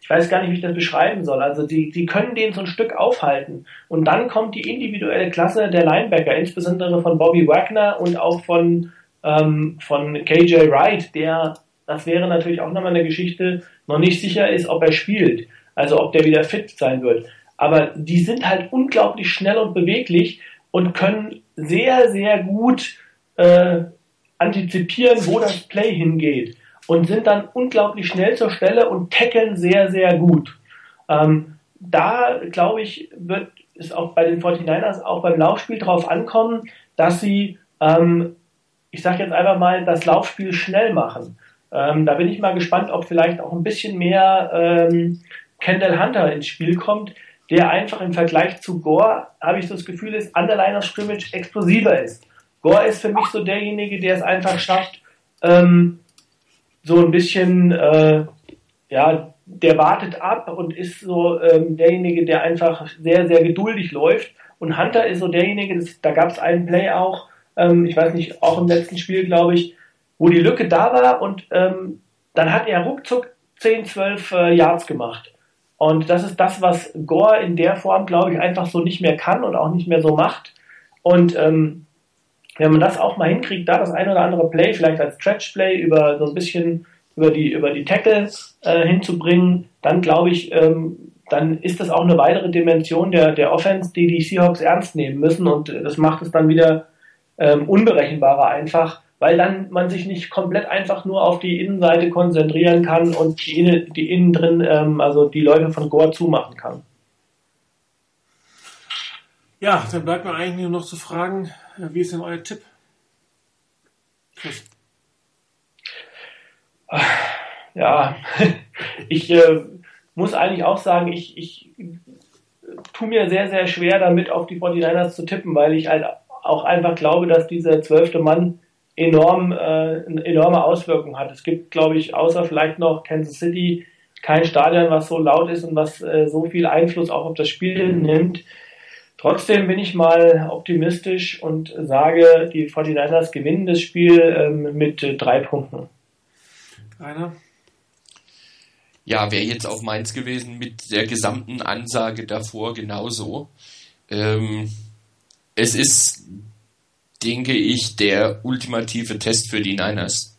ich weiß gar nicht, wie ich das beschreiben soll. Also die, die können den so ein Stück aufhalten. Und dann kommt die individuelle Klasse der Linebacker, insbesondere von Bobby Wagner und auch von, ähm, von KJ Wright, der, das wäre natürlich auch nochmal eine Geschichte, noch nicht sicher ist, ob er spielt. Also ob der wieder fit sein wird. Aber die sind halt unglaublich schnell und beweglich und können sehr, sehr gut äh, antizipieren, wo das Play hingeht und sind dann unglaublich schnell zur Stelle und tackeln sehr, sehr gut. Ähm, da, glaube ich, wird es auch bei den 49ers auch beim Laufspiel darauf ankommen, dass sie, ähm, ich sage jetzt einfach mal, das Laufspiel schnell machen. Ähm, da bin ich mal gespannt, ob vielleicht auch ein bisschen mehr ähm, Kendall Hunter ins Spiel kommt, der einfach im Vergleich zu Gore, habe ich so das Gefühl, ist an der Line of Scrimmage explosiver ist. Gore ist für mich so derjenige, der es einfach schafft, ähm, so ein bisschen, äh, ja, der wartet ab und ist so ähm, derjenige, der einfach sehr, sehr geduldig läuft. Und Hunter ist so derjenige, das, da gab es einen Play auch, ähm, ich weiß nicht, auch im letzten Spiel, glaube ich, wo die Lücke da war und ähm, dann hat er ruckzuck 10, 12 äh, Yards gemacht. Und das ist das, was Gore in der Form, glaube ich, einfach so nicht mehr kann und auch nicht mehr so macht. Und ähm, wenn man das auch mal hinkriegt, da das ein oder andere Play vielleicht als Stretch Play über so ein bisschen über die über die Tackles äh, hinzubringen, dann glaube ich, ähm, dann ist das auch eine weitere Dimension der der Offense, die die Seahawks ernst nehmen müssen und das macht es dann wieder ähm, unberechenbarer einfach, weil dann man sich nicht komplett einfach nur auf die Innenseite konzentrieren kann und die, Innen, die innen drin, ähm, also die Läufe von Gore zumachen kann. Ja, dann bleibt mir eigentlich nur noch zu fragen, äh, wie ist denn euer Tipp? Chris. Ja, ich äh, muss eigentlich auch sagen, ich, ich tue mir sehr, sehr schwer damit, auf die 49ers zu tippen, weil ich halt auch einfach glaube, dass dieser zwölfte Mann enorm, äh, eine enorme Auswirkung hat. Es gibt, glaube ich, außer vielleicht noch Kansas City kein Stadion, was so laut ist und was äh, so viel Einfluss auch auf das Spiel nimmt. Trotzdem bin ich mal optimistisch und sage, die 49ers gewinnen das Spiel ähm, mit äh, drei Punkten. Einer? Ja, wäre jetzt auch meins gewesen mit der gesamten Ansage davor genauso. Ähm, es ist, denke ich, der ultimative Test für die Niners.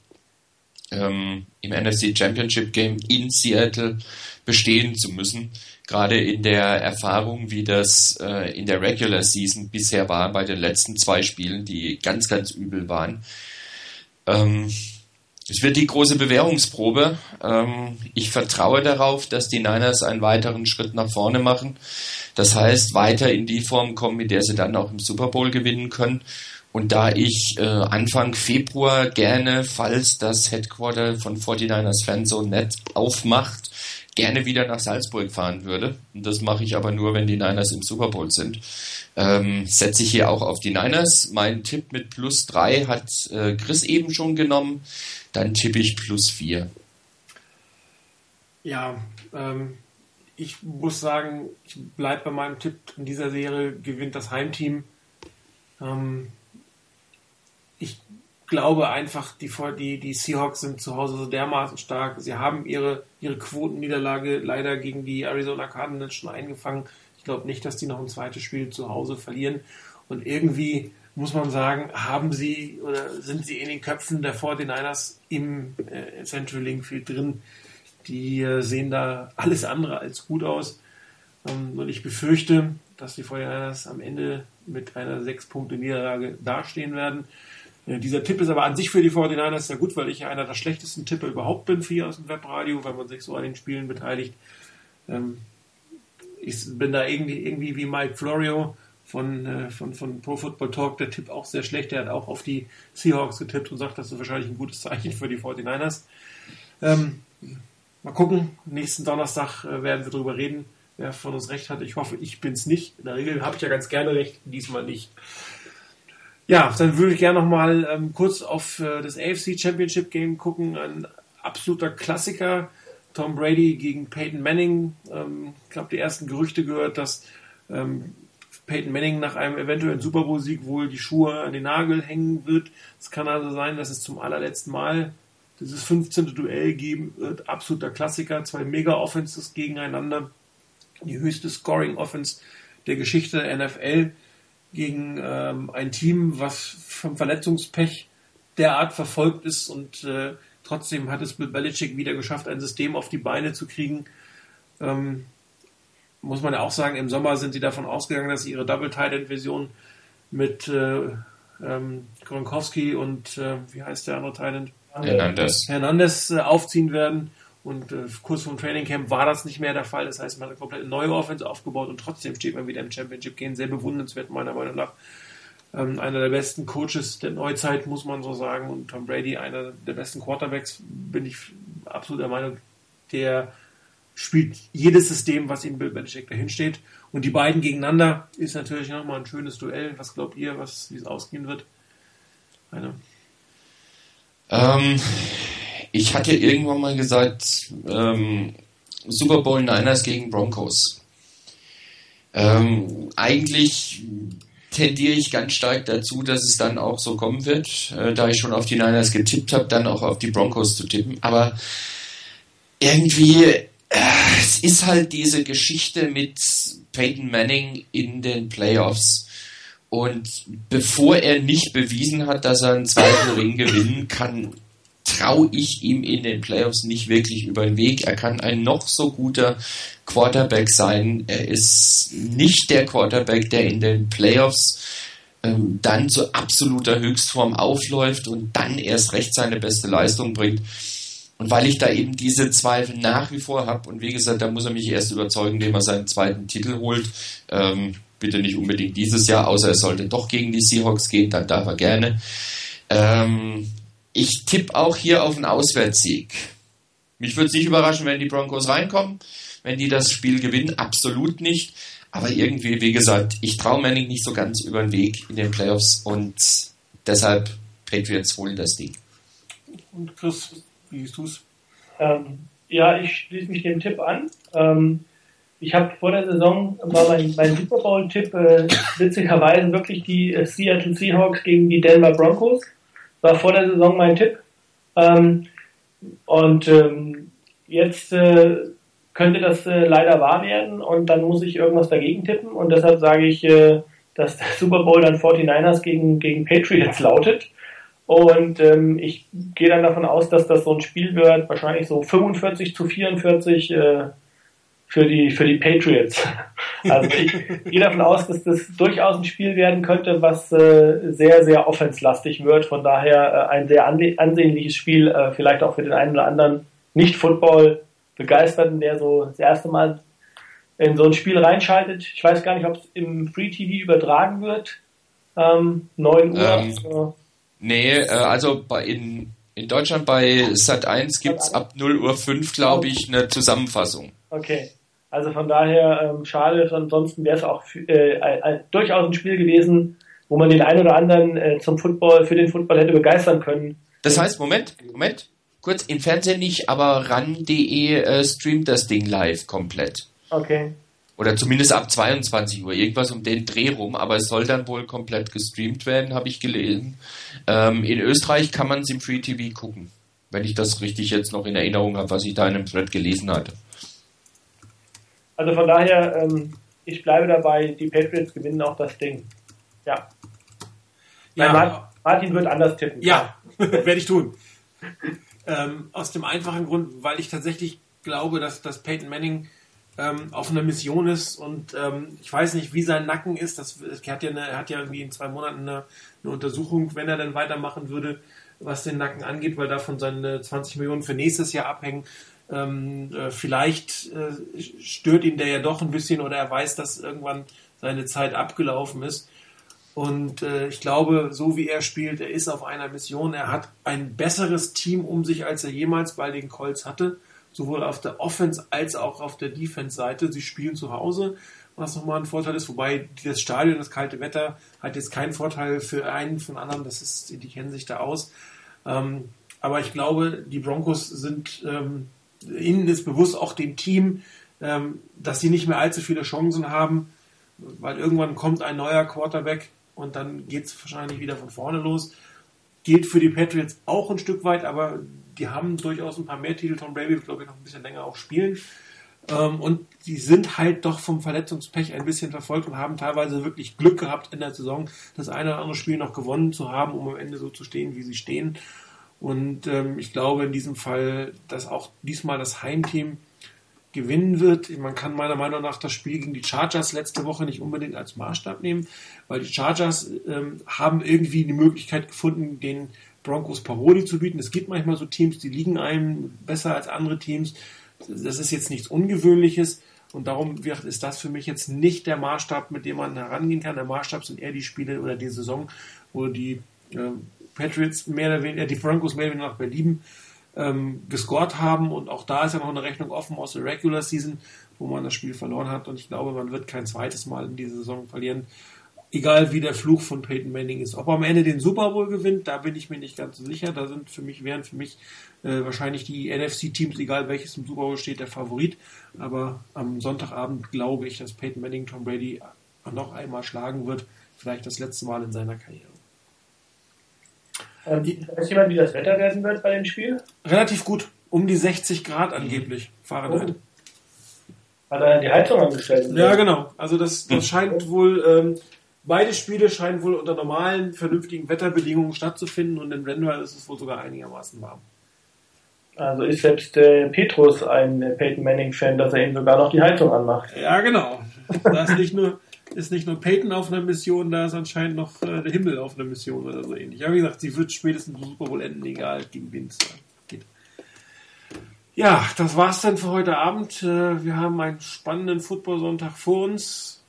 Ähm, Im NFC Championship Game in Seattle bestehen zu müssen. Gerade in der Erfahrung, wie das äh, in der Regular Season bisher war bei den letzten zwei Spielen, die ganz, ganz übel waren. Ähm, es wird die große Bewährungsprobe. Ähm, ich vertraue darauf, dass die Niners einen weiteren Schritt nach vorne machen. Das heißt, weiter in die Form kommen, mit der sie dann auch im Super Bowl gewinnen können. Und da ich äh, Anfang Februar gerne, falls das Headquarter von 49ers Fanzone Net aufmacht, gerne wieder nach Salzburg fahren würde. Und das mache ich aber nur, wenn die Niners im Super Bowl sind. Ähm, setze ich hier auch auf die Niners. Mein Tipp mit plus drei hat äh, Chris eben schon genommen. Dann tippe ich plus 4. Ja, ähm, ich muss sagen, ich bleibe bei meinem Tipp. In dieser Serie gewinnt das Heimteam. Ähm, glaube einfach, die, die, die Seahawks sind zu Hause so dermaßen stark. Sie haben ihre, ihre Quotenniederlage leider gegen die Arizona Cardinals schon eingefangen. Ich glaube nicht, dass die noch ein zweites Spiel zu Hause verlieren. Und irgendwie muss man sagen, haben sie oder sind sie in den Köpfen der 49ers im äh, Central Link Field drin. Die äh, sehen da alles andere als gut aus. Ähm, und ich befürchte, dass die 49ers am Ende mit einer 6-Punkte-Niederlage dastehen werden. Äh, dieser Tipp ist aber an sich für die 49ers sehr gut, weil ich ja einer der schlechtesten Tipper überhaupt bin für hier aus dem Webradio, weil man sich so an den Spielen beteiligt. Ähm, ich bin da irgendwie, irgendwie wie Mike Florio von, äh, von, von Pro Football Talk, der Tipp auch sehr schlecht. Der hat auch auf die Seahawks getippt und sagt, das ist wahrscheinlich ein gutes Zeichen für die 49ers. Ähm, mal gucken, nächsten Donnerstag äh, werden wir darüber reden, wer von uns recht hat. Ich hoffe, ich bin es nicht. In der Regel habe ich ja ganz gerne recht, diesmal nicht. Ja, dann würde ich gerne nochmal ähm, kurz auf äh, das AFC Championship Game gucken. Ein absoluter Klassiker. Tom Brady gegen Peyton Manning. Ähm, ich glaube, die ersten Gerüchte gehört, dass ähm, Peyton Manning nach einem eventuellen Super Bowl-Sieg wohl die Schuhe an den Nagel hängen wird. Es kann also sein, dass es zum allerletzten Mal dieses 15. Duell geben wird. Absoluter Klassiker. Zwei Mega-Offenses gegeneinander. Die höchste Scoring-Offense der Geschichte der NFL gegen ähm, ein Team, was vom Verletzungspech derart verfolgt ist und äh, trotzdem hat es Bill Belichick wieder geschafft, ein System auf die Beine zu kriegen, ähm, muss man ja auch sagen, im Sommer sind sie davon ausgegangen, dass sie ihre Double Tight End Version mit äh, ähm, Gronkowski und äh, wie heißt der andere Tight? Hernandez. Hernandez äh, aufziehen werden. Und äh, kurz vor dem Training Camp war das nicht mehr der Fall. Das heißt, man hat eine komplett neue Offense aufgebaut und trotzdem steht man wieder im Championship Game. Sehr bewundernswert, meiner Meinung nach. Ähm, einer der besten Coaches der Neuzeit, muss man so sagen. Und Tom Brady, einer der besten Quarterbacks, bin ich absolut der Meinung, der spielt jedes System, was ihm Bill Belichick dahin steht. Und die beiden gegeneinander ist natürlich nochmal ein schönes Duell. Was glaubt ihr, was, wie es ausgehen wird? Eine. Ähm, ich hatte irgendwann mal gesagt, ähm, Super Bowl Niners gegen Broncos. Ähm, eigentlich tendiere ich ganz stark dazu, dass es dann auch so kommen wird, äh, da ich schon auf die Niners getippt habe, dann auch auf die Broncos zu tippen. Aber irgendwie es ist halt diese Geschichte mit Peyton Manning in den Playoffs. Und bevor er nicht bewiesen hat, dass er einen zweiten Ring gewinnen kann, traue ich ihm in den Playoffs nicht wirklich über den Weg. Er kann ein noch so guter Quarterback sein. Er ist nicht der Quarterback, der in den Playoffs ähm, dann zu absoluter Höchstform aufläuft und dann erst recht seine beste Leistung bringt. Und weil ich da eben diese Zweifel nach wie vor habe, und wie gesagt, da muss er mich erst überzeugen, indem er seinen zweiten Titel holt, ähm, bitte nicht unbedingt dieses Jahr, außer er sollte doch gegen die Seahawks gehen, dann darf er gerne. Ähm, ich tippe auch hier auf einen Auswärtssieg. Mich würde es nicht überraschen, wenn die Broncos reinkommen, wenn die das Spiel gewinnen, absolut nicht. Aber irgendwie, wie gesagt, ich traue Manning nicht so ganz über den Weg in den Playoffs und deshalb Patriots holen das Ding. Und Chris, wie siehst du es? Ähm, ja, ich schließe mich dem Tipp an. Ähm, ich habe vor der Saison war mein, mein Super Bowl-Tipp äh, witzigerweise wirklich die äh, Seattle Seahawks gegen die Denver Broncos. War vor der Saison mein Tipp. Ähm, und ähm, jetzt äh, könnte das äh, leider wahr werden und dann muss ich irgendwas dagegen tippen und deshalb sage ich, äh, dass der Super Bowl dann 49ers gegen, gegen Patriots lautet. Und ähm, ich gehe dann davon aus, dass das so ein Spiel wird, wahrscheinlich so 45 zu 44 äh, für die für die Patriots. Also ich gehe davon aus, dass das durchaus ein Spiel werden könnte, was äh, sehr sehr offenslastig wird. Von daher äh, ein sehr ansehnliches Spiel, äh, vielleicht auch für den einen oder anderen nicht Football begeisterten, der so das erste Mal in so ein Spiel reinschaltet. Ich weiß gar nicht, ob es im Free TV übertragen wird. Ähm, 9 Uhr. Ähm, nee, äh, also bei in in Deutschland bei Sat1 gibt es ab 0 Uhr 5, glaube ich, eine Zusammenfassung. Okay. Also von daher ähm, schade, ansonsten wäre es auch äh, äh, durchaus ein Spiel gewesen, wo man den einen oder anderen äh, zum Football, für den Football hätte begeistern können. Das heißt, Moment, Moment, kurz, im Fernsehen nicht, aber ran.de äh, streamt das Ding live komplett. Okay. Oder zumindest ab 22 Uhr, irgendwas um den Dreh rum, aber es soll dann wohl komplett gestreamt werden, habe ich gelesen. Ähm, in Österreich kann man es im Free TV gucken, wenn ich das richtig jetzt noch in Erinnerung habe, was ich da in einem Thread gelesen hatte. Also von daher, ähm, ich bleibe dabei, die Patriots gewinnen auch das Ding. Ja. ja Martin, Martin wird anders tippen. Ja, werde ich tun. ähm, aus dem einfachen Grund, weil ich tatsächlich glaube, dass, dass Peyton Manning ähm, auf einer Mission ist und ähm, ich weiß nicht, wie sein Nacken ist. Das, er, hat ja eine, er hat ja irgendwie in zwei Monaten eine, eine Untersuchung, wenn er dann weitermachen würde, was den Nacken angeht, weil davon seine 20 Millionen für nächstes Jahr abhängen. Ähm, äh, vielleicht äh, stört ihn der ja doch ein bisschen oder er weiß, dass irgendwann seine Zeit abgelaufen ist. Und äh, ich glaube, so wie er spielt, er ist auf einer Mission. Er hat ein besseres Team um sich, als er jemals bei den Colts hatte. Sowohl auf der Offense als auch auf der Defense-Seite. Sie spielen zu Hause, was nochmal ein Vorteil ist. Wobei das Stadion, das kalte Wetter, hat jetzt keinen Vorteil für einen von anderen. Das ist, die kennen sich da aus. Ähm, aber ich glaube, die Broncos sind ähm, ihnen ist bewusst auch dem Team, ähm, dass sie nicht mehr allzu viele Chancen haben, weil irgendwann kommt ein neuer Quarterback und dann geht es wahrscheinlich wieder von vorne los. Geht für die Patriots auch ein Stück weit, aber die haben durchaus ein paar mehr Titel. Tom Brady wird, glaube ich, noch ein bisschen länger auch spielen. Ähm, und die sind halt doch vom Verletzungspech ein bisschen verfolgt und haben teilweise wirklich Glück gehabt in der Saison, das eine oder andere Spiel noch gewonnen zu haben, um am Ende so zu stehen, wie sie stehen. Und ähm, ich glaube in diesem Fall, dass auch diesmal das Heimteam gewinnen wird. Man kann meiner Meinung nach das Spiel gegen die Chargers letzte Woche nicht unbedingt als Maßstab nehmen, weil die Chargers ähm, haben irgendwie die Möglichkeit gefunden, den Broncos Paroli zu bieten. Es gibt manchmal so Teams, die liegen einem besser als andere Teams. Das ist jetzt nichts Ungewöhnliches. Und darum wird, ist das für mich jetzt nicht der Maßstab, mit dem man herangehen kann. Der Maßstab sind eher die Spiele oder die Saison, wo die äh, Patriots mehr oder weniger, die Broncos mehr oder weniger nach Belieben ähm, gescored haben und auch da ist ja noch eine Rechnung offen aus der Regular Season, wo man das Spiel verloren hat und ich glaube, man wird kein zweites Mal in dieser Saison verlieren. Egal wie der Fluch von Peyton Manning ist. Ob er am Ende den Super Bowl gewinnt, da bin ich mir nicht ganz so sicher. Da sind für mich, wären für mich äh, wahrscheinlich die NFC-Teams, egal welches im Super Bowl steht, der Favorit. Aber am Sonntagabend glaube ich, dass Peyton Manning Tom Brady noch einmal schlagen wird. Vielleicht das letzte Mal in seiner Karriere. Ähm, weiß jemand, wie das Wetter werden wird bei dem Spiel? Relativ gut. Um die 60 Grad angeblich. Fahrenheit. Oh. Hat er die Heizung angestellt? Ja, genau. Also das, das scheint wohl, ähm, beide Spiele scheinen wohl unter normalen, vernünftigen Wetterbedingungen stattzufinden und in Renwell ist es wohl sogar einigermaßen warm. Also ist selbst äh, Petrus ein Peyton Manning-Fan, dass er ihm sogar noch die Heizung anmacht. Ja, genau. Da ist nicht nur, ist nicht nur Peyton auf einer Mission, da ist anscheinend noch äh, der Himmel auf einer Mission oder so ähnlich. Aber wie gesagt, sie wird spätestens Super Bowl enden, egal gegen wen es geht. Ja, das war's dann für heute Abend. Äh, wir haben einen spannenden Football-Sonntag vor uns.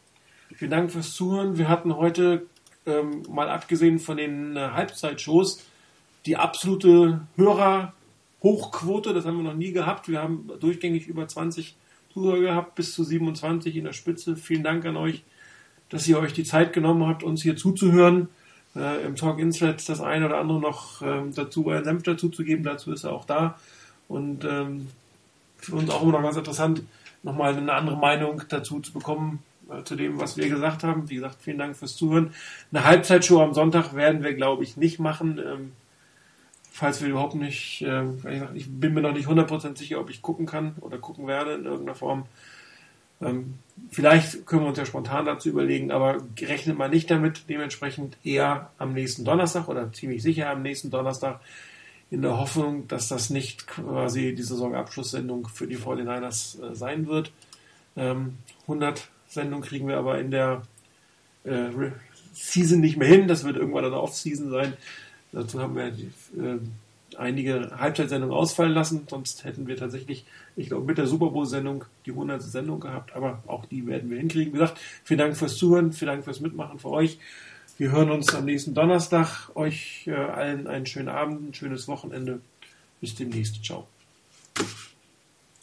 Vielen Dank fürs Zuhören. Wir hatten heute, ähm, mal abgesehen von den äh, Halbzeitshows, die absolute Hörer-Hochquote. Das haben wir noch nie gehabt. Wir haben durchgängig über 20 Zuhörer gehabt, bis zu 27 in der Spitze. Vielen Dank an euch, dass ihr euch die Zeit genommen habt, uns hier zuzuhören. Äh, Im Talk Insights das eine oder andere noch ähm, dazu, einen Senf dazu zu geben. Dazu ist er auch da. Und ähm, für uns auch immer noch ganz interessant, nochmal eine andere Meinung dazu zu bekommen, äh, zu dem, was wir gesagt haben. Wie gesagt, vielen Dank fürs Zuhören. Eine Halbzeitshow am Sonntag werden wir, glaube ich, nicht machen. Ähm, falls wir überhaupt nicht, äh, ich bin mir noch nicht 100% sicher, ob ich gucken kann oder gucken werde in irgendeiner Form. Ähm, vielleicht können wir uns ja spontan dazu überlegen, aber rechnet mal nicht damit, dementsprechend eher am nächsten Donnerstag oder ziemlich sicher am nächsten Donnerstag in der Hoffnung, dass das nicht quasi die Saisonabschlusssendung für die 49ers äh, sein wird. Ähm, 100 Sendungen kriegen wir aber in der äh, Season nicht mehr hin, das wird irgendwann eine Off-Season sein. Dazu haben wir die, äh, einige Halbzeitsendungen ausfallen lassen, sonst hätten wir tatsächlich, ich glaube, mit der Super Bowl-Sendung die 100. Sendung gehabt, aber auch die werden wir hinkriegen. Wie gesagt, vielen Dank fürs Zuhören, vielen Dank fürs Mitmachen für euch. Wir hören uns am nächsten Donnerstag. Euch äh, allen einen schönen Abend, ein schönes Wochenende. Bis demnächst. Ciao.